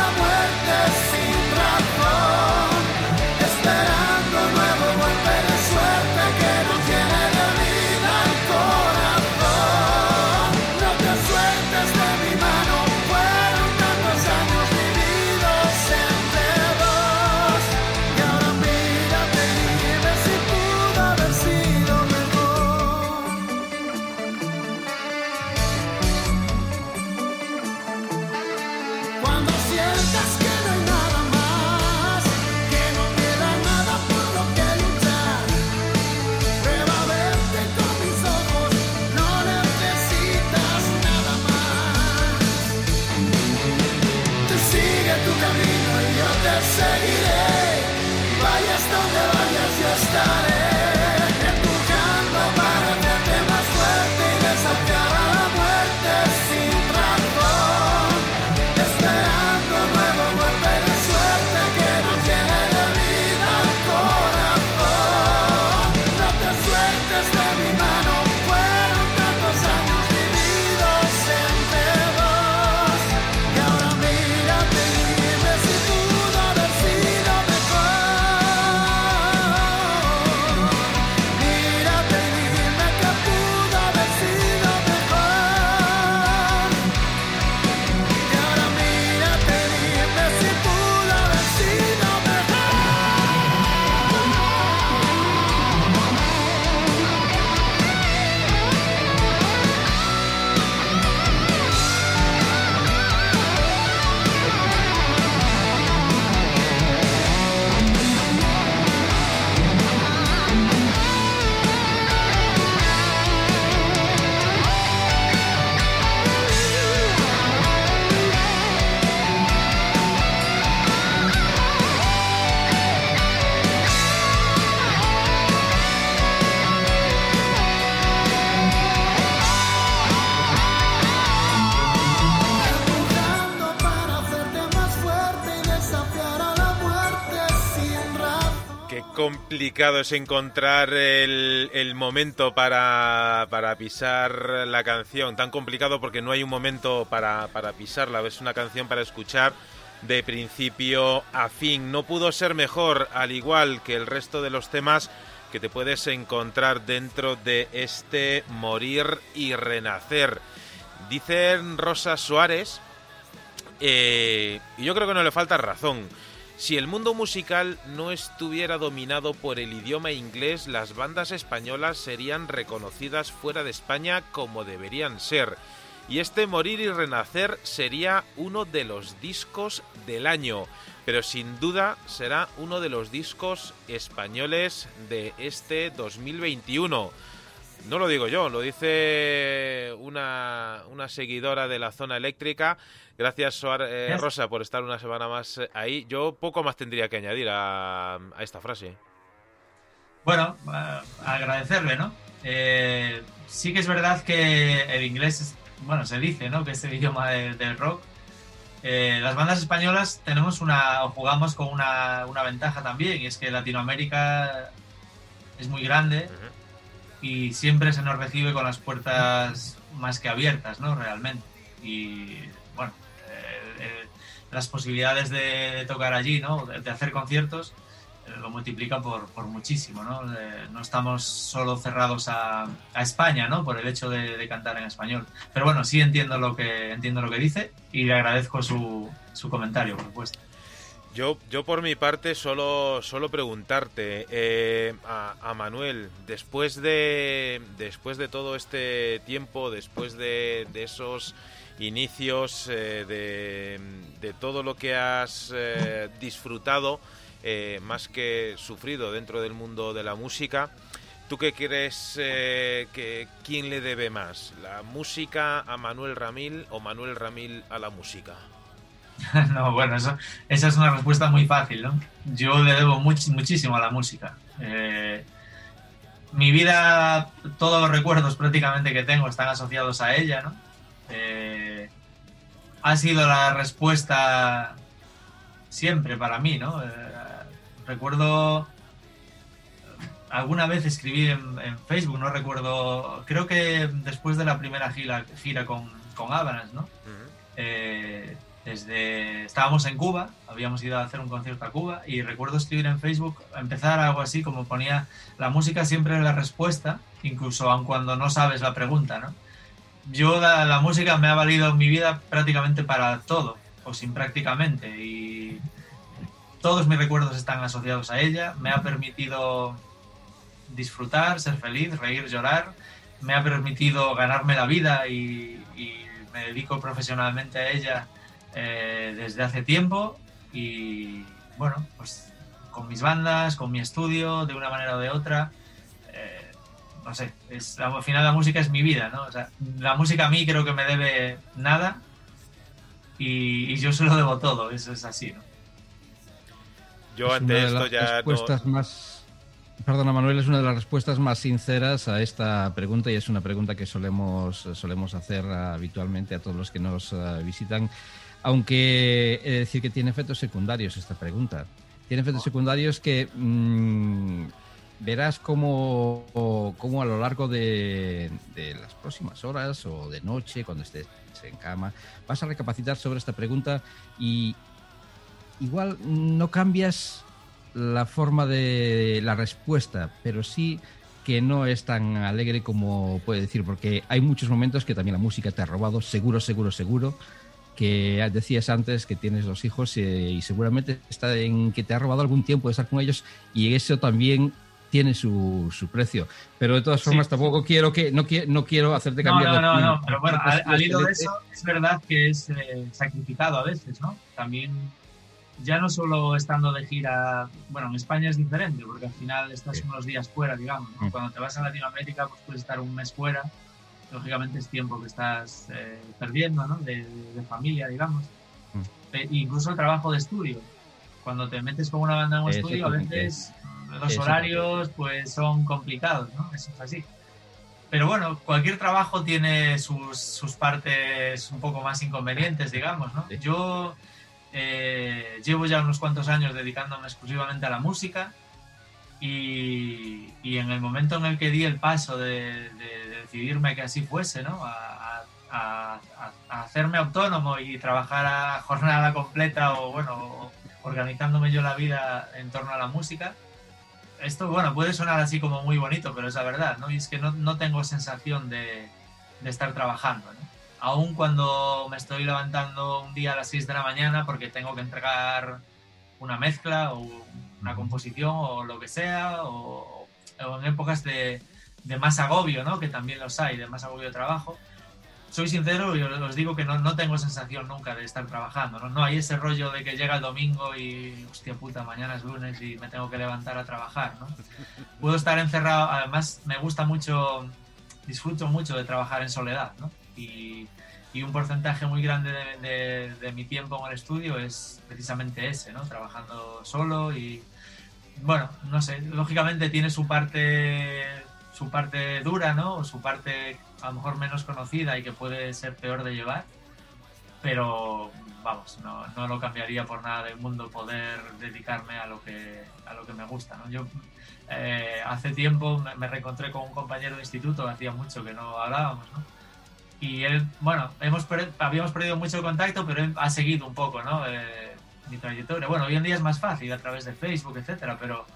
A: Es encontrar el, momento para, pisar la canción. Tan complicado porque no hay un momento para, para pisarla. Es una canción para escuchar de principio a fin. No pudo ser mejor, al igual que el resto de los temas que te puedes encontrar dentro de este Morir y Renacer. Dice Rosa Suárez, eh, y yo creo que no le falta razón, si el mundo musical no estuviera dominado por el idioma inglés, las bandas españolas serían reconocidas fuera de España como deberían ser. Y este Morir y Renacer sería uno de los discos del año, pero sin duda será uno de los discos españoles de este 2021. No lo digo yo, lo dice una, una seguidora de la zona eléctrica. Gracias, eh, Rosa, por estar una semana más eh, ahí. Yo poco más tendría que añadir a, esta frase.
E: Bueno, agradecerle, ¿no? Eh, sí que es verdad que el inglés, bueno, se dice, ¿no? Que es el idioma del rock. las bandas españolas tenemos una, o jugamos con una, una, ventaja también, y es que Latinoamérica es muy grande y siempre se nos recibe con las puertas más que abiertas, ¿no? Realmente. Y bueno, eh, eh, las posibilidades de, tocar allí, ¿no? De, hacer conciertos, eh, lo multiplica por, por muchísimo, ¿no? no estamos solo cerrados a, España, ¿no? Por el hecho de, de, cantar en español. Pero bueno, sí entiendo lo que, entiendo lo que dice y le agradezco su, su comentario, por supuesto.
A: Yo, yo por mi parte solo, solo preguntarte eh, a, Manuel, después de, después de todo este tiempo, después de, esos inicios, eh, de, todo lo que has eh, disfrutado, más que sufrido dentro del mundo de la música, ¿tú qué crees que quién le debe más? ¿La música a Manuel Ramil o Manuel Ramil a la música?
E: no, bueno, esa es una respuesta muy fácil, ¿no? Yo le debo muchísimo a la música. Eh, mi vida, todos los recuerdos prácticamente que tengo están asociados a ella, ¿no? Eh, ha sido la respuesta siempre para mí, ¿no? Eh, recuerdo alguna vez escribí en, Facebook, no recuerdo, creo que después de la primera gira, gira con, con Avalanche, ¿no? Desde estábamos en Cuba, habíamos ido a hacer un concierto a Cuba y recuerdo escribir en Facebook, empezar algo así como ponía la música siempre es la respuesta, incluso aun cuando no sabes la pregunta, ¿no? Yo la, música me ha valido mi vida prácticamente para todo, o sin prácticamente, y todos mis recuerdos están asociados a ella, me ha permitido disfrutar, ser feliz, reír, llorar, me ha permitido ganarme la vida y me dedico profesionalmente a ella eh, desde hace tiempo y bueno, pues con mis bandas, con mi estudio, de una manera o de otra. Eh, no sé, es, al final la música es mi vida, ¿no? O sea, la música a mí creo que me debe nada y, yo se lo debo todo, eso es así, ¿no?
A: Yo ante esto ya...
C: Respuestas más... Perdona Manuel, es una de las respuestas más sinceras a esta pregunta y es una pregunta que solemos, solemos hacer habitualmente a todos los que nos eh, visitan aunque he de decir que tiene efectos secundarios esta pregunta. Tiene efectos secundarios que mm, verás cómo, a lo largo de, las próximas horas o de noche, cuando estés en cama, vas a recapacitar sobre esta pregunta y igual no cambias la forma de la respuesta, pero sí que no es tan alegre como puede decir, porque hay muchos momentos que también la música te ha robado, seguro, seguro, seguro que decías antes que tienes dos hijos eh, y seguramente está en que te ha robado algún tiempo de estar con ellos y eso también tiene su, su precio. Pero de todas formas tampoco quiero que no, no quiero hacerte cambiar
E: no, no, no, no, pero bueno, al, hilo de eso es verdad que es eh, sacrificado a veces, ¿no? También ya no solo estando de gira, bueno, en España es diferente porque al final estás unos días fuera, digamos, mm. Cuando te vas a Latinoamérica pues puedes estar un mes fuera lógicamente es tiempo que estás eh, perdiendo, ¿no? De, familia, digamos. Mm. incluso el trabajo de estudio. Cuando te metes con una banda en un estudio, a veces los horarios pues son complicados, ¿no? Eso es así. Pero bueno, cualquier trabajo tiene sus, sus partes un poco más inconvenientes, digamos, ¿no? Yo eh, llevo ya unos cuantos años dedicándome exclusivamente a la música Y, y, en el momento en el que di el paso de, de, decidirme que así fuese, ¿no? A, a, a, hacerme autónomo y trabajar a jornada completa o, bueno, organizándome yo la vida en torno a la música, esto, bueno, puede sonar así como muy bonito, pero es la verdad, ¿no? Y es que no, no tengo sensación de, de estar trabajando, ¿no? Aún cuando me estoy levantando un día a las 6 de la mañana porque tengo que entregar una mezcla o una composición o lo que sea, o, o en épocas de, de, más agobio, ¿no? Que también los hay, de más agobio de trabajo. Soy sincero y os digo que no, no tengo sensación nunca de estar trabajando, ¿no? No hay ese rollo de que llega el domingo y, hostia puta, mañana es lunes y me tengo que levantar a trabajar, ¿no? Puedo estar encerrado, además me gusta mucho, disfruto mucho de trabajar en soledad, ¿no? Y, y un porcentaje muy grande de, de, de, mi tiempo en el estudio es precisamente ese, ¿no? Trabajando solo y, bueno, no sé, lógicamente tiene su parte, su parte dura, ¿no? O su parte a lo mejor menos conocida y que puede ser peor de llevar, pero vamos, no, no lo cambiaría por nada del mundo poder dedicarme a lo que, a lo que me gusta, ¿no? Yo eh, hace tiempo me, me, reencontré con un compañero de instituto, hacía mucho que no hablábamos, ¿no? Y él, bueno, hemos habíamos perdido mucho contacto, pero él ha seguido un poco, ¿no? Eh, mi trayectoria. Bueno, hoy en día es más fácil a través de Facebook, etcétera, pero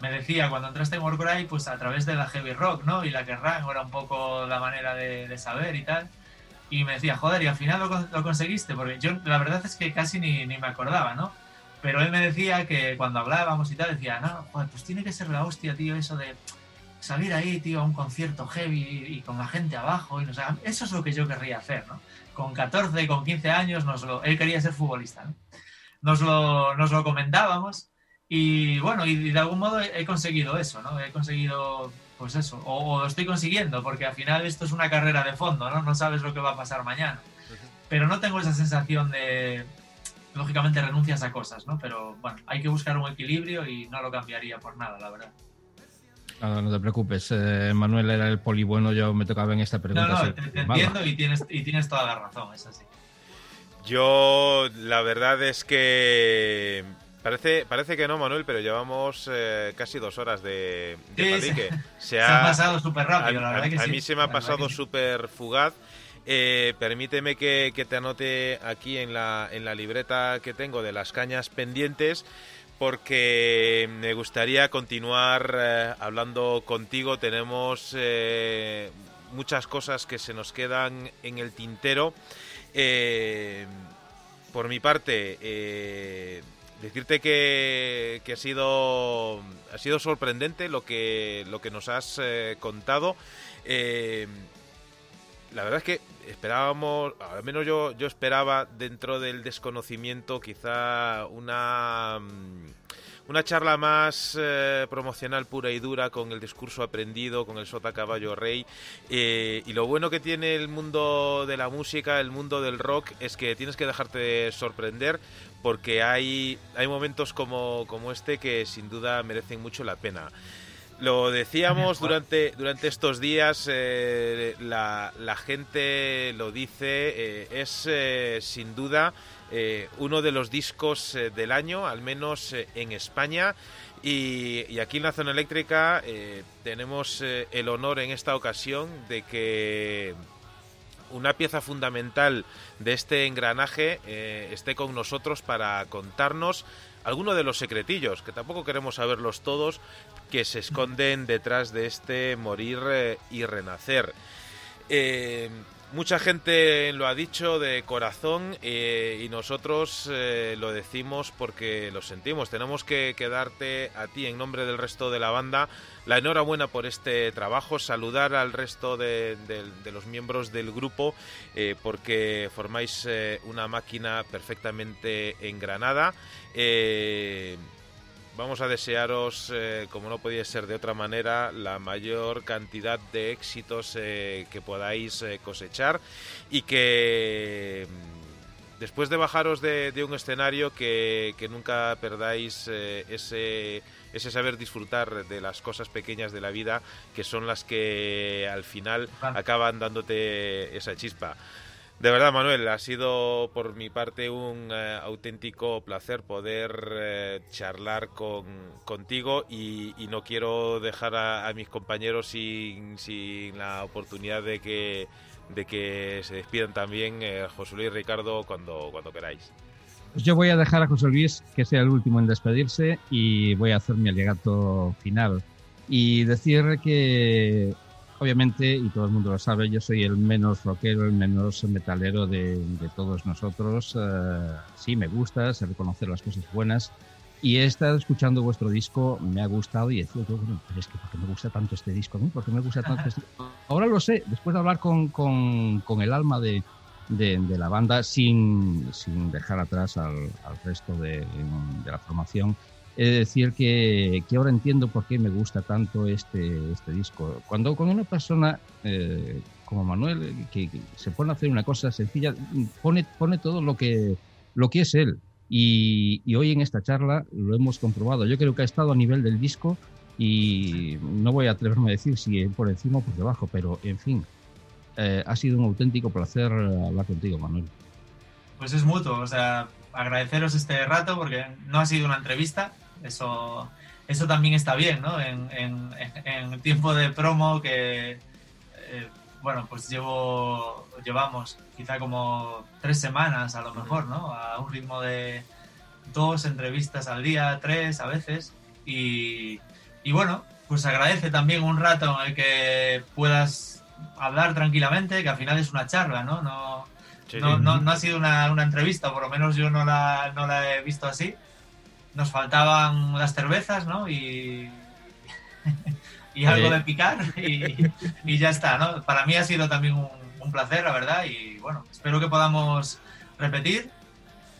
E: me decía cuando entraste en Warcry, pues a través de la heavy rock, ¿no? Y la que era un poco la manera de, saber y tal. Y me decía, joder, y al final lo, conseguiste, porque yo la verdad es que casi ni, ni, me acordaba, ¿no? Pero él me decía que cuando hablábamos y tal, decía, no, joder, pues tiene que ser la hostia, tío, eso de salir ahí, tío, a un concierto heavy y, con la gente abajo. Y no sé, eso es lo que yo querría hacer, ¿no? Con 14, con 15 años, nos lo, él quería ser futbolista, ¿no? Nos lo, nos lo comentábamos y bueno, y de algún modo he, conseguido eso, ¿no? He conseguido, pues eso, o, o, lo estoy consiguiendo, porque al final esto es una carrera de fondo, ¿no? No sabes lo que va a pasar mañana. Pero no tengo esa sensación de, lógicamente renuncias a cosas, ¿no? Pero bueno, hay que buscar un equilibrio y no lo cambiaría por nada, la verdad.
C: No, no te preocupes, eh, Manuel era el poli bueno, yo me tocaba en esta pregunta.
E: No, no, te, te entiendo y tienes, y tienes toda la razón, es así.
A: Yo, la verdad es que Parece, parece que no, Manuel, pero llevamos eh, casi dos horas de, de
E: sí. Se, se, ha, pasado súper rápido,
A: a,
E: la verdad
A: a,
E: que
A: a
E: sí.
A: mí se me ha pasado súper fugaz. Eh, permíteme que, que, te anote aquí en la, en la libreta que tengo de las cañas pendientes porque me gustaría continuar eh, hablando contigo. Tenemos muchas cosas que se nos quedan en el tintero. Por mi parte, decirte que, que, ha sido ha sido sorprendente lo que lo que nos has contado. la verdad es que esperábamos, al menos yo, yo esperaba dentro del desconocimiento quizá una, una charla más eh, promocional pura y dura con el discurso aprendido, con el sota caballo rey. Eh, y lo bueno que tiene el mundo de la música, el mundo del rock, es que tienes que dejarte sorprender porque hay, hay momentos como, como este que sin duda merecen mucho la pena. Lo decíamos durante, durante estos días, eh, la, la, gente lo dice, eh, es eh, sin duda eh, uno de los discos eh, del año, al menos en España. Y, aquí en la zona eléctrica tenemos el honor en esta ocasión de que una pieza fundamental de este engranaje esté con nosotros para contarnos algunos de los secretillos, que tampoco queremos saberlos todos, que se esconden detrás de este morir eh, y renacer. Eh, mucha gente lo ha dicho de corazón eh, y nosotros eh, lo decimos porque lo sentimos. Tenemos que, que, darte a ti en nombre del resto de la banda la enhorabuena por este trabajo, saludar al resto de los miembros del grupo eh, porque formáis una máquina perfectamente engranada vamos a desearos, eh, como no podía ser de otra manera, la mayor cantidad de éxitos eh, que podáis eh, cosechar y que mm, después de bajaros de, de un escenario que, que nunca perdáis ese, ese saber disfrutar de las cosas pequeñas de la vida que son las que al final acaban dándote esa chispa. De verdad, Manuel, ha sido por mi parte un eh, auténtico placer poder eh, charlar con, contigo y, no quiero dejar a, mis compañeros sin, sin, la oportunidad de que, de que se despidan también eh, José Luis y Ricardo cuando, cuando queráis.
C: Pues yo voy a dejar a José Luis que sea el último en despedirse y voy a hacer mi alegato final y decir que obviamente, y todo el mundo lo sabe, yo soy el menos rockero, el menos metalero de, todos nosotros. Eh, sí, me gusta, sé reconocer las cosas buenas. Y he estado escuchando vuestro disco, me ha gustado y he dicho, bueno, pero es que ¿por qué me gusta tanto este disco? ¿no? ¿Por qué me gusta tanto este disco? Ahora lo sé, después de hablar con, con, con el alma de, de, la banda, sin, sin dejar atrás al, al resto de, de la formación, es decir que, que, ahora entiendo por qué me gusta tanto este, este disco. Cuando con una persona eh, como Manuel, que, se pone a hacer una cosa sencilla, pone, pone todo lo que, lo que es él. Y, y, hoy en esta charla lo hemos comprobado. Yo creo que ha estado a nivel del disco y no voy a atreverme a decir si por encima o por debajo, pero en fin, eh, ha sido un auténtico placer hablar contigo, Manuel.
E: Pues es mutuo, o sea, agradeceros este rato porque no ha sido una entrevista, eso, eso también está bien, ¿no? En, en, tiempo de promo que, eh, bueno, pues llevo, llevamos quizá como tres semanas a lo mejor, ¿no? A un ritmo de dos entrevistas al día, tres a veces. Y, y bueno, pues agradece también un rato en el que puedas hablar tranquilamente, que al final es una charla, ¿no? No, no, no, ha sido una, una, entrevista, por lo menos yo no la, no la he visto así nos faltaban las cervezas, ¿no? Y, y algo de picar y, ya está, ¿no? Para mí ha sido también un, un, placer, la verdad, y bueno, espero que podamos repetir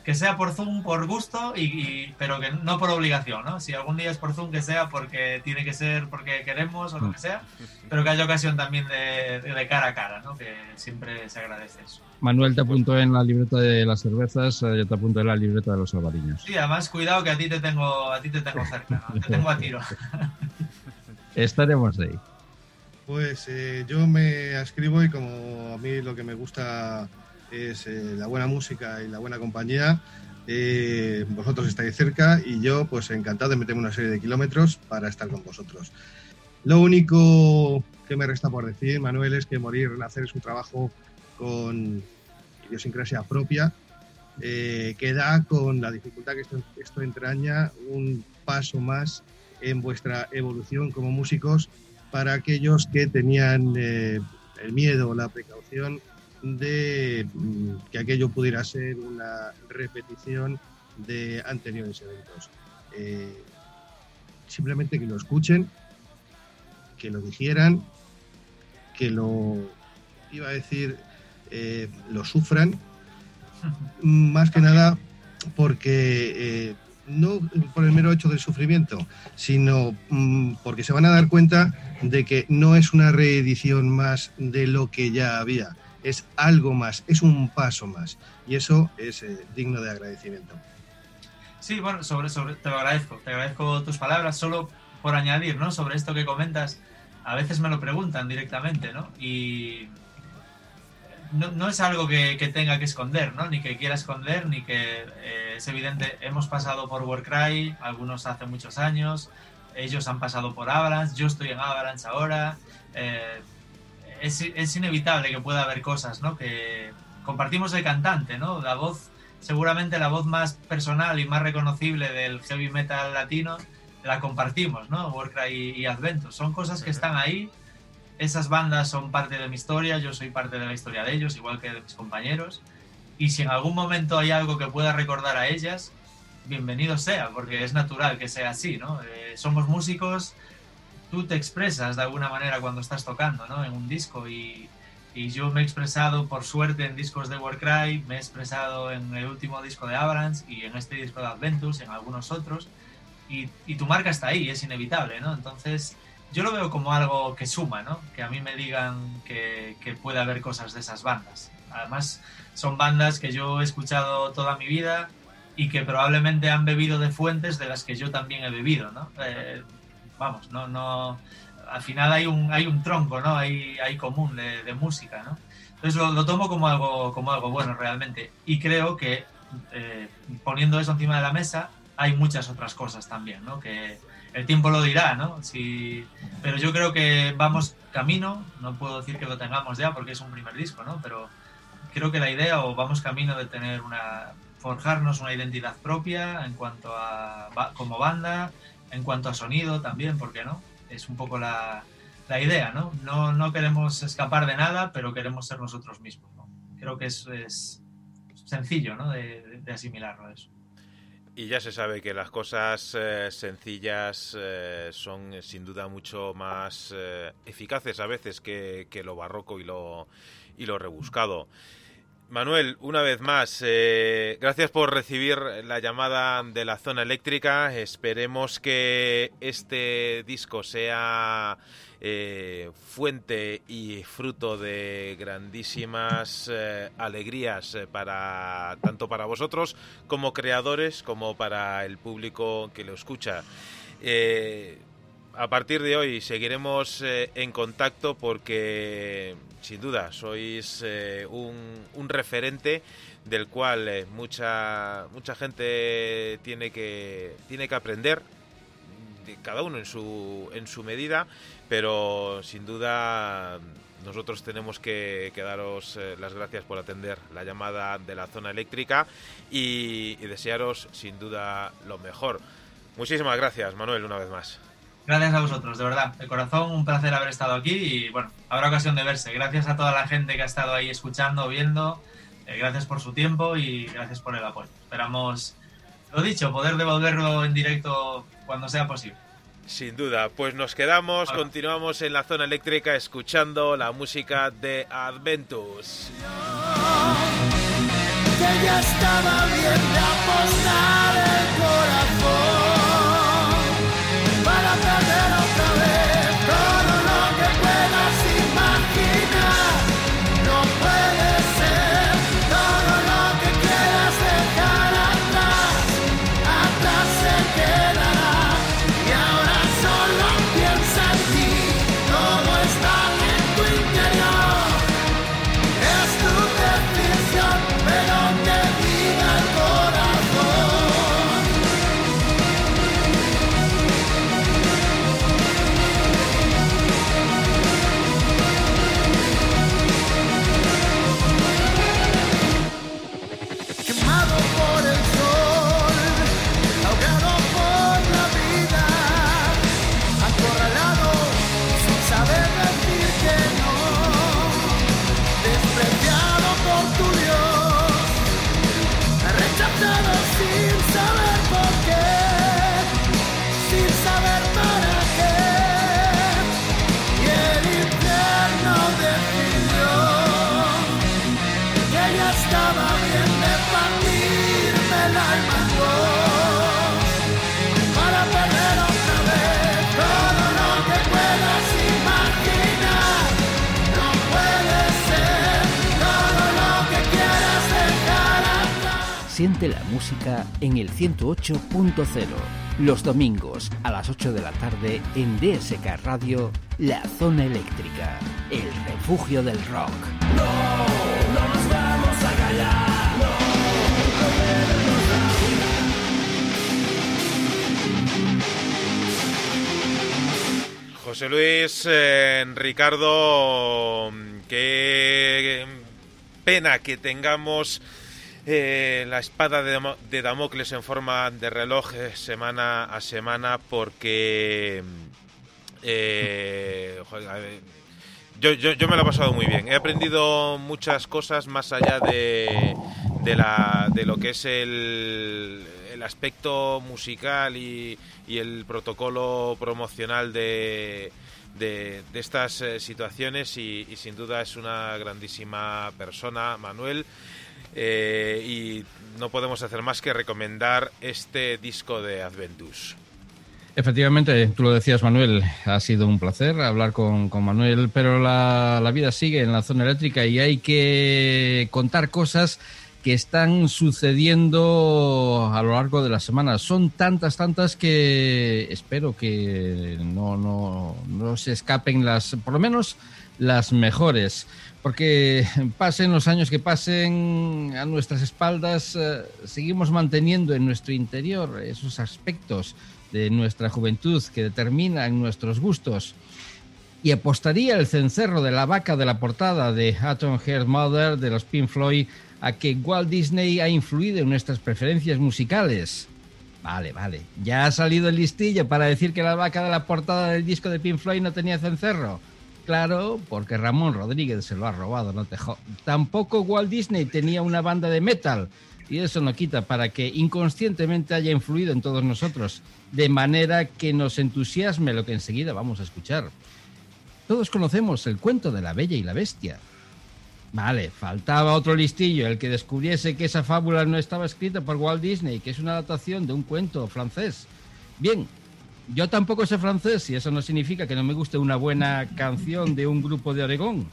E: que sea por Zoom por gusto, y, pero que no por obligación, ¿no? Si algún día es por Zoom, que sea porque tiene que ser porque queremos o lo que sea, pero que haya ocasión también de, de cara a cara, ¿no? Que siempre se agradece eso.
C: Manuel te apuntó en la libreta de las cervezas, eh, yo te apunto en la libreta de los albariños.
E: Sí, además cuidado que a ti te tengo, a ti te tengo cerca, ¿no? te tengo a tiro.
C: Estaremos ahí.
D: Pues eh, yo me ascribo y como a mí lo que me gusta es eh, la buena música y la buena compañía. Eh, vosotros estáis cerca y yo pues encantado de meterme una serie de kilómetros para estar con vosotros. Lo único que me resta por decir, Manuel, es que Morir Renacer es un trabajo con idiosincrasia propia, eh, que da con la dificultad que esto, esto, entraña un paso más en vuestra evolución como músicos para aquellos que tenían el miedo la precaución de mm, que aquello pudiera ser una repetición de anteriores eventos. Eh, simplemente que lo escuchen, que lo dijeran, que lo, iba a decir, eh, lo sufran, más que nada porque eh, no por el mero hecho del sufrimiento, sino mm, porque se van a dar cuenta de que no es una reedición más de lo que ya había, es algo más, es un paso más. Y eso es eh, digno de agradecimiento.
E: Sí, bueno, sobre, sobre, te lo agradezco, te agradezco tus palabras. Solo por añadir, ¿no? Sobre esto que comentas, a veces me lo preguntan directamente, ¿no? Y no, es algo que, tenga que esconder, ¿no? Ni que quiera esconder, ni que eh, es evidente, hemos pasado por Warcry, algunos hace muchos años, ellos han pasado por Avalanche, yo estoy en Avalanche ahora. Eh, es, inevitable que pueda haber cosas, ¿no? Que compartimos el cantante, ¿no? La voz, seguramente la voz más personal y más reconocible del heavy metal latino, la compartimos, ¿no? Warcry y, Adventus. Son cosas que están ahí. Esas bandas son parte de mi historia, yo soy parte de la historia de ellos, igual que de mis compañeros. Y si en algún momento hay algo que pueda recordar a ellas, bienvenido sea, porque es natural que sea así, ¿no? Eh, somos músicos, tú te expresas de alguna manera cuando estás tocando, ¿no? En un disco y, y yo me he expresado por suerte en discos de Warcry, me he expresado en el último disco de Avalanche y en este disco de Adventus, en algunos otros, y, y, tu marca está ahí, es inevitable, ¿no? Entonces yo lo veo como algo que suma, ¿no? Que a mí me digan que, que puede haber cosas de esas bandas. Además, son bandas que yo he escuchado toda mi vida y que probablemente han bebido de fuentes de las que yo también he bebido, ¿no? Eh, vamos, no, no, al final hay un, hay un tronco, ¿no? Hay, hay común de, música, ¿no? Entonces lo, tomo como algo, como algo bueno realmente. Y creo que eh, poniendo eso encima de la mesa hay muchas otras cosas también, ¿no? Que el tiempo lo dirá, ¿no? Si, pero yo creo que vamos camino, no puedo decir que lo tengamos ya porque es un primer disco, ¿no? Pero creo que la idea o vamos camino de tener una forjarnos una identidad propia en cuanto a como banda, en cuanto a sonido también, ¿por qué no? Es un poco la, la idea, ¿no? ¿no? No queremos escapar de nada, pero queremos ser nosotros mismos, ¿no? Creo que eso es sencillo, ¿no? De, de asimilarlo eso.
A: Y ya se sabe que las cosas eh, sencillas eh, son eh, sin duda mucho más eficaces a veces que, que, lo barroco y lo, y lo rebuscado. Manuel, una vez más, eh, gracias por recibir la llamada de la zona eléctrica. Esperemos que este disco sea eh, fuente y fruto de grandísimas eh, alegrías para tanto para vosotros como creadores como para el público que lo escucha a partir de hoy seguiremos en contacto porque sin duda sois eh, un, referente del cual eh, mucha mucha gente tiene que tiene que aprender cada uno en su en su medida pero sin duda nosotros tenemos que, daros las gracias por atender la llamada de la zona eléctrica y desearos sin duda lo mejor. Muchísimas gracias, Manuel, una vez más.
E: Gracias a vosotros, de verdad, de corazón, un placer haber estado aquí y bueno, habrá ocasión de verse. Gracias a toda la gente que ha estado ahí escuchando, viendo, eh, gracias por su tiempo y gracias por el apoyo. Esperamos, lo dicho, poder devolverlo en directo cuando sea posible.
A: Sin duda, pues nos quedamos, continuamos en la zona eléctrica escuchando la música de Adventus.
G: Que ya estaba bien de el corazón.
B: Another Siente la música en el 108.0. Los domingos a las 8 de la tarde en DSK Radio, La Zona Eléctrica, el refugio del rock.
A: José Luis, eh, Ricardo, qué pena que tengamos eh, la espada de, Damocles en forma de reloj eh, semana a semana porque eh, yo, yo, me lo he pasado muy bien. He aprendido muchas cosas más allá de, de, la, de lo que es el, el aspecto musical y, y, el protocolo promocional de, de, estas situaciones y sin duda es una grandísima persona, Manuel. Eh, y no podemos hacer más que recomendar este disco de Adventus.
C: Efectivamente, tú lo decías, Manuel, ha sido un placer hablar con, Manuel, pero la, vida sigue en la zona eléctrica y hay que contar cosas que están sucediendo a lo largo de la semana. Son tantas, tantas que espero que no, no, no se escapen las, por lo menos las mejores. Porque pasen los años que pasen a nuestras espaldas, eh, seguimos manteniendo en nuestro interior esos aspectos de nuestra juventud que determinan nuestros gustos. Y apostaría el cencerro de la vaca de la portada de Atom Heart Mother de los Pink Floyd a que Walt Disney ha influido en nuestras preferencias musicales. Vale, vale. Ya ha salido el listillo para decir que la vaca de la portada del disco de Pink Floyd no tenía cencerro. Claro, porque Ramón Rodríguez se lo ha robado, no te Tampoco Walt Disney tenía una banda de metal. Y eso no quita para que inconscientemente haya influido en todos nosotros, de manera que nos entusiasme lo que enseguida vamos a escuchar. Todos conocemos el cuento de la Bella y la Bestia. Vale, faltaba otro listillo, el que descubriese que esa fábula no estaba escrita por Walt Disney, que es una adaptación de un cuento francés. Bien, yo tampoco sé francés y eso no significa que no me guste una buena canción de un grupo de Oregón.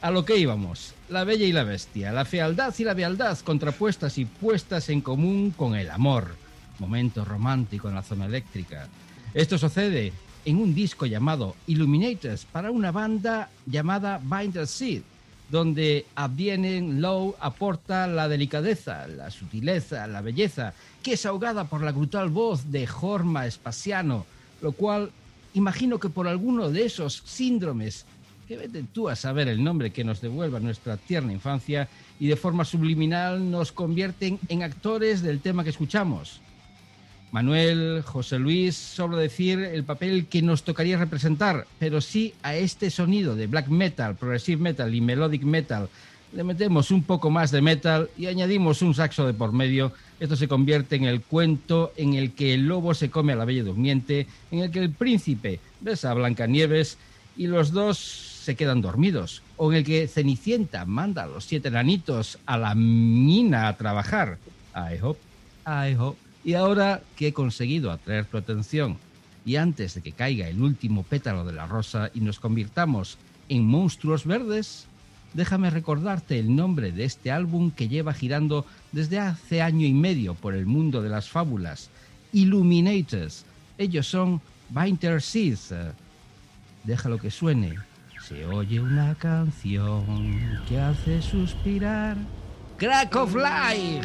C: A lo que íbamos, la bella y la bestia, la fealdad y la bealdad contrapuestas y puestas en común con el amor. Momento romántico en la zona eléctrica. Esto sucede en un disco llamado Illuminators para una banda llamada Binder Seed, donde Abdienen Low aporta la delicadeza, la sutileza, la belleza, que es ahogada por la brutal voz de Jorma Espaciano, lo cual imagino que por alguno de esos síndromes que vete tú a saber el nombre que nos devuelva nuestra tierna infancia y de forma subliminal nos convierten en actores del tema que escuchamos. Manuel, José Luis, solo decir el papel que nos tocaría representar, pero sí a este sonido de black metal, progressive metal y melodic metal le metemos un poco más de metal y añadimos un saxo de por medio, esto se convierte en el cuento en el que el lobo se come a la bella durmiente, en el que el príncipe besa a Blancanieves y los dos se quedan dormidos, o en el que Cenicienta manda a los siete enanitos a la mina a trabajar. I hope, I hope. Y ahora que he conseguido atraer tu atención, y antes de que caiga el último pétalo de la rosa y nos convirtamos en monstruos verdes, déjame recordarte el nombre de este álbum que lleva girando desde hace año y medio por el mundo de las fábulas, Illuminators. Ellos son Binter Seeds. Déjalo que suene. Se oye una canción que hace suspirar. Crack of Light.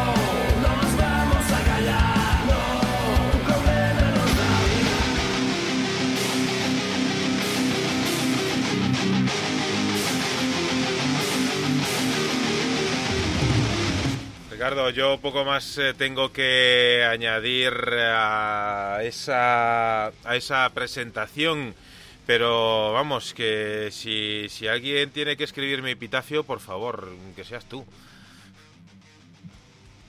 A: Ricardo, yo poco más eh, tengo que añadir a esa, a esa presentación, pero vamos, que si, si alguien tiene que escribir mi epitafio, por favor, que seas tú.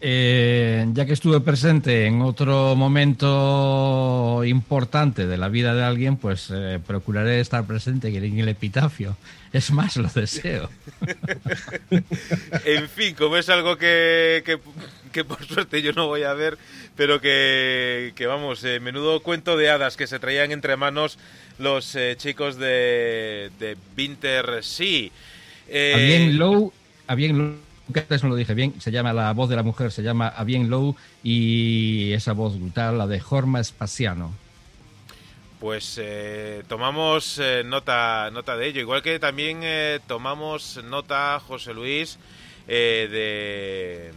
C: Eh, ya que estuve presente en otro momento importante de la vida de alguien, pues eh, procuraré estar presente en el epitafio. Es más, lo deseo.
A: en fin, como es algo que, que, que por suerte yo no voy a ver, pero que, que vamos, eh, menudo cuento de hadas que se traían entre manos los eh, chicos de, de Winter Sea. Eh,
C: A bien low, a bien low, que antes no lo dije bien, se llama la voz de la mujer, se llama A bien low y esa voz brutal, la de Jorma Espaciano.
A: Pues eh, tomamos eh, nota, nota de ello, igual que también eh, tomamos nota, José Luis, eh,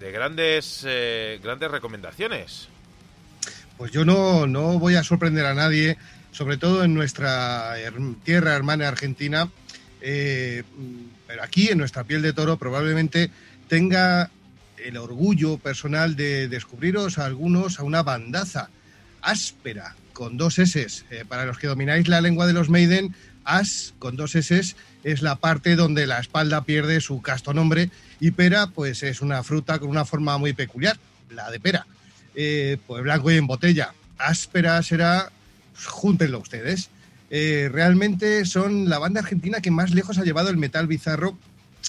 A: de, de grandes, eh, grandes recomendaciones.
D: Pues yo no, no voy a sorprender a nadie, sobre todo en nuestra her- tierra hermana Argentina, eh, pero aquí en nuestra piel de toro probablemente tenga el orgullo personal de descubriros a algunos a una bandaza áspera con dos S. Eh, para los que domináis la lengua de los Maiden, as con dos S es la parte donde la espalda pierde su casto nombre y pera pues es una fruta con una forma muy peculiar, la de pera eh, pues blanco y en botella. Áspera será, júntenlo ustedes. Eh, realmente son la banda argentina que más lejos ha llevado el metal bizarro,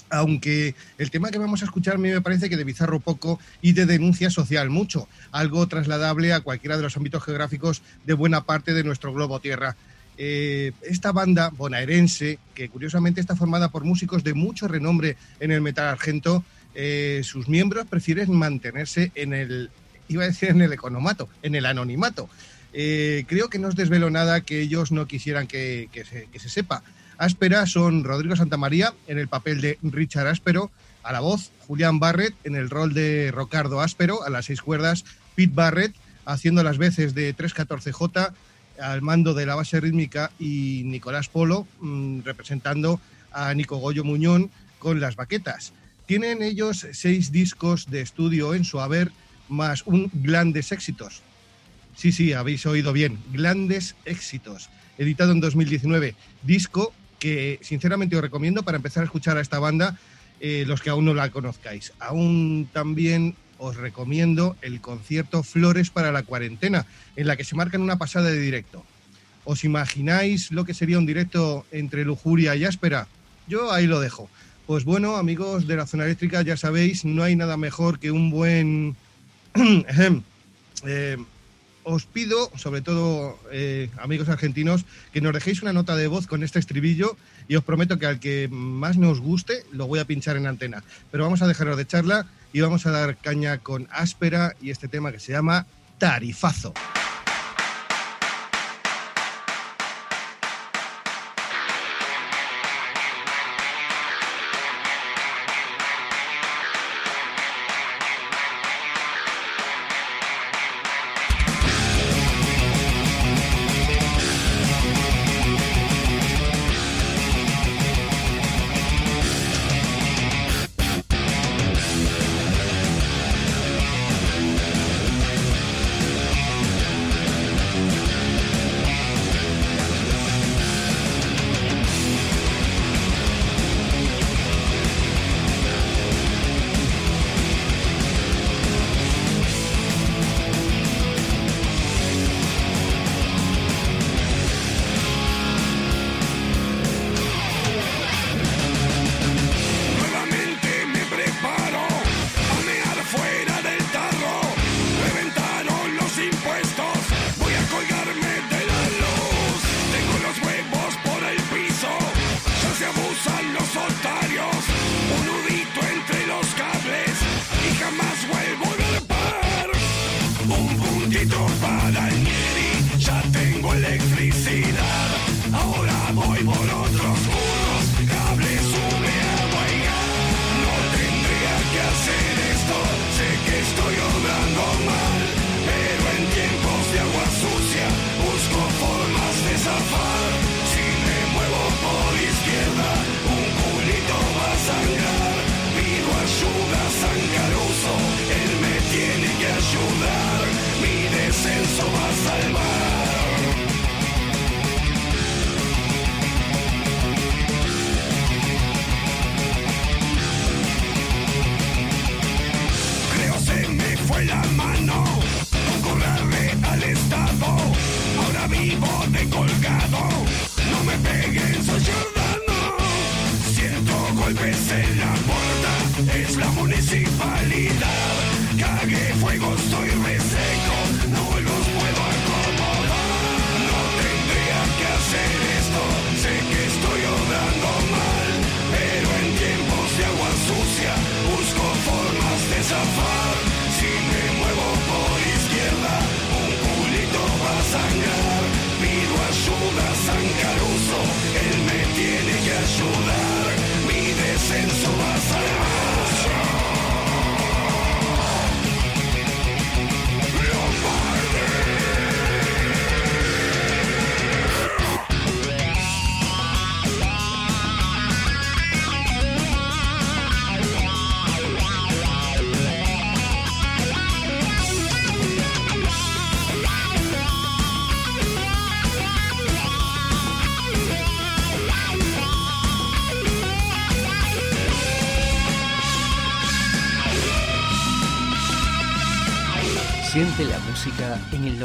D: aunque el tema que vamos a escuchar a mí me parece que de bizarro poco y de denuncia social mucho, algo trasladable a cualquiera de los ámbitos geográficos de buena parte de nuestro globo tierra. Eh, esta banda bonaerense, que curiosamente está formada por músicos de mucho renombre en el metal argento, eh, sus miembros prefieren mantenerse en el, iba a decir en el economato, en el anonimato. Eh, creo que no os desvelo nada que ellos no quisieran que, se sepa. Áspera son Rodrigo Santamaría en el papel de Richard Áspero, a la voz Julián Barrett en el rol de Rocardo Áspero, a las seis cuerdas Pete Barrett haciendo las veces de 314J al mando de la base rítmica y Nicolás Polo mm, representando a Nico Goyo Muñón con las baquetas. Tienen ellos seis discos de estudio en su haber, más un grandes éxitos. Sí, sí, habéis oído bien, grandes éxitos. Editado en 2019. Disco que sinceramente os recomiendo para empezar a escuchar a esta banda, eh, los que aún no la conozcáis. Aún también os recomiendo el concierto Flores para la cuarentena, en la que se marcan una pasada de directo. ¿Os imagináis lo que sería un directo entre lujuria y áspera? Yo ahí lo dejo. Pues bueno, amigos de la zona eléctrica, ya sabéis, no hay nada mejor que un buen... eh, os pido, sobre todo eh, amigos argentinos, que nos dejéis una nota de voz con este estribillo y os prometo que al que más nos guste lo voy a pinchar en antena. Pero vamos a dejaros de charla y vamos a dar caña con áspera y este tema que se llama Tarifazo.
G: Tarifazo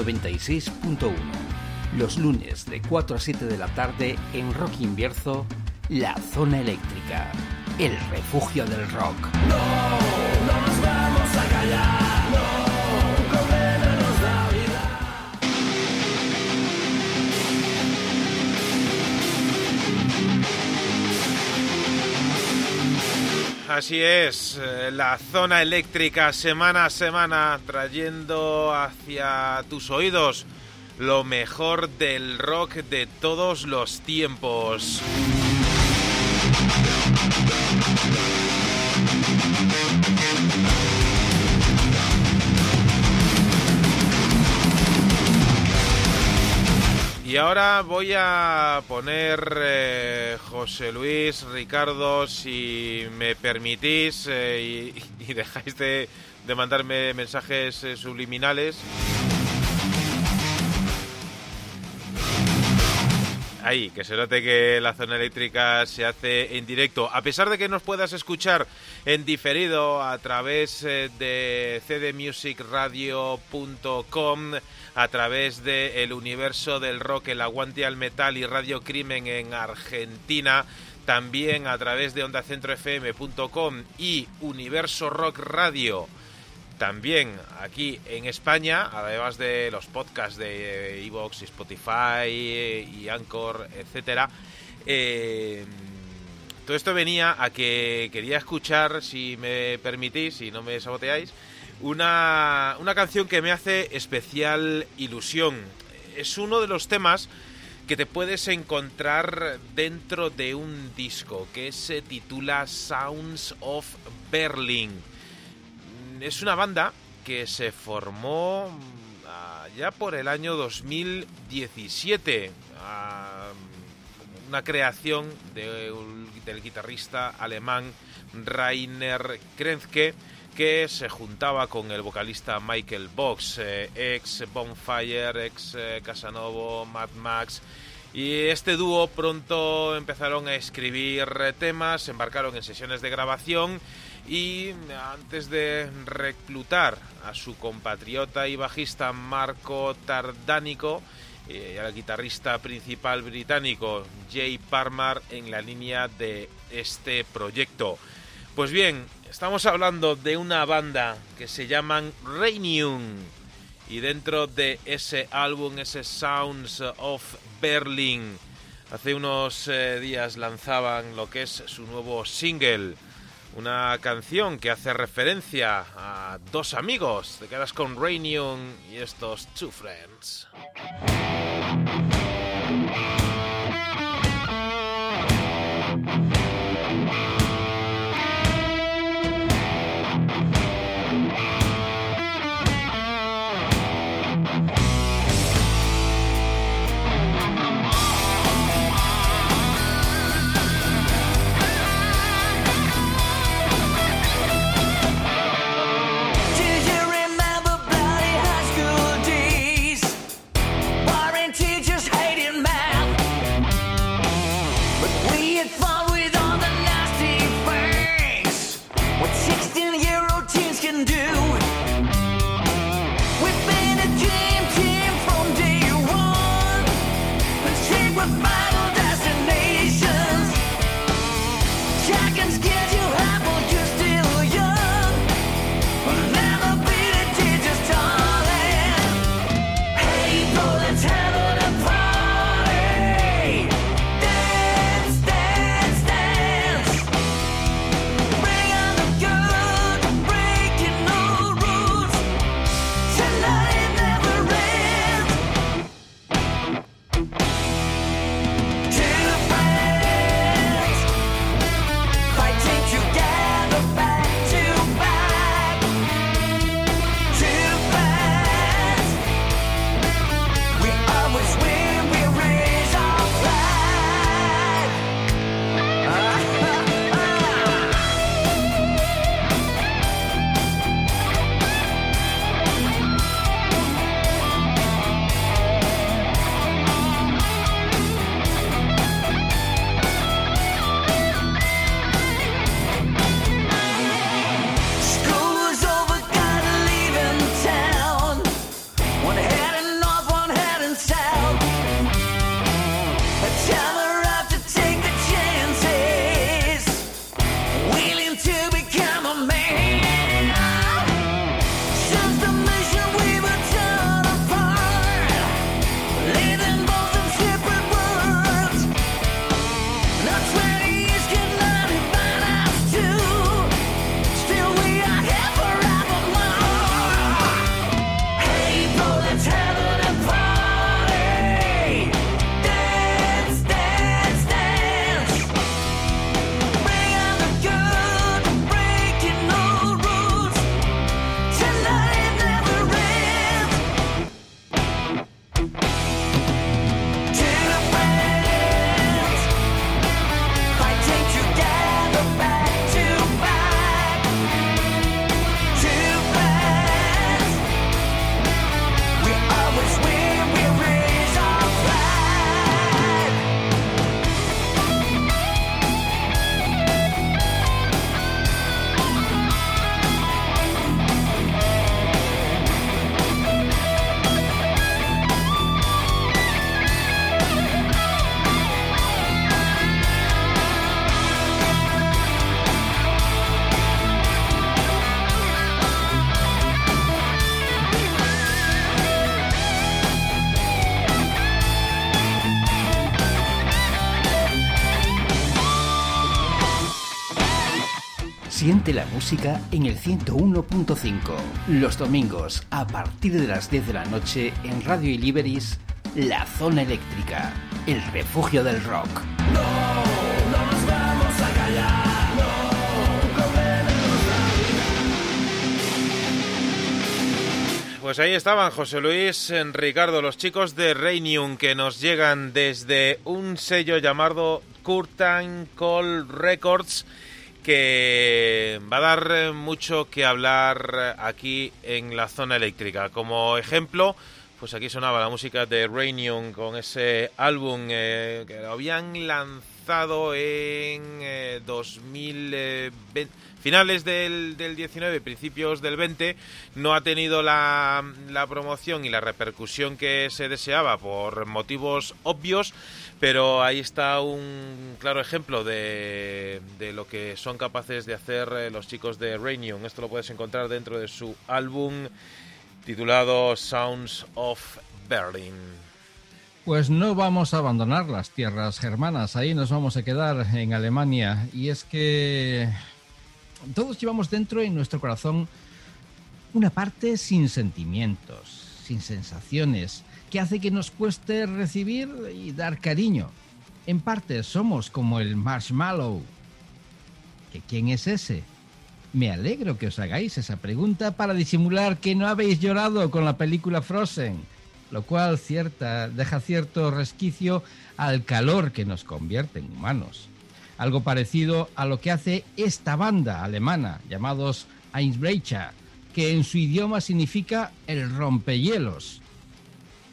B: 96.1. Los lunes de 4 a 7 de la tarde en Rock Invierzo, La Zona Eléctrica, el refugio del rock.
A: Así es, eh, la zona eléctrica semana a semana trayendo hacia tus oídos lo mejor del rock de todos los tiempos. Y ahora voy a poner, eh, José Luis, Ricardo, si me permitís eh, y, dejáis de, mandarme mensajes eh, subliminales. Ahí, que se note que la zona eléctrica se hace en directo. A pesar de que nos puedas escuchar en diferido a través de cdmusicradio.com, a través de El Universo del Rock, El Aguante al Metal y Radio Crimen en Argentina, también a través de ondacentrofm.com y Universo Rock Radio también aquí en España, además de los podcasts de Evox, Spotify y Anchor, etcétera. Eh, todo esto venía a que quería escuchar, si me permitís, si no me saboteáis, una, una canción que me hace especial ilusión. Es uno de los temas que te puedes encontrar dentro de un disco que se titula Sounds of Berlin es una banda que se formó ya por el año 2017. Uh, una creación de, del guitarrista alemán Rainer Krenzke que se juntaba con el vocalista Michael Box, eh, ex Bonfire, ex eh, Casanova, Mad Max. Y este dúo pronto empezaron a escribir temas, embarcaron en sesiones de grabación y antes de reclutar a su compatriota y bajista Marco Tardánico y al guitarrista principal británico Jay Parmar en la línea de este proyecto. Pues bien, estamos hablando de una banda que se llaman Reunion y dentro de ese álbum, ese Sounds of Berlin, hace unos eh, días lanzaban lo que es su nuevo single
B: una canción que hace referencia a dos amigos. Te quedas con Rainium y estos Two Friends.
C: Siente la música en el 101.5. Los domingos, a partir de las 10 de la noche, en Radio Iliberis, La Zona Eléctrica, el refugio del rock.
B: Pues ahí estaban José Luis, Ricardo, los chicos de Reinium que nos llegan desde un sello llamado Curtain Call Records que va a dar eh, mucho que hablar aquí en la zona eléctrica. Como ejemplo, pues aquí sonaba la música de Rainium con ese álbum eh, que lo habían lanzado en 2020 eh, finales del, del, 19, principios del 20, no ha tenido la, la, promoción y la repercusión que se deseaba por motivos obvios, pero ahí está un claro ejemplo de, de lo que son capaces de hacer eh, los chicos de Rainium. Esto lo puedes encontrar dentro de su álbum titulado Sounds of Berlin.
H: Pues no vamos a abandonar las tierras germanas, ahí nos vamos a quedar en Alemania. Y es que
C: Todos llevamos dentro en nuestro corazón una parte sin sentimientos, sin sensaciones, que hace que nos cueste recibir y dar cariño. En parte somos como el marshmallow. ¿Que ¿Quién es ese? Me alegro que os hagáis esa pregunta para disimular que no habéis llorado con la película Frozen, lo cual cierta, deja cierto resquicio al calor que nos convierte en humanos. Algo parecido a lo que hace esta banda alemana, llamados Eisbrecher, que en su idioma significa el rompehielos.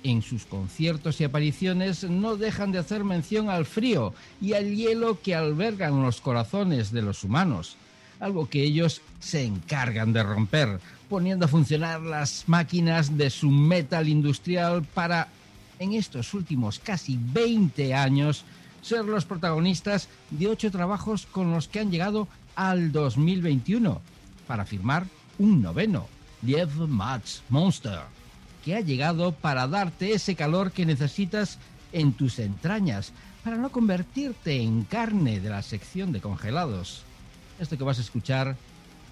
C: En sus conciertos y apariciones no dejan de hacer mención al frío y al hielo que albergan los corazones de los humanos, algo que ellos se encargan de romper, poniendo a funcionar las máquinas de su metal industrial para, en estos últimos casi 20 años, ser los protagonistas de ocho trabajos con los que han llegado al 2021 para firmar un noveno, Live Match Monster, ha llegado para darte ese calor que necesitas en tus entrañas, para no convertirte en carne de la sección de congelados. Esto que vas a escuchar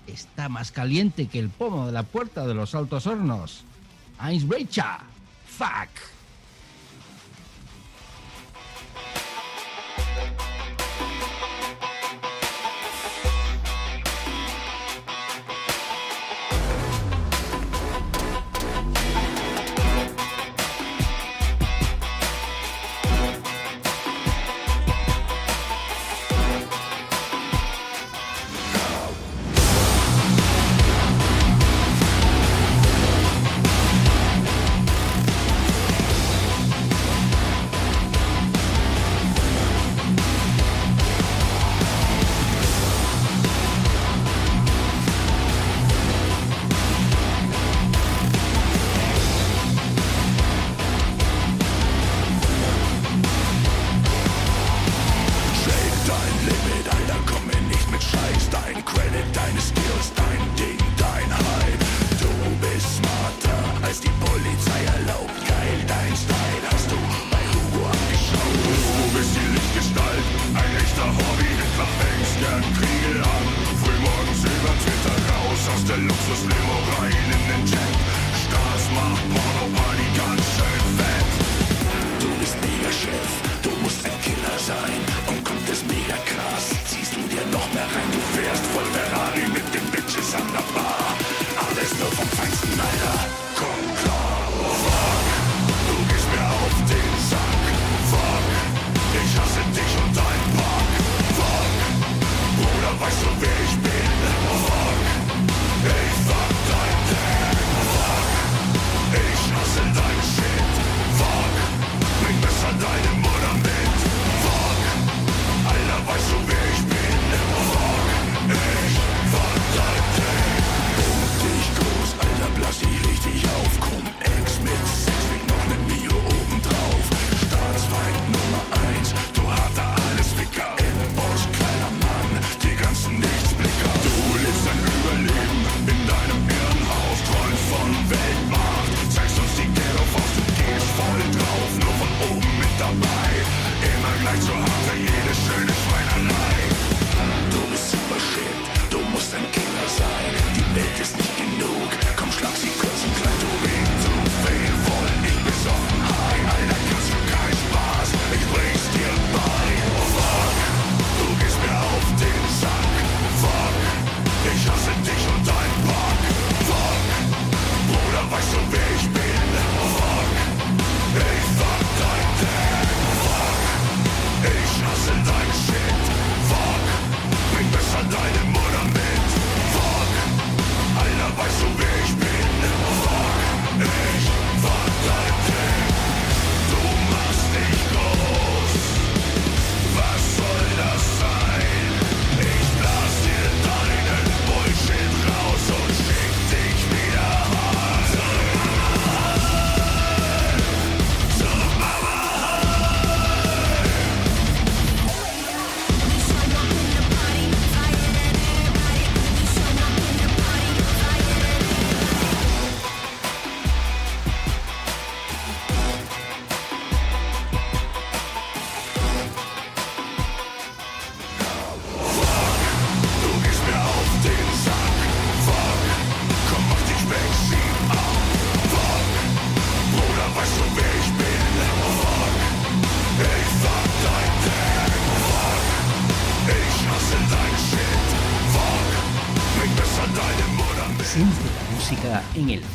C: está más caliente que el pomo de la puerta de los altos hornos. Eisbrecher, fuck.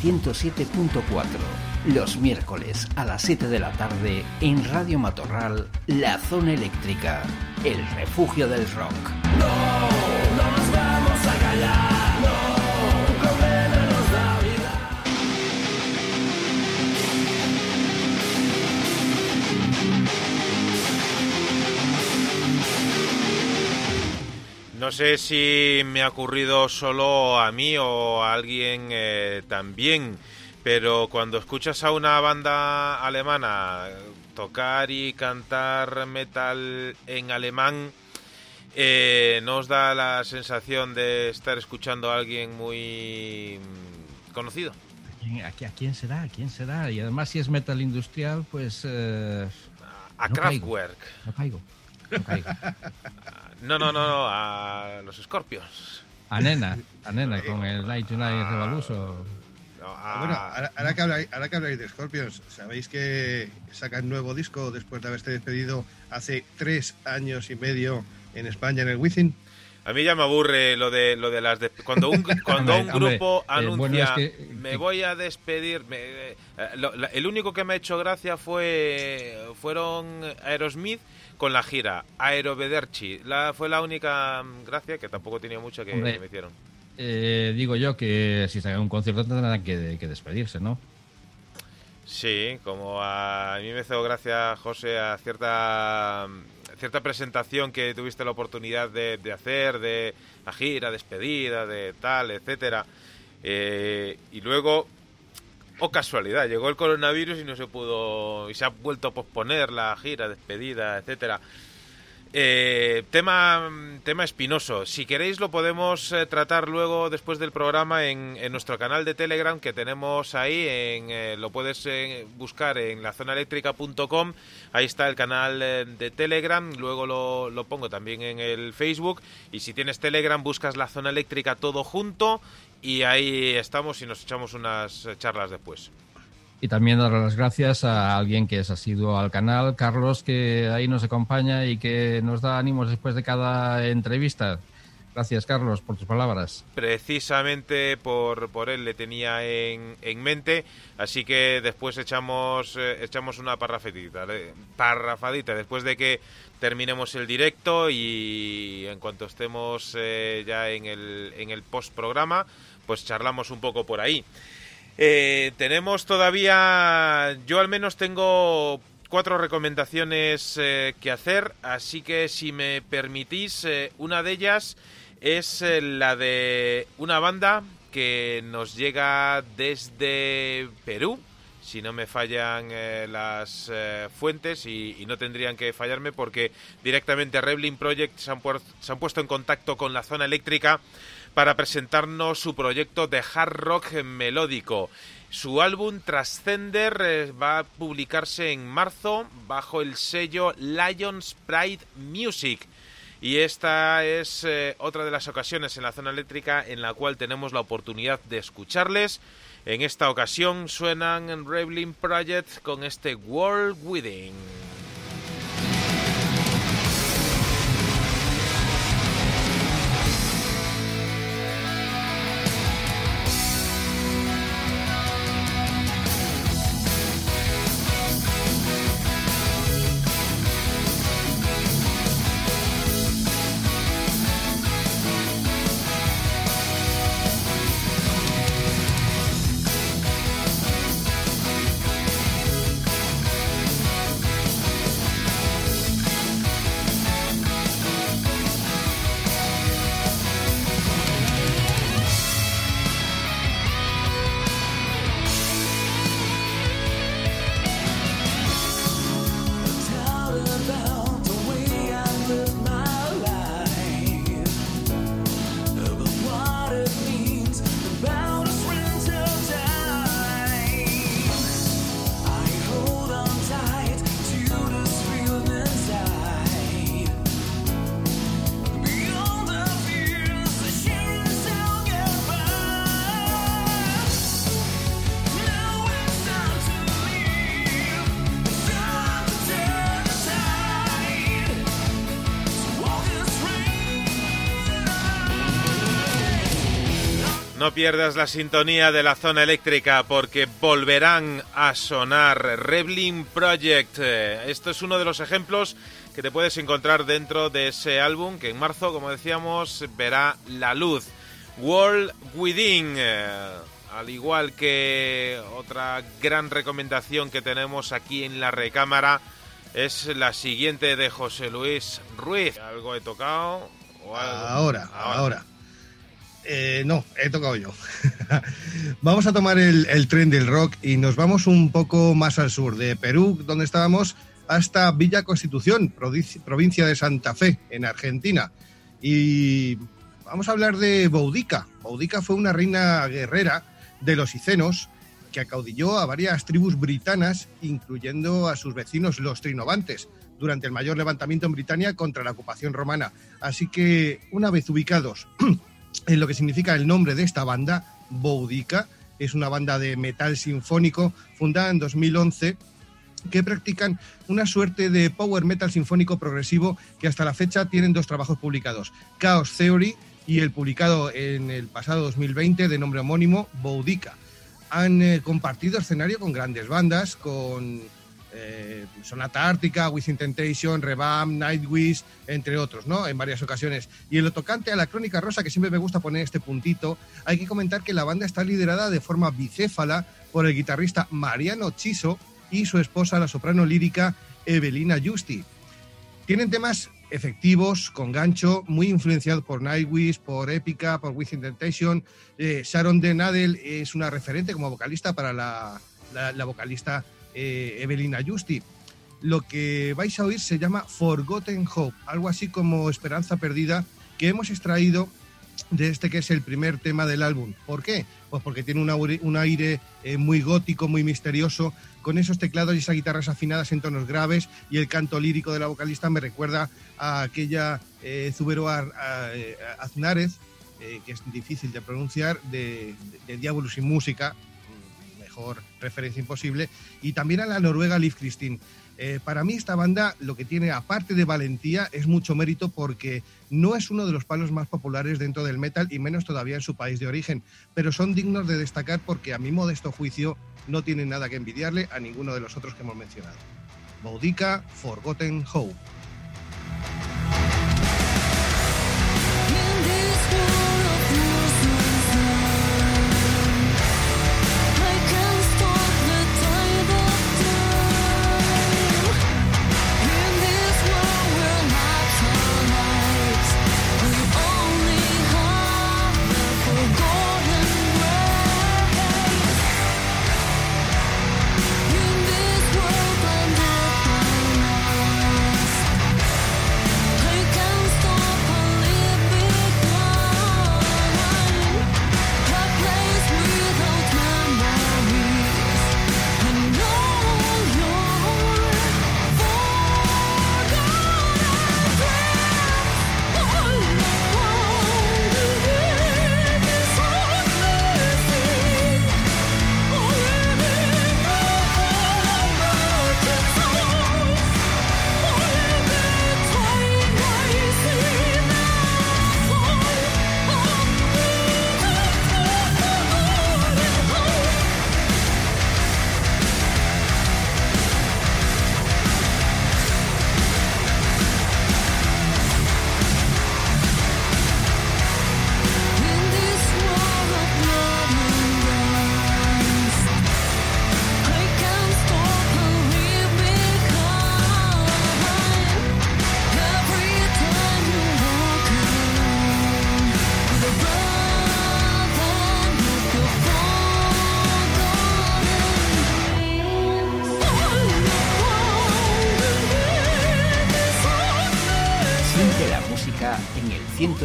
B: 107.4. Los miércoles a las 7 de la tarde en Radio Matorral, La Zona Eléctrica, el refugio del rock.
G: No, no nos vamos a callar, no, un problema nos da vida.
A: No sé si me ha ocurrido solo a mí o a alguien eh, también, pero cuando escuchas a una banda alemana tocar y cantar metal en alemán, eh, nos da la sensación de estar escuchando a alguien muy conocido.
C: ¿A quién, a quién será? ¿A quién será? Y además, si es metal industrial, pues. eh,
A: A
C: No caigo.
A: Kraftwerk.
C: no caigo. No caigo.
A: No, no, no, no, a los Scorpions.
C: A Nena, a Nena con el Night to
A: a-
D: Bueno, ahora, ahora que habláis, ahora que habláis de Scorpions, ¿sabéis que sacan nuevo disco después de haberse despedido hace tres años y medio en España en el Wizzing?
A: A mí ya me aburre lo de lo de las de- cuando un cuando un
C: Hombre,
A: grupo
C: eh,
A: anuncia
C: bueno, es que-
A: me
C: que-
A: voy a despedir me- eh, lo- la- el único que me ha hecho gracia fue fueron Aerosmith con la gira Aerovederci la fue la única mm, gracia que tampoco tenía mucho que
C: Hombre.
A: me hicieron
C: Eh, digo yo que si sacan un concierto tendrán que, que despedirse, ¿no?
A: Sí, como a, a mí me hizo gracia, José, a cierta, cierta presentación que tuviste la oportunidad de, de hacer, de la gira, despedida, de tal, etcétera. Eh, y luego, oh casualidad, llegó el coronavirus y no se pudo, y se ha vuelto a posponer la gira, despedida, etcétera. Eh, tema, tema espinoso. Si queréis lo podemos eh, tratar luego después del programa en, nuestro canal de Telegram que tenemos ahí. En, eh, lo puedes eh, buscar en lazonaeléctrica.com. Ahí está el canal de Telegram. Luego lo, pongo también en el Facebook. Y si tienes Telegram buscas la zona eléctrica todo junto. Y ahí estamos y nos echamos unas charlas después.
C: Y también dar las gracias a alguien que es asiduo al canal, Carlos, que ahí nos acompaña y que nos da ánimos después de cada entrevista. Gracias, Carlos, por tus palabras.
A: precisamente por, por él le tenía en, en mente, así que después echamos eh, echamos una parrafadita, parrafadita después de que terminemos el directo y en cuanto estemos eh, ya en el, en el post programa, pues charlamos un poco por ahí. Eh, tenemos todavía, yo al menos tengo cuatro recomendaciones eh, que hacer, así que si me permitís, eh, una de ellas es eh, la de una banda que nos llega desde Perú, si no me fallan las fuentes y, no tendrían que fallarme porque directamente Rebling Project se han, se han puesto en contacto con la zona eléctrica para presentarnos su proyecto de hard rock melódico. Su álbum Transcender eh, va a publicarse en marzo bajo el sello Lions Pride Music. Y esta es eh, otra de las ocasiones en la zona eléctrica en la cual tenemos la oportunidad de escucharles. En esta ocasión suenan Rebling Project con este World Within. No pierdas la sintonía de la zona eléctrica porque volverán a sonar Rebling Project. Eh, esto es uno de los ejemplos que te puedes encontrar dentro de ese álbum que en marzo, como decíamos, verá la luz. World Within. Eh, al igual que otra gran recomendación que tenemos aquí en la recámara es la siguiente de José Luis Ruiz. ¿Algo he tocado?
D: Ahora, ahora. Eh, no, he tocado yo. vamos a tomar el, tren del rock y nos vamos un poco más al sur, de Perú, donde estábamos, hasta Villa Constitución, provincia de Santa Fe, en Argentina. Y vamos a hablar de Boudica. Boudica fue una reina guerrera de los Icenos que acaudilló a varias tribus britanas, incluyendo a sus vecinos los trinovantes, durante el mayor levantamiento en Britania contra la ocupación romana. Así que, una vez ubicados en lo que significa el nombre de esta banda, Boudica. Es una banda de metal sinfónico fundada en 2011 que practican una suerte de power metal sinfónico progresivo que hasta la fecha tienen dos trabajos publicados, Chaos Theory y el publicado en el pasado 2020 de nombre homónimo Boudica. Han eh, compartido escenario con grandes bandas, con eh, Sonata Ártica, Within Temptation, Rebam, Nightwish, entre otros, ¿no? En varias ocasiones. Y en lo tocante a la Crónica Rosa, que siempre me gusta poner este puntito, hay que comentar que la banda está liderada de forma bicéfala por el guitarrista Mariano Chiso y su esposa, la soprano lírica Evelina Justi. Tienen temas efectivos, con gancho, muy influenciados por Nightwish, por Épica, por Within Temptation. Eh, Sharon de Nadel es una referente como vocalista para la vocalista eh, Evelina Justi. Lo que vais a oír se llama Forgotten Hope, algo así como Esperanza Perdida, que hemos extraído de este que es el primer tema del álbum. ¿Por qué? Pues porque tiene un aire eh, muy gótico, muy misterioso, con esos teclados y esas guitarras afinadas en tonos graves y el canto lírico de la vocalista me recuerda a aquella eh, Zubero eh, Aznárez, que es difícil de pronunciar, de, de, de sin música, referencia imposible, y también a la noruega Liv Christine. Eh, para mí esta banda lo que tiene, aparte de valentía, es mucho mérito porque no es uno de los palos más populares dentro del metal y menos todavía en su país de origen, pero son dignos de destacar porque a mi modesto juicio no tienen nada que envidiarle a ninguno de los otros que hemos mencionado. Boudica, Forgotten Hope.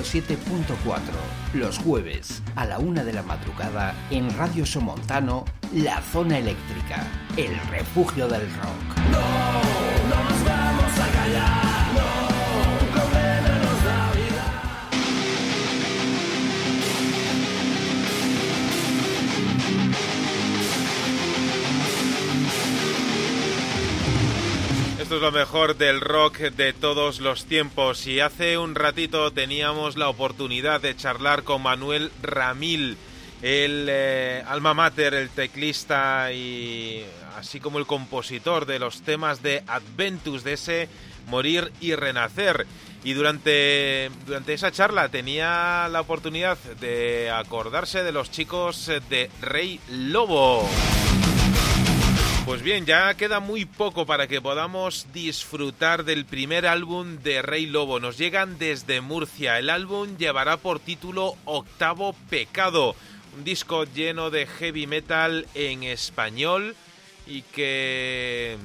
B: 107.4, los jueves a la una de la madrugada en Radio Somontano, La Zona Eléctrica, el refugio del rock.
A: Esto es lo mejor del rock de todos los tiempos y hace un ratito teníamos la oportunidad de charlar con Manuel Ramil el eh, alma mater, el teclista y así como el compositor de los temas de Adventus, de ese Morir y Renacer. Y durante, durante esa charla tenía la oportunidad de acordarse de los chicos de Rey Lobo. Pues bien, ya queda muy poco para que podamos disfrutar del primer álbum de Rey Lobo. Nos llegan desde Murcia. El álbum llevará por título Octavo Pecado, un disco lleno de heavy metal en español y que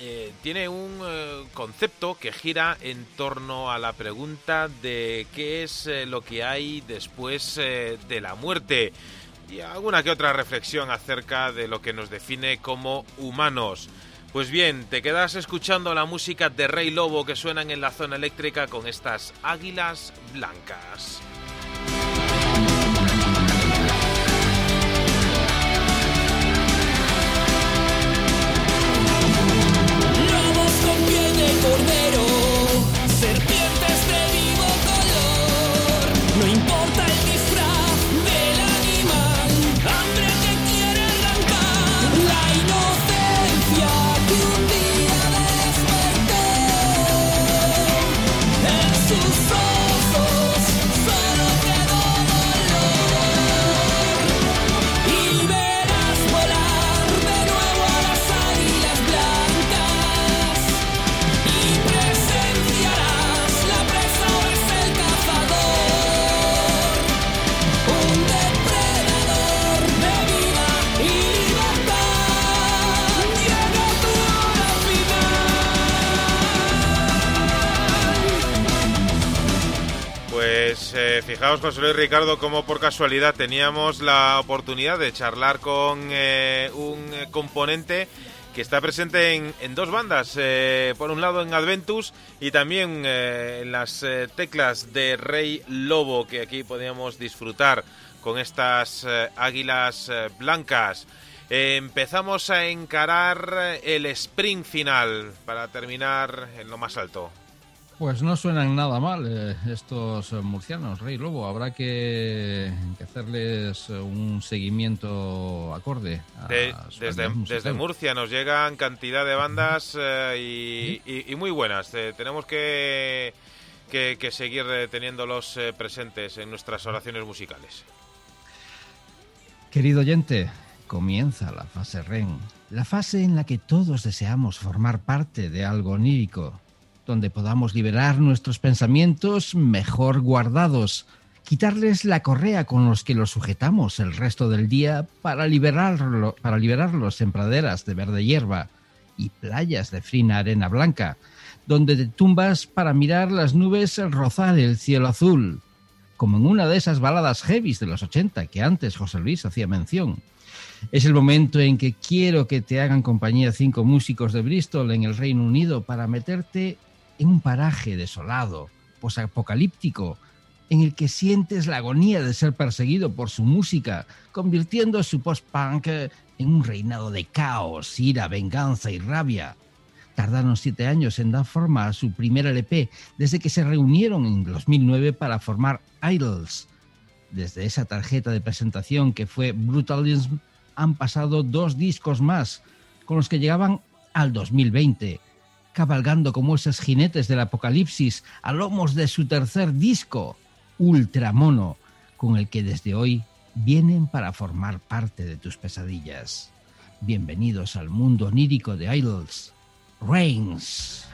A: eh, tiene un eh, concepto que gira en torno a la pregunta de qué es eh, lo que hay después de la muerte y alguna que otra reflexión acerca de lo que nos define como humanos. Pues bien, te quedas escuchando la música de Rey Lobo que suenan en la zona eléctrica con estas águilas blancas. Fijaos, José Luis Ricardo, como por casualidad teníamos la oportunidad de charlar con eh, un componente que está presente en, dos bandas. Eh, por un lado en Adventus y también eh, en las teclas de Rey Lobo, que aquí podíamos disfrutar con estas águilas blancas. empezamos a encarar el sprint final para terminar en lo más alto.
I: Pues no suenan nada mal eh, estos murcianos, Rey Lobo. Habrá que, hacerles un seguimiento acorde.
A: desde, desde Murcia nos llegan cantidad de bandas eh, y, muy buenas. Eh, tenemos que, que, que seguir teniéndolos presentes en nuestras oraciones musicales.
C: Querido oyente, comienza la fase REN, la fase en la que todos deseamos formar parte de algo onírico donde podamos liberar nuestros pensamientos mejor guardados, quitarles la correa con los que los sujetamos el resto del día para, liberarlo, para liberarlos en praderas de verde hierba y playas de frina arena blanca, donde te tumbas para mirar las nubes rozar el cielo azul, como en una de esas baladas heavies de los 80 que antes José Luis hacía mención. Es el momento en que quiero que te hagan compañía cinco músicos de Bristol en el Reino Unido para meterte en un paraje desolado, posapocalíptico, en el que sientes la agonía de ser perseguido por su música, convirtiendo su post-punk en un reinado de caos, ira, venganza y rabia. Tardaron siete años en dar forma a su primer LP, desde que se reunieron en 2009 para formar Idols. Desde esa tarjeta de presentación que fue Brutalism, han pasado dos discos más, con los que llegaban al 2020 cabalgando como esos jinetes del apocalipsis a lomos de su tercer disco, Ultramono, con el que desde hoy vienen para formar parte de tus pesadillas. Bienvenidos al mundo onírico de Idols, Reigns.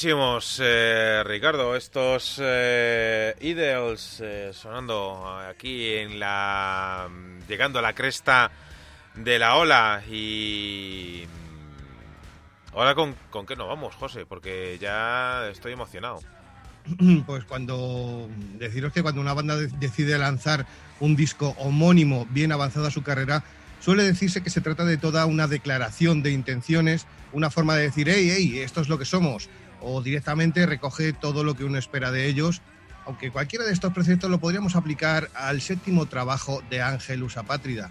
A: Buenísimos, eh, Ricardo, estos eh, eh, sonando aquí en la... llegando a la cresta de la ola y... Ahora con, con qué nos vamos, José, porque ya estoy emocionado.
D: Pues cuando deciros que cuando una banda de- decide lanzar un disco homónimo bien avanzada su carrera, suele decirse que se trata de toda una declaración de intenciones, una forma de decir, hey, hey, esto es lo que somos, o directamente recoge todo lo que uno espera de ellos, aunque cualquiera de estos preceptos lo podríamos aplicar al séptimo trabajo de Ángel Usapátrida.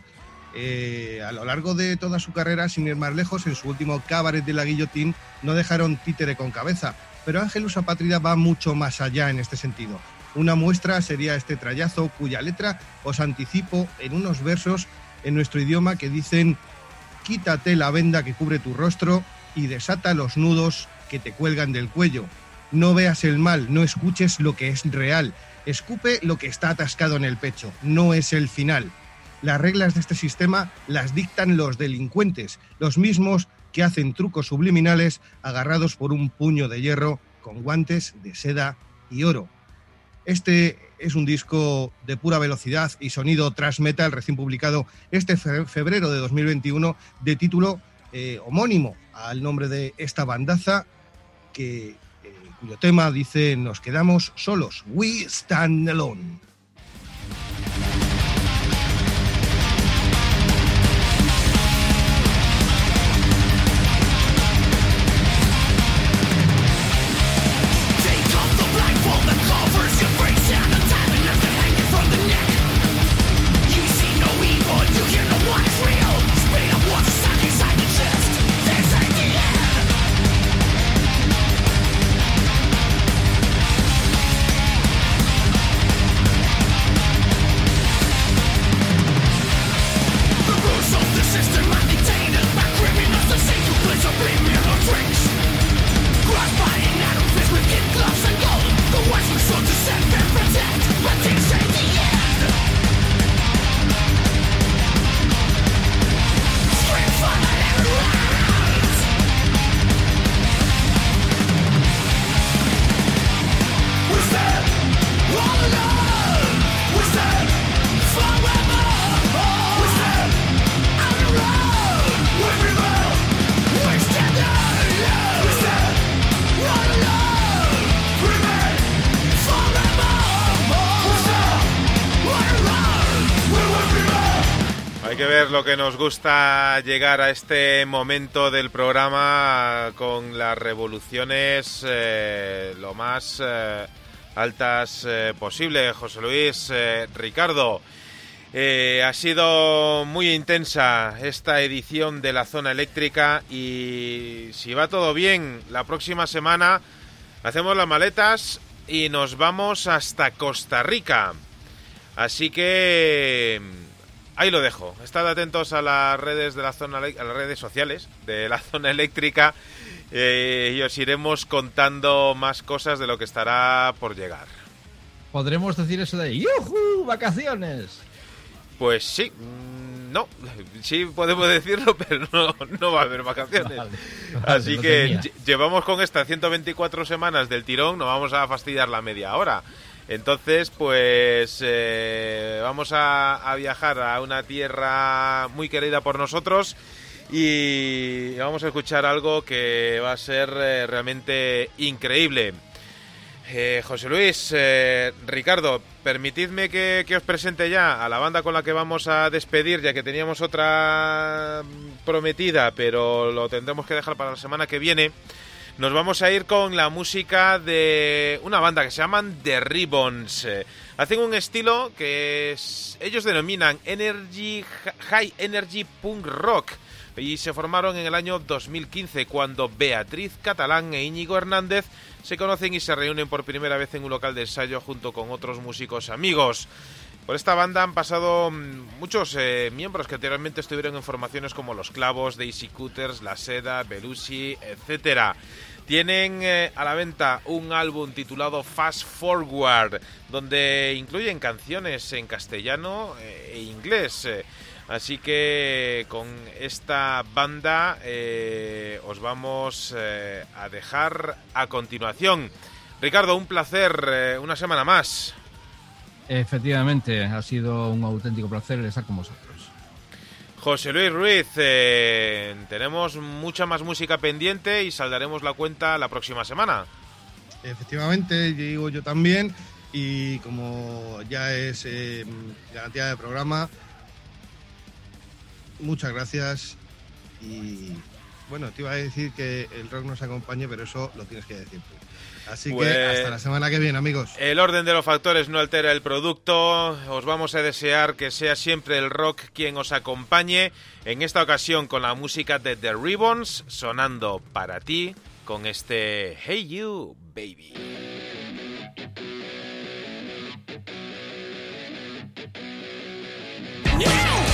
D: Eh, a lo largo de toda su carrera, sin ir más lejos, en su último Cabaret de la Guillotín no dejaron títere con cabeza, pero Ángel Usapátrida va mucho más allá en este sentido. Una muestra sería este trayazo cuya letra os anticipo en unos versos en nuestro idioma que dicen quítate la venda que cubre tu rostro y desata los nudos que te cuelgan del cuello. No veas el mal, no escuches lo que es real. Escupe lo que está atascado en el pecho, no es el final. Las reglas de este sistema las dictan los delincuentes, los mismos que hacen trucos subliminales agarrados por un puño de hierro con guantes de seda y oro. Este es un disco de pura velocidad y sonido thrash metal recién publicado este fe- febrero de 2021 de título eh, homónimo al nombre de esta bandaza que, eh, cuyo tema dice nos quedamos solos, we stand alone.
A: Nos gusta llegar a este momento del programa con las revoluciones eh, lo más eh, altas eh, posible. José Luis, eh, Ricardo, ha sido muy intensa esta edición de la zona eléctrica y si va todo bien, la próxima semana hacemos las maletas y nos vamos hasta Costa Rica. Así que ahí lo dejo. Estad atentos a las redes de la zona, a las redes sociales de la zona eléctrica eh, y os iremos contando más cosas de lo que estará por llegar.
C: Podremos decir eso de ¡Yujú! ¡Vacaciones!
A: Pues sí, mm, no, sí podemos decirlo, pero no, no va a haber vacaciones.
C: Vale,
A: Así que llevamos con estas 124 semanas del tirón, no vamos a fastidiar la media hora. Entonces, pues eh, vamos a, viajar a una tierra muy querida por nosotros y vamos a escuchar algo que va a ser eh, realmente increíble. Eh, José Luis, Ricardo, permitidme que, que os presente ya a la banda con la que vamos a despedir, ya que teníamos otra prometida, pero lo tendremos que dejar para la semana que viene. Nos vamos a ir con la música de una banda que se llaman The Ribbons. Eh, hacen un estilo que es- ellos denominan Energy High Energy Punk Rock y se formaron en el año 2015 cuando Beatriz Catalán e Íñigo Hernández se conocen y se reúnen por primera vez en un local de ensayo junto con otros músicos amigos. Por esta banda han pasado mm, muchos eh, miembros que anteriormente estuvieron en formaciones como Los Clavos, Daisy Cutters, La Seda, Belushi, etcétera. Tienen eh, a la venta un álbum titulado Fast Forward, donde incluyen canciones en castellano eh, e inglés. Así que con esta banda os vamos a dejar a continuación. Ricardo, un placer, una semana más.
C: Efectivamente, ha sido un auténtico placer estar con vosotros.
A: José Luis Ruiz, tenemos mucha más música pendiente y saldaremos la cuenta la próxima semana.
D: Efectivamente, digo yo también, y como ya es garantía de programa, muchas gracias y bueno, te iba a decir que el rock nos acompañe, pero eso lo tienes que decir tú. Así que hasta la semana que viene, amigos.
A: El orden de los factores no altera el producto. Os vamos a desear que sea siempre el rock quien os acompañe. En esta ocasión con la música de The Ribbons, sonando para ti con este Hey You Baby. Yeah!